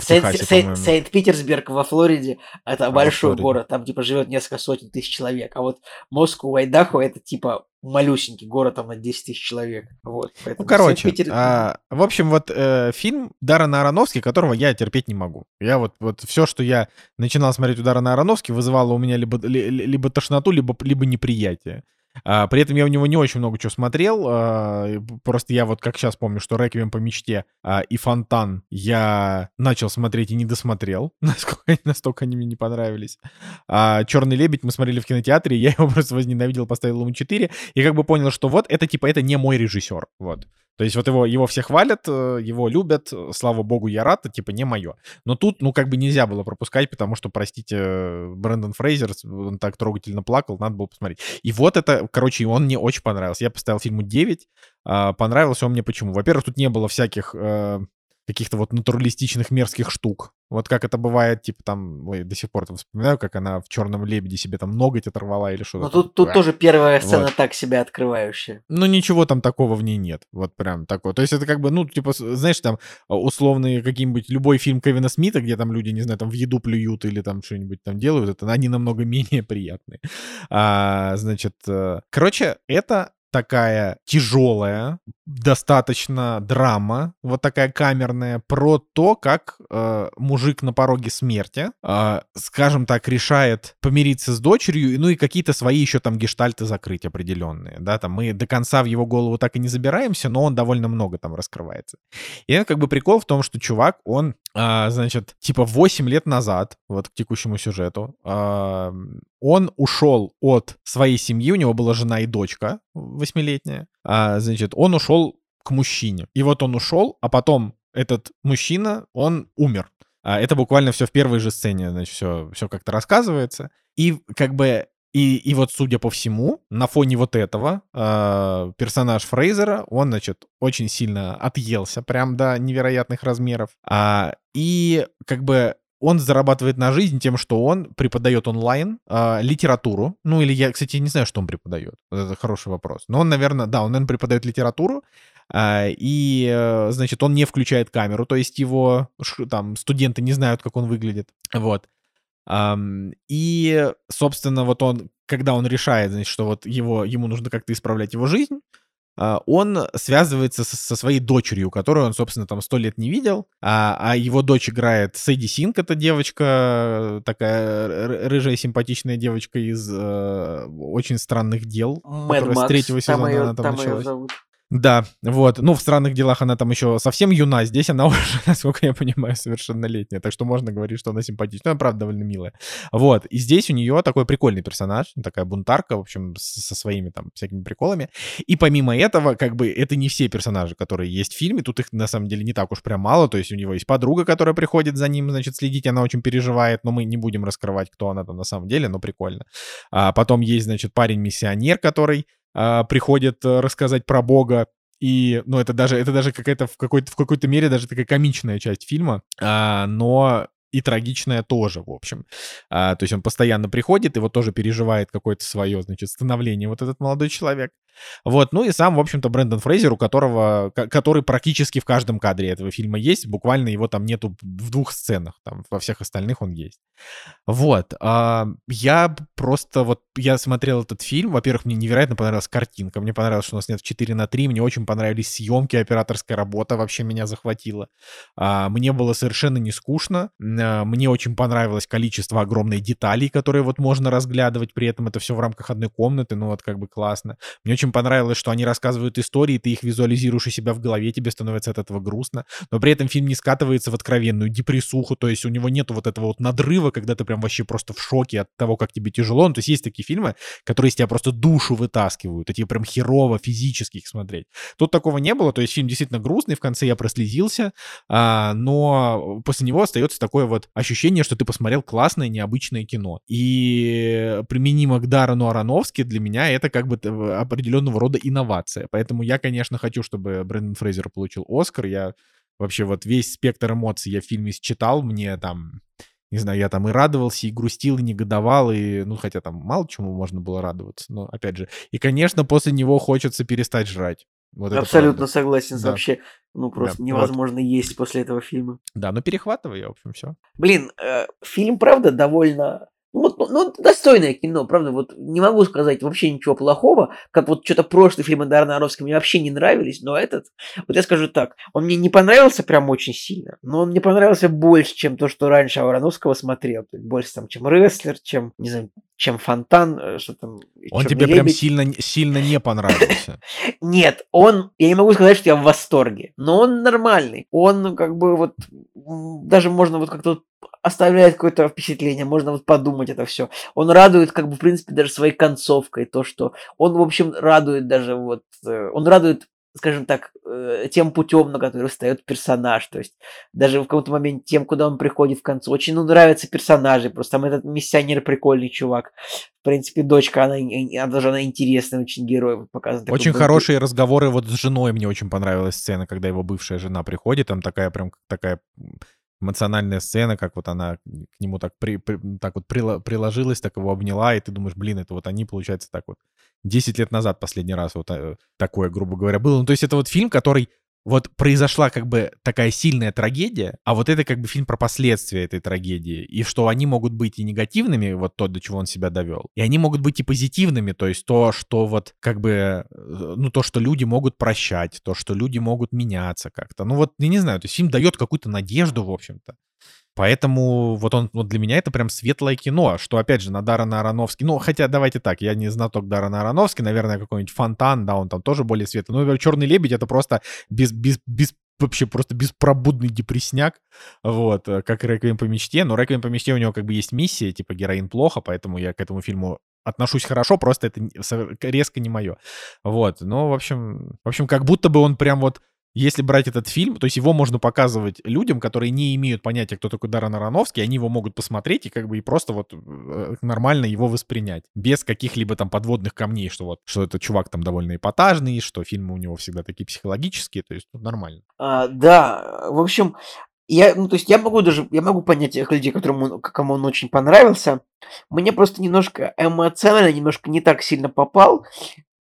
Сейнт-Питерсберг во Флориде это А, большой Флориде. город, там типа живет несколько сотен тысяч человек, а вот Москва, Айдахо это типа малюсенький город там на 10 тысяч человек. Вот, Ну, короче, а, в общем, вот э, фильм Даррена Аронофски, которого я терпеть не могу. Я вот, вот все, что я начинал смотреть у Даррена Аронофски, вызывало у меня либо, ли- ли- либо тошноту, либо, либо неприятие. А, при этом я у него не очень много чего смотрел. а, просто я вот как сейчас помню, что «Реквием по мечте» а, и «Фонтан» я начал смотреть и не досмотрел. Насколько, настолько они мне не понравились. А «Черный лебедь» мы смотрели в кинотеатре, я его просто возненавидел, поставил ему 4. И как бы понял, что вот это типа, это не мой режиссер. Вот. То есть вот его, его все хвалят, э, его любят, э, слава богу, я рад, это типа не мое. Но тут, ну, как бы нельзя было пропускать, потому что, простите, э, Брэндон Фрейзер, он так трогательно плакал, надо было посмотреть. И вот это, короче, он мне очень понравился. Я поставил фильму 9, а, понравился он мне почему? Во-первых, тут не было всяких каких-то вот натуралистичных мерзких штук. Вот как это бывает, типа там, ой, до сих пор там вспоминаю, как она в «Черном лебеде» себе там ноготь оторвала или что-то. Там. тут, тут тоже первая сцена Вот. так себя открывающая. Ну, ничего там такого в ней нет. Вот прям такое. То есть это как бы, ну, типа, знаешь, там а, условные какие-нибудь, любой фильм Кевина Смита, где там люди, не знаю, там в еду плюют или там что-нибудь там делают, это они намного менее приятные. А, значит, э, короче, это такая тяжелая, достаточно драма, вот такая камерная, про то, как э, мужик на пороге смерти, э, скажем так, решает помириться с дочерью, ну и какие-то свои еще там гештальты закрыть определенные, да, там мы до конца в его голову так и не забираемся, но он довольно много там раскрывается. И как бы прикол в том, что чувак, он, а, значит, типа 8 лет назад, вот к текущему сюжету, а, он ушел от своей семьи, у него была жена и дочка восьмилетняя, а, значит, он ушел к мужчине. И вот он ушел, а потом этот мужчина, он умер. А, Это буквально все в первой же сцене, значит, все, все как-то рассказывается. И как бы и, и вот, судя по всему, на фоне вот этого э, персонаж Фрейзера, он, значит, очень сильно отъелся, прям до невероятных размеров. А, и как бы он зарабатывает на жизнь тем, что он преподает онлайн а, литературу. Ну, или я, кстати, не знаю, что он преподает. Это хороший вопрос. Но он, наверное, да, он, наверное, преподает литературу. а, и, э, значит, он не включает камеру. То есть его там студенты не знают, как он выглядит. Вот. И, собственно, вот он, когда он решает, значит, что вот его, ему нужно как-то исправлять его жизнь, а, он связывается со, своей дочерью, которую он, собственно, там сто лет не видел, а, а его дочь играет Сэдди Синк, это девочка, такая рыжая симпатичная девочка из э, очень странных дел, Мэд которая с Макс, третьего там сезона ее, она там там ее началась. зовут. Да, вот. Ну, в странных делах она там еще совсем юна, здесь она уже, насколько я понимаю, совершеннолетняя. Так что можно говорить, что она симпатичная. Она, правда, довольно милая. Вот. И здесь у нее такой прикольный персонаж, такая бунтарка, в общем, со своими там всякими приколами. И помимо этого, как бы, это не все персонажи, которые есть в фильме. Тут их, на самом деле, не так уж прям мало. То есть у него есть подруга, которая приходит за ним, значит, следить. Она очень переживает, но мы не будем раскрывать, кто она там на самом деле, но прикольно. А потом есть, значит, парень-миссионер, который а, приходит э, рассказать про Бога. И, ну, это даже, это даже какая-то в какой-то, в какой-то мере даже такая комичная часть фильма, а, но и трагичная тоже, в общем. А, то есть он постоянно приходит вот тоже переживает какое-то свое, значит, становление вот этот молодой человек. Вот, ну и сам, в общем-то, Брэндон Фрейзер, у которого, ко- который практически в каждом кадре этого фильма есть, буквально его там нету в двух сценах, там во всех остальных он есть. Вот, а, я просто вот, я смотрел этот фильм, во-первых, мне невероятно понравилась картинка, мне понравилось, что у нас нет 4 на 3, мне очень понравились съемки, операторская работа вообще меня захватила. А, мне было совершенно не скучно, а, мне очень понравилось количество огромной деталей, которые вот можно разглядывать, при этом это все в рамках одной комнаты, ну вот как бы классно. Мне очень понравилось, что они рассказывают истории, ты их визуализируешь у себя в голове, тебе становится от этого грустно, но при этом фильм не скатывается в откровенную депрессуху, то есть у него нету вот этого вот надрыва, когда ты прям вообще просто в шоке от того, как тебе тяжело. Ну, то есть есть такие фильмы, которые из тебя просто душу вытаскивают, и тебе прям херово физически их смотреть. Тут такого не было, то есть фильм действительно грустный, в конце я прослезился, а, но после него остается такое вот ощущение, что ты посмотрел классное, необычное кино. И применимо к Даррену Аронофски для меня это как бы т- определенного рода инновация. Поэтому я, конечно, хочу, чтобы Брэндон Фрейзер получил Оскар. Я вообще вот весь спектр эмоций я в фильме считал, мне там не знаю, я там и радовался, и грустил, и негодовал, и, ну, хотя там мало чему можно было радоваться, но, опять же, и, конечно, после него хочется перестать жрать. Вот Абсолютно согласен. Да. Вообще, ну просто вот. невозможно есть после этого фильма. Да, ну перехватывай, в общем, все. Блин, э, фильм, правда, довольно... Ну, вот, ну, ну, достойное кино, правда, вот не могу сказать вообще ничего плохого, как вот что-то прошлые фильмы Дарна Ароновского мне вообще не нравились, но этот, вот я скажу так, он мне не понравился прям очень сильно, но он мне понравился больше, чем то, что раньше Ароновского смотрел, больше там, чем Рестлер, чем, не знаю, чем Фонтан, э, что там... Он «Чёрный тебе прям лебедь». сильно, сильно не понравился. Нет, он, я не могу сказать, что я в восторге, но он нормальный. Он ну, как бы вот, даже можно вот как-то оставляет какое-то впечатление, можно вот подумать это все. Он радует, как бы, в принципе, даже своей концовкой, то, что он, в общем, радует даже вот, э, он радует скажем так, э, тем путем, на который встает персонаж. То есть даже в каком-то моменте тем, куда он приходит в конце. Очень ну, нравятся персонажи. Просто там этот миссионер прикольный чувак. В принципе, дочка, она, она даже она интересный очень герой вот показан. такой Очень бунту- хорошие разговоры вот с женой. Мне очень понравилась сцена, когда его бывшая жена приходит. Там такая прям такая эмоциональная сцена, как вот она к нему так, при, при- так вот приложилась, так его обняла, и ты думаешь, блин, это вот они, получается, так вот 10 лет назад последний раз вот э, такое, грубо говоря, было. Ну, то есть это вот фильм, который вот произошла как бы такая сильная трагедия, а вот это как бы фильм про последствия этой трагедии, и что они могут быть и негативными, вот то, до чего он себя довел, и они могут быть и позитивными, то есть то, что вот как бы, э, ну то, что люди могут прощать, то, что люди могут меняться как-то. Ну вот, я не знаю, то есть фильм дает какую-то надежду, в общем-то. Поэтому вот он, вот для меня это прям светлое кино, что, опять же, на Даррена Аронофски, ну, хотя, давайте так, я не знаток Даррена Аронофски, наверное, какой-нибудь Фонтан, да, он там тоже более светлый. Ну, Черный лебедь это просто без, без, без вообще просто беспробудный депресняк, вот, э, как «Реквием по мечте», но «Реквием по мечте» у него как бы есть миссия, типа героин плохо, поэтому я к этому фильму отношусь хорошо, просто это резко не мое. Вот, ну, в общем, в общем, как будто бы он прям вот если брать этот фильм, то есть его можно показывать людям, которые не имеют понятия, кто такой Даррен Аронофский, они его могут посмотреть и как бы и просто вот э, нормально его воспринять, без каких-либо там подводных камней, что вот, что этот чувак там довольно эпатажный, что фильмы у него всегда такие психологические, то есть ну, нормально. А, да, в общем, я, ну, то есть я могу даже, я могу понять тех людей, которым он, кому он очень понравился. Мне просто немножко эмоционально, немножко не так сильно попал.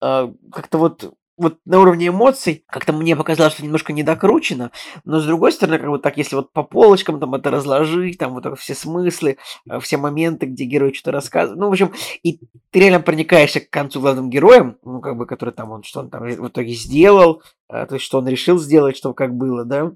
А, как-то вот, вот на уровне эмоций, как-то мне показалось, что немножко недокручено. Но с другой стороны, как вот так, если вот по полочкам там это разложить, там вот все смыслы, а, все моменты, где герой что-то рассказывает. Ну, в общем, и ты реально проникаешься к концу главным героем, ну, как бы, который там, он, что он там в итоге сделал, а, то есть, что он решил сделать, что как было, да.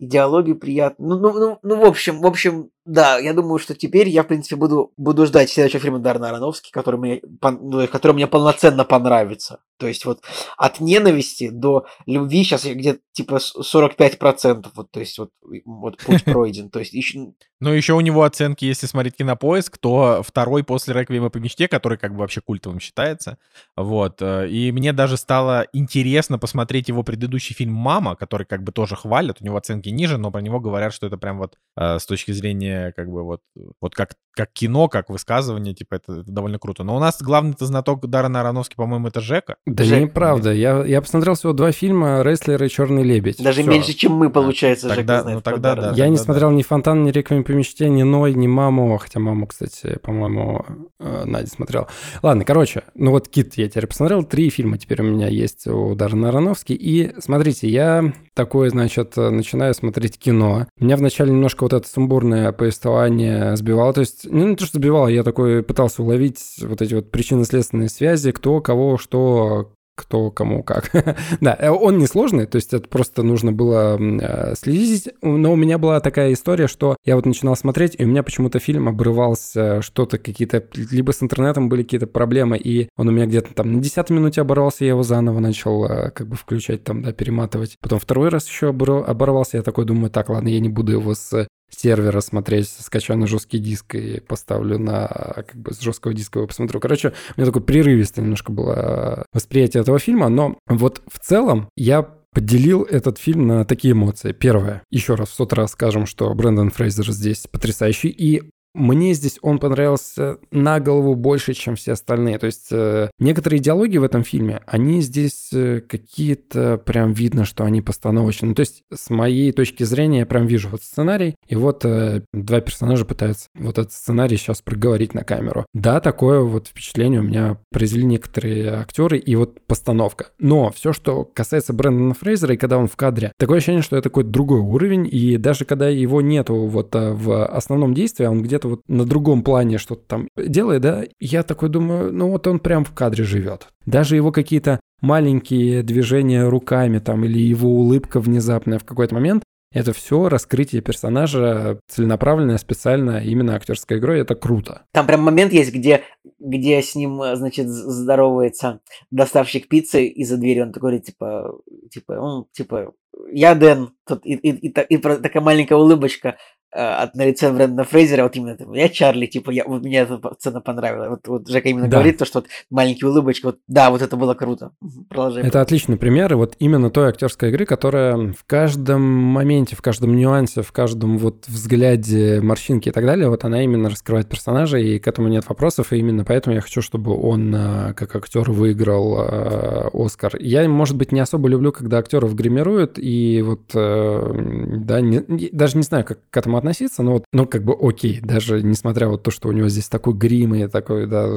Идеологию приятно. Ну, ну, ну, ну, в общем, в общем, да, я думаю, что теперь я, в принципе, буду, буду ждать следующего фильма Дарна Аронофски, который мне, ну, который мне полноценно понравится. То есть вот от ненависти до любви сейчас где-то типа с- 45%, вот, то есть вот, вот путь пройден. То есть еще, Но еще у него оценки, если смотреть кинопоиск, то второй после «Реквиема по мечте», который как бы вообще культовым считается. Вот. э, И мне даже стало интересно посмотреть его предыдущий фильм «Мама», который как бы тоже хвалят. У него оценки ниже, но про него говорят, что это прям вот э, с точки зрения как бы вот, вот как, как кино, как высказывание, типа это, это довольно круто. Но у нас главный-то знаток Даррена Аронофски, по-моему, это Жека. Да Жек, неправда. Я, я посмотрел всего два фильма «Рестлер» и «Черный лебедь». даже Всё. меньше, чем мы, получается, тогда- Жека знает ну, тогда да. Я не да. смотрел ни «Фонтан», ни «Реквием по мечте», ни «Ной», ни «Маму», хотя «Маму», кстати, по-моему, э, Надя смотрел. Ладно, короче, ну вот «Кит» я теперь посмотрел, три фильма теперь у меня есть у Даррена Аронофски, и смотрите, я такое, значит, начинаю смотреть кино. Меня вначале немножко вот это сумбурное повествование сбивало, то есть, ну, не то, что сбивало, я такой пытался уловить вот эти вот причинно-следственные связи, кто, кого, что, кто кому как. да, э, он несложный, то есть это просто нужно было э, следить, но у меня была такая история, что я вот начинал смотреть, и у меня почему-то фильм обрывался, что-то какие-то, либо с интернетом были какие-то проблемы, и он у меня где-то там на 10 минуте оборвался, я его заново начал э, как бы включать там, да, перематывать. Потом второй раз еще обор- оборвался, я такой думаю, так, ладно, я не буду его с сервера смотреть, скачаю на жесткий диск и поставлю на как бы с жесткого диска его посмотрю. Короче, у меня такое прерывистое немножко было восприятие этого фильма, но вот в целом я поделил этот фильм на такие эмоции. Первое, еще раз в сот раз скажем, что Брэндон Фрейзер здесь потрясающий, и мне здесь он понравился на голову больше, чем все остальные. То есть э, некоторые диалоги в этом фильме, они здесь э, какие-то прям видно, что они постановочные. Ну, то есть с моей точки зрения я прям вижу вот сценарий, и вот э, два персонажа пытаются вот этот сценарий сейчас проговорить на камеру. Да, такое вот впечатление у меня произвели некоторые актеры и вот постановка. Но все, что касается Брэндона Фрейзера, и когда он в кадре, такое ощущение, что это какой-то другой уровень, и даже когда его нету вот э, в основном действии, а он где-то вот на другом плане что-то там делает, да, я такой думаю, ну вот он прям в кадре живет. Даже его какие-то маленькие движения руками там или его улыбка внезапная в какой-то момент, это все раскрытие персонажа целенаправленное, специально, именно актерской игрой. Это круто. Там прям момент есть, где, где с ним, значит, здоровается доставщик пиццы из-за двери. Он такой говорит, типа, типа, он, типа, я Дэн. Тут и, и, и, и, и такая маленькая улыбочка. Э, от на лице Брэндона Фрейзера, вот именно там, я Чарли, типа, я, вот мне эта сцена понравилась. Вот, вот Жека именно да. говорит то, что вот маленький улыбочка, вот, да, вот это было круто. Продолжай. Это отличный пример, и вот именно той актерской игры, которая в каждом моменте, в каждом нюансе, в каждом вот взгляде, морщинки и так далее, вот она именно раскрывает персонажа, и к этому нет вопросов, и именно поэтому я хочу, чтобы он э, как актер выиграл э, Оскар. Я, может быть, не особо люблю, когда актеров гримируют, и вот, да, не, даже не знаю, как к этому относиться, но вот, ну, как бы окей, даже несмотря вот то, что у него здесь такой грим и такой, да,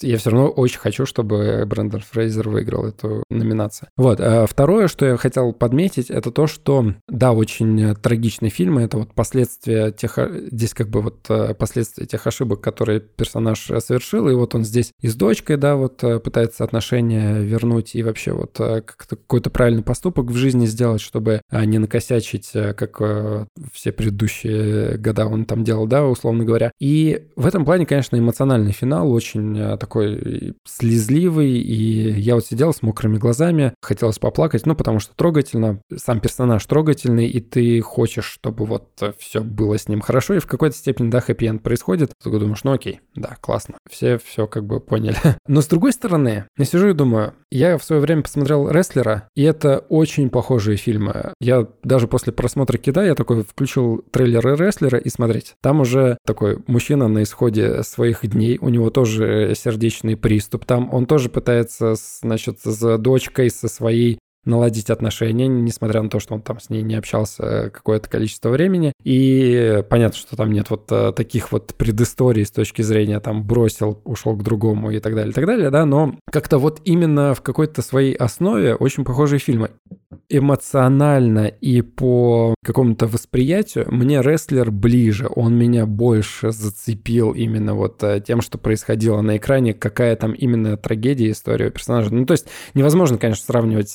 я все равно очень хочу, чтобы Брэндон Фрейзер выиграл эту номинацию. Вот. А второе, что я хотел подметить, это то, что, да, очень трагичный фильм, это вот последствия тех, здесь как бы вот э, последствия тех ошибок, которые персонаж совершил, и вот он здесь и с дочкой, да, вот э, пытается отношения вернуть и вообще вот э, какой-то правильный поступок в жизни сделать, чтобы не накосячить, как все предыдущие года он там делал, да, условно говоря. И в этом плане, конечно, эмоциональный финал очень э, такой слезливый, и я вот сидел с мокрыми глазами, хотелось поплакать, ну, потому что трогательно, сам персонаж трогательный, и ты хочешь, чтобы вот все было с ним хорошо, и в какой-то степени, да, хэппи-энд происходит, ты думаешь, ну окей, да, классно, все все как бы поняли. Но с другой стороны, я сижу и думаю, я в свое время посмотрел «Рестлера», и это очень похожие фильмы. Я даже после просмотра «Кида» я такой включил трейлер рестлера и смотреть. Там уже такой мужчина на исходе своих дней, у него тоже сердечный приступ. Там он тоже пытается, значит, с дочкой, со своей наладить отношения, несмотря на то, что он там с ней не общался какое-то количество времени. И понятно, что там нет вот э, таких вот предысторий с точки зрения там бросил, ушел к другому и так далее, и так далее, да, но как-то вот именно в какой-то своей основе очень похожие фильмы эмоционально и по какому-то восприятию мне рестлер ближе. Он меня больше зацепил именно вот э, тем, что происходило на экране, какая там именно трагедия, история персонажа. Ну, то есть невозможно, конечно, сравнивать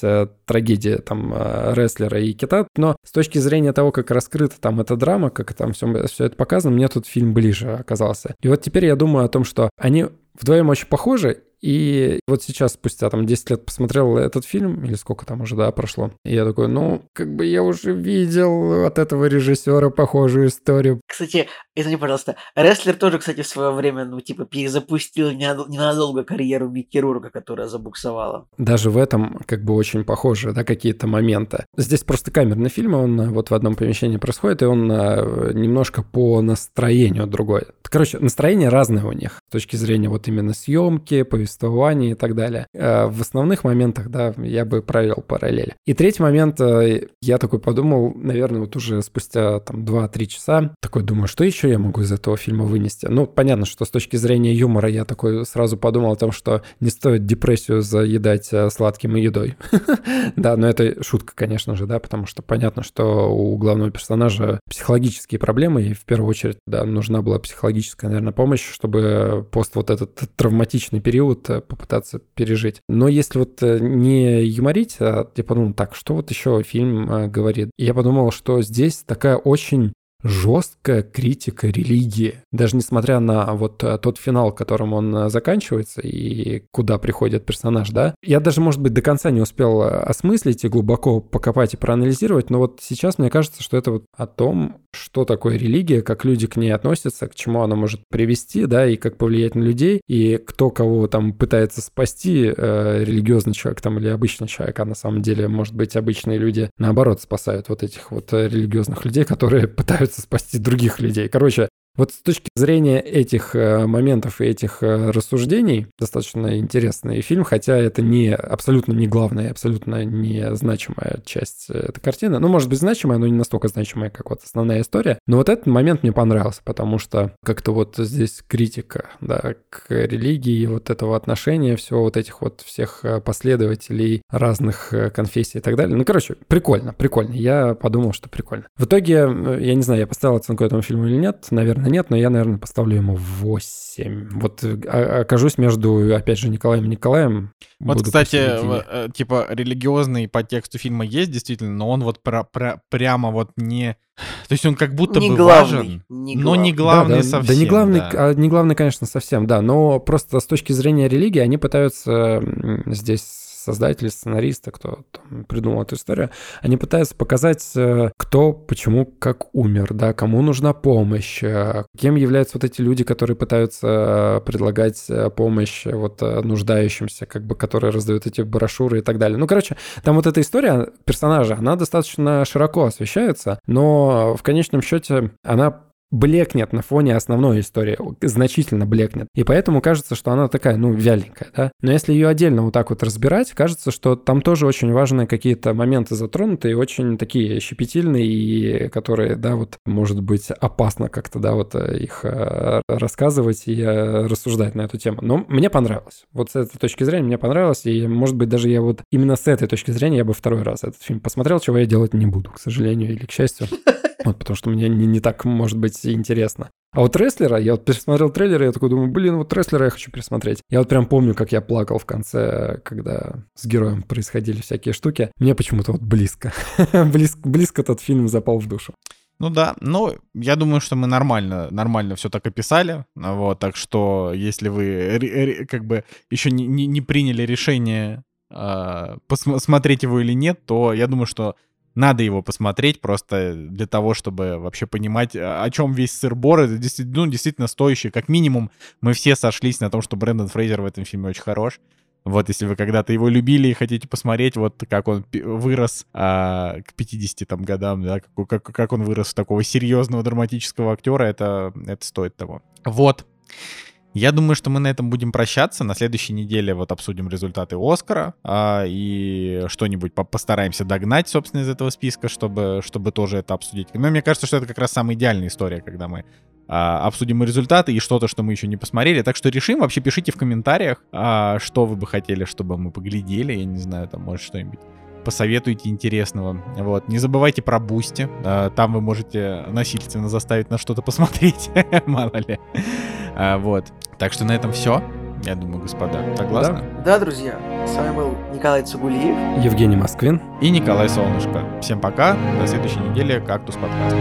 трагедии там э, рестлера и кита, но с точки зрения того, как раскрыта там эта драма, как там все, все это показано, мне тут фильм ближе оказался. И вот теперь я думаю о том, что они вдвоем очень похожи, и вот сейчас, спустя там 10 лет, посмотрел этот фильм, или сколько там уже, да, прошло. И я такой, ну, как бы я уже видел от этого режиссера похожую историю. Кстати, извини, пожалуйста, рестлер тоже, кстати, в свое время, ну, типа, перезапустил ненадолго карьеру Микки Рурка, которая забуксовала. Даже в этом, как бы, очень похоже, да, какие-то моменты. Здесь просто камерный фильм, он э, вот в одном помещении происходит, и он э, немножко по настроению другой. Короче, настроение разное у них с точки зрения вот именно съемки, повествования повествовании и так далее. Э, в основных моментах, да, я бы провел параллель. И третий момент, э, я такой подумал, наверное, вот уже спустя там 2-3 часа, такой думаю, что еще я могу из этого фильма вынести? Ну, понятно, что с точки зрения юмора я такой сразу подумал о том, что не стоит депрессию заедать э, сладким едой. Да, но это шутка, конечно же, да, потому что понятно, что у главного персонажа психологические проблемы, и в первую очередь, да, нужна была психологическая, наверное, помощь, чтобы пост вот этот травматичный период вот попытаться пережить. Но если вот э, не юморить, а типа, ну так, что вот еще фильм э, говорит? Я подумал, что здесь такая очень жесткая критика религии. Даже несмотря на вот э, тот финал, которым он э, заканчивается и куда приходит персонаж, да, я даже, может быть, до конца не успел э, осмыслить и глубоко покопать и проанализировать, но вот сейчас мне кажется, что это вот о том, что такое религия, как люди к ней относятся, к чему она может привести, да, и как повлиять на людей, и кто кого там пытается спасти, э, религиозный человек там или обычный человек, а на самом деле, может быть, обычные люди, наоборот, спасают вот этих вот религиозных людей, которые пытаются пытаются спасти других людей. Короче, Вот с точки зрения этих э, моментов и этих э, рассуждений, достаточно интересный фильм, хотя это не абсолютно не главная, абсолютно не значимая часть э, этой картины. Ну, может быть, значимая, но не настолько значимая, как вот основная история. Но вот этот момент мне понравился, потому что как-то вот здесь критика, да, к религии, вот этого отношения, всего вот этих вот всех последователей разных конфессий и так далее. Ну, короче, прикольно, прикольно. Я подумал, что прикольно. В итоге, я не знаю, я поставил оценку этому фильму или нет, наверное, нет, но я, наверное, поставлю ему 8. Вот а, окажусь между, опять же, Николаем и Николаем. Вот, кстати, э, типа религиозный по тексту фильма есть действительно, но он вот про, про, прямо вот не... То есть он как будто не бы главный, важен, не но не главный да, да, совсем. Да, не главный, да. А, не главный, конечно, совсем, да. Но просто с точки зрения религии они пытаются здесь создатели, сценаристы, кто там придумал эту историю, они пытаются показать, э, кто, почему, как умер, да, кому нужна помощь, э, кем являются вот эти люди, которые пытаются э, предлагать помощь вот нуждающимся, как бы, которые раздают эти брошюры и так далее. Ну, короче, там вот эта история персонажа, она достаточно широко освещается, но в конечном счете она блекнет на фоне основной истории, значительно блекнет. И поэтому кажется, что она такая, ну, вяленькая, да. Но если ее отдельно вот так вот разбирать, кажется, что там тоже очень важные какие-то моменты затронуты и очень такие щепетильные, и которые, да, вот, может быть, опасно как-то, да, вот э, их э, рассказывать и э, рассуждать на эту тему. Но мне понравилось. Вот с этой точки зрения мне понравилось, и, может быть, даже я вот именно с этой точки зрения я бы второй раз этот фильм посмотрел, чего я делать не буду, к сожалению или к счастью. Вот, потому что мне не, не так, может быть, интересно. А вот Рестлера, я вот пересмотрел трейлер, и я такой думаю, блин, вот Рестлера я хочу пересмотреть. Я вот прям помню, как я плакал в конце, когда с героем происходили всякие штуки. Мне почему-то вот близко. близко, близко тот фильм запал в душу. Ну да, но я думаю, что мы нормально, нормально все так описали. Вот, так что если вы как бы еще не, не, не приняли решение э, посмотреть его или нет, то я думаю, что надо его посмотреть просто для того, чтобы вообще понимать, о чем весь сыр-бор. Это действительно, ну, действительно стоящий. Как минимум, мы все сошлись на том, что Брэндон Фрейзер в этом фильме очень хорош. Вот, если вы когда-то его любили и хотите посмотреть, вот как он вырос а, к 50 там, годам, да, как, как, как он вырос в такого серьезного драматического актера, это, это стоит того. Вот. Я думаю, что мы на этом будем прощаться. На следующей неделе вот обсудим результаты Оскара а, и что-нибудь по постараемся догнать, собственно, из этого списка, чтобы, чтобы тоже это обсудить. Но мне кажется, что это как раз самая идеальная история, когда мы а, обсудим результаты и что-то, что мы еще не посмотрели. Так что решим. Вообще пишите в комментариях, а, что вы бы хотели, чтобы мы поглядели. Я не знаю, там может что-нибудь посоветуйте интересного. Вот. Не забывайте про Boosty. Там вы можете насильственно заставить на что-то посмотреть. Мало ли. А, вот. Так что на этом все. Я думаю, господа, согласны? Да. да, друзья. С вами был Николай Цугулиев. Евгений Москвин. И Николай Солнышко. Всем пока. До следующей недели. Кактус подкаст.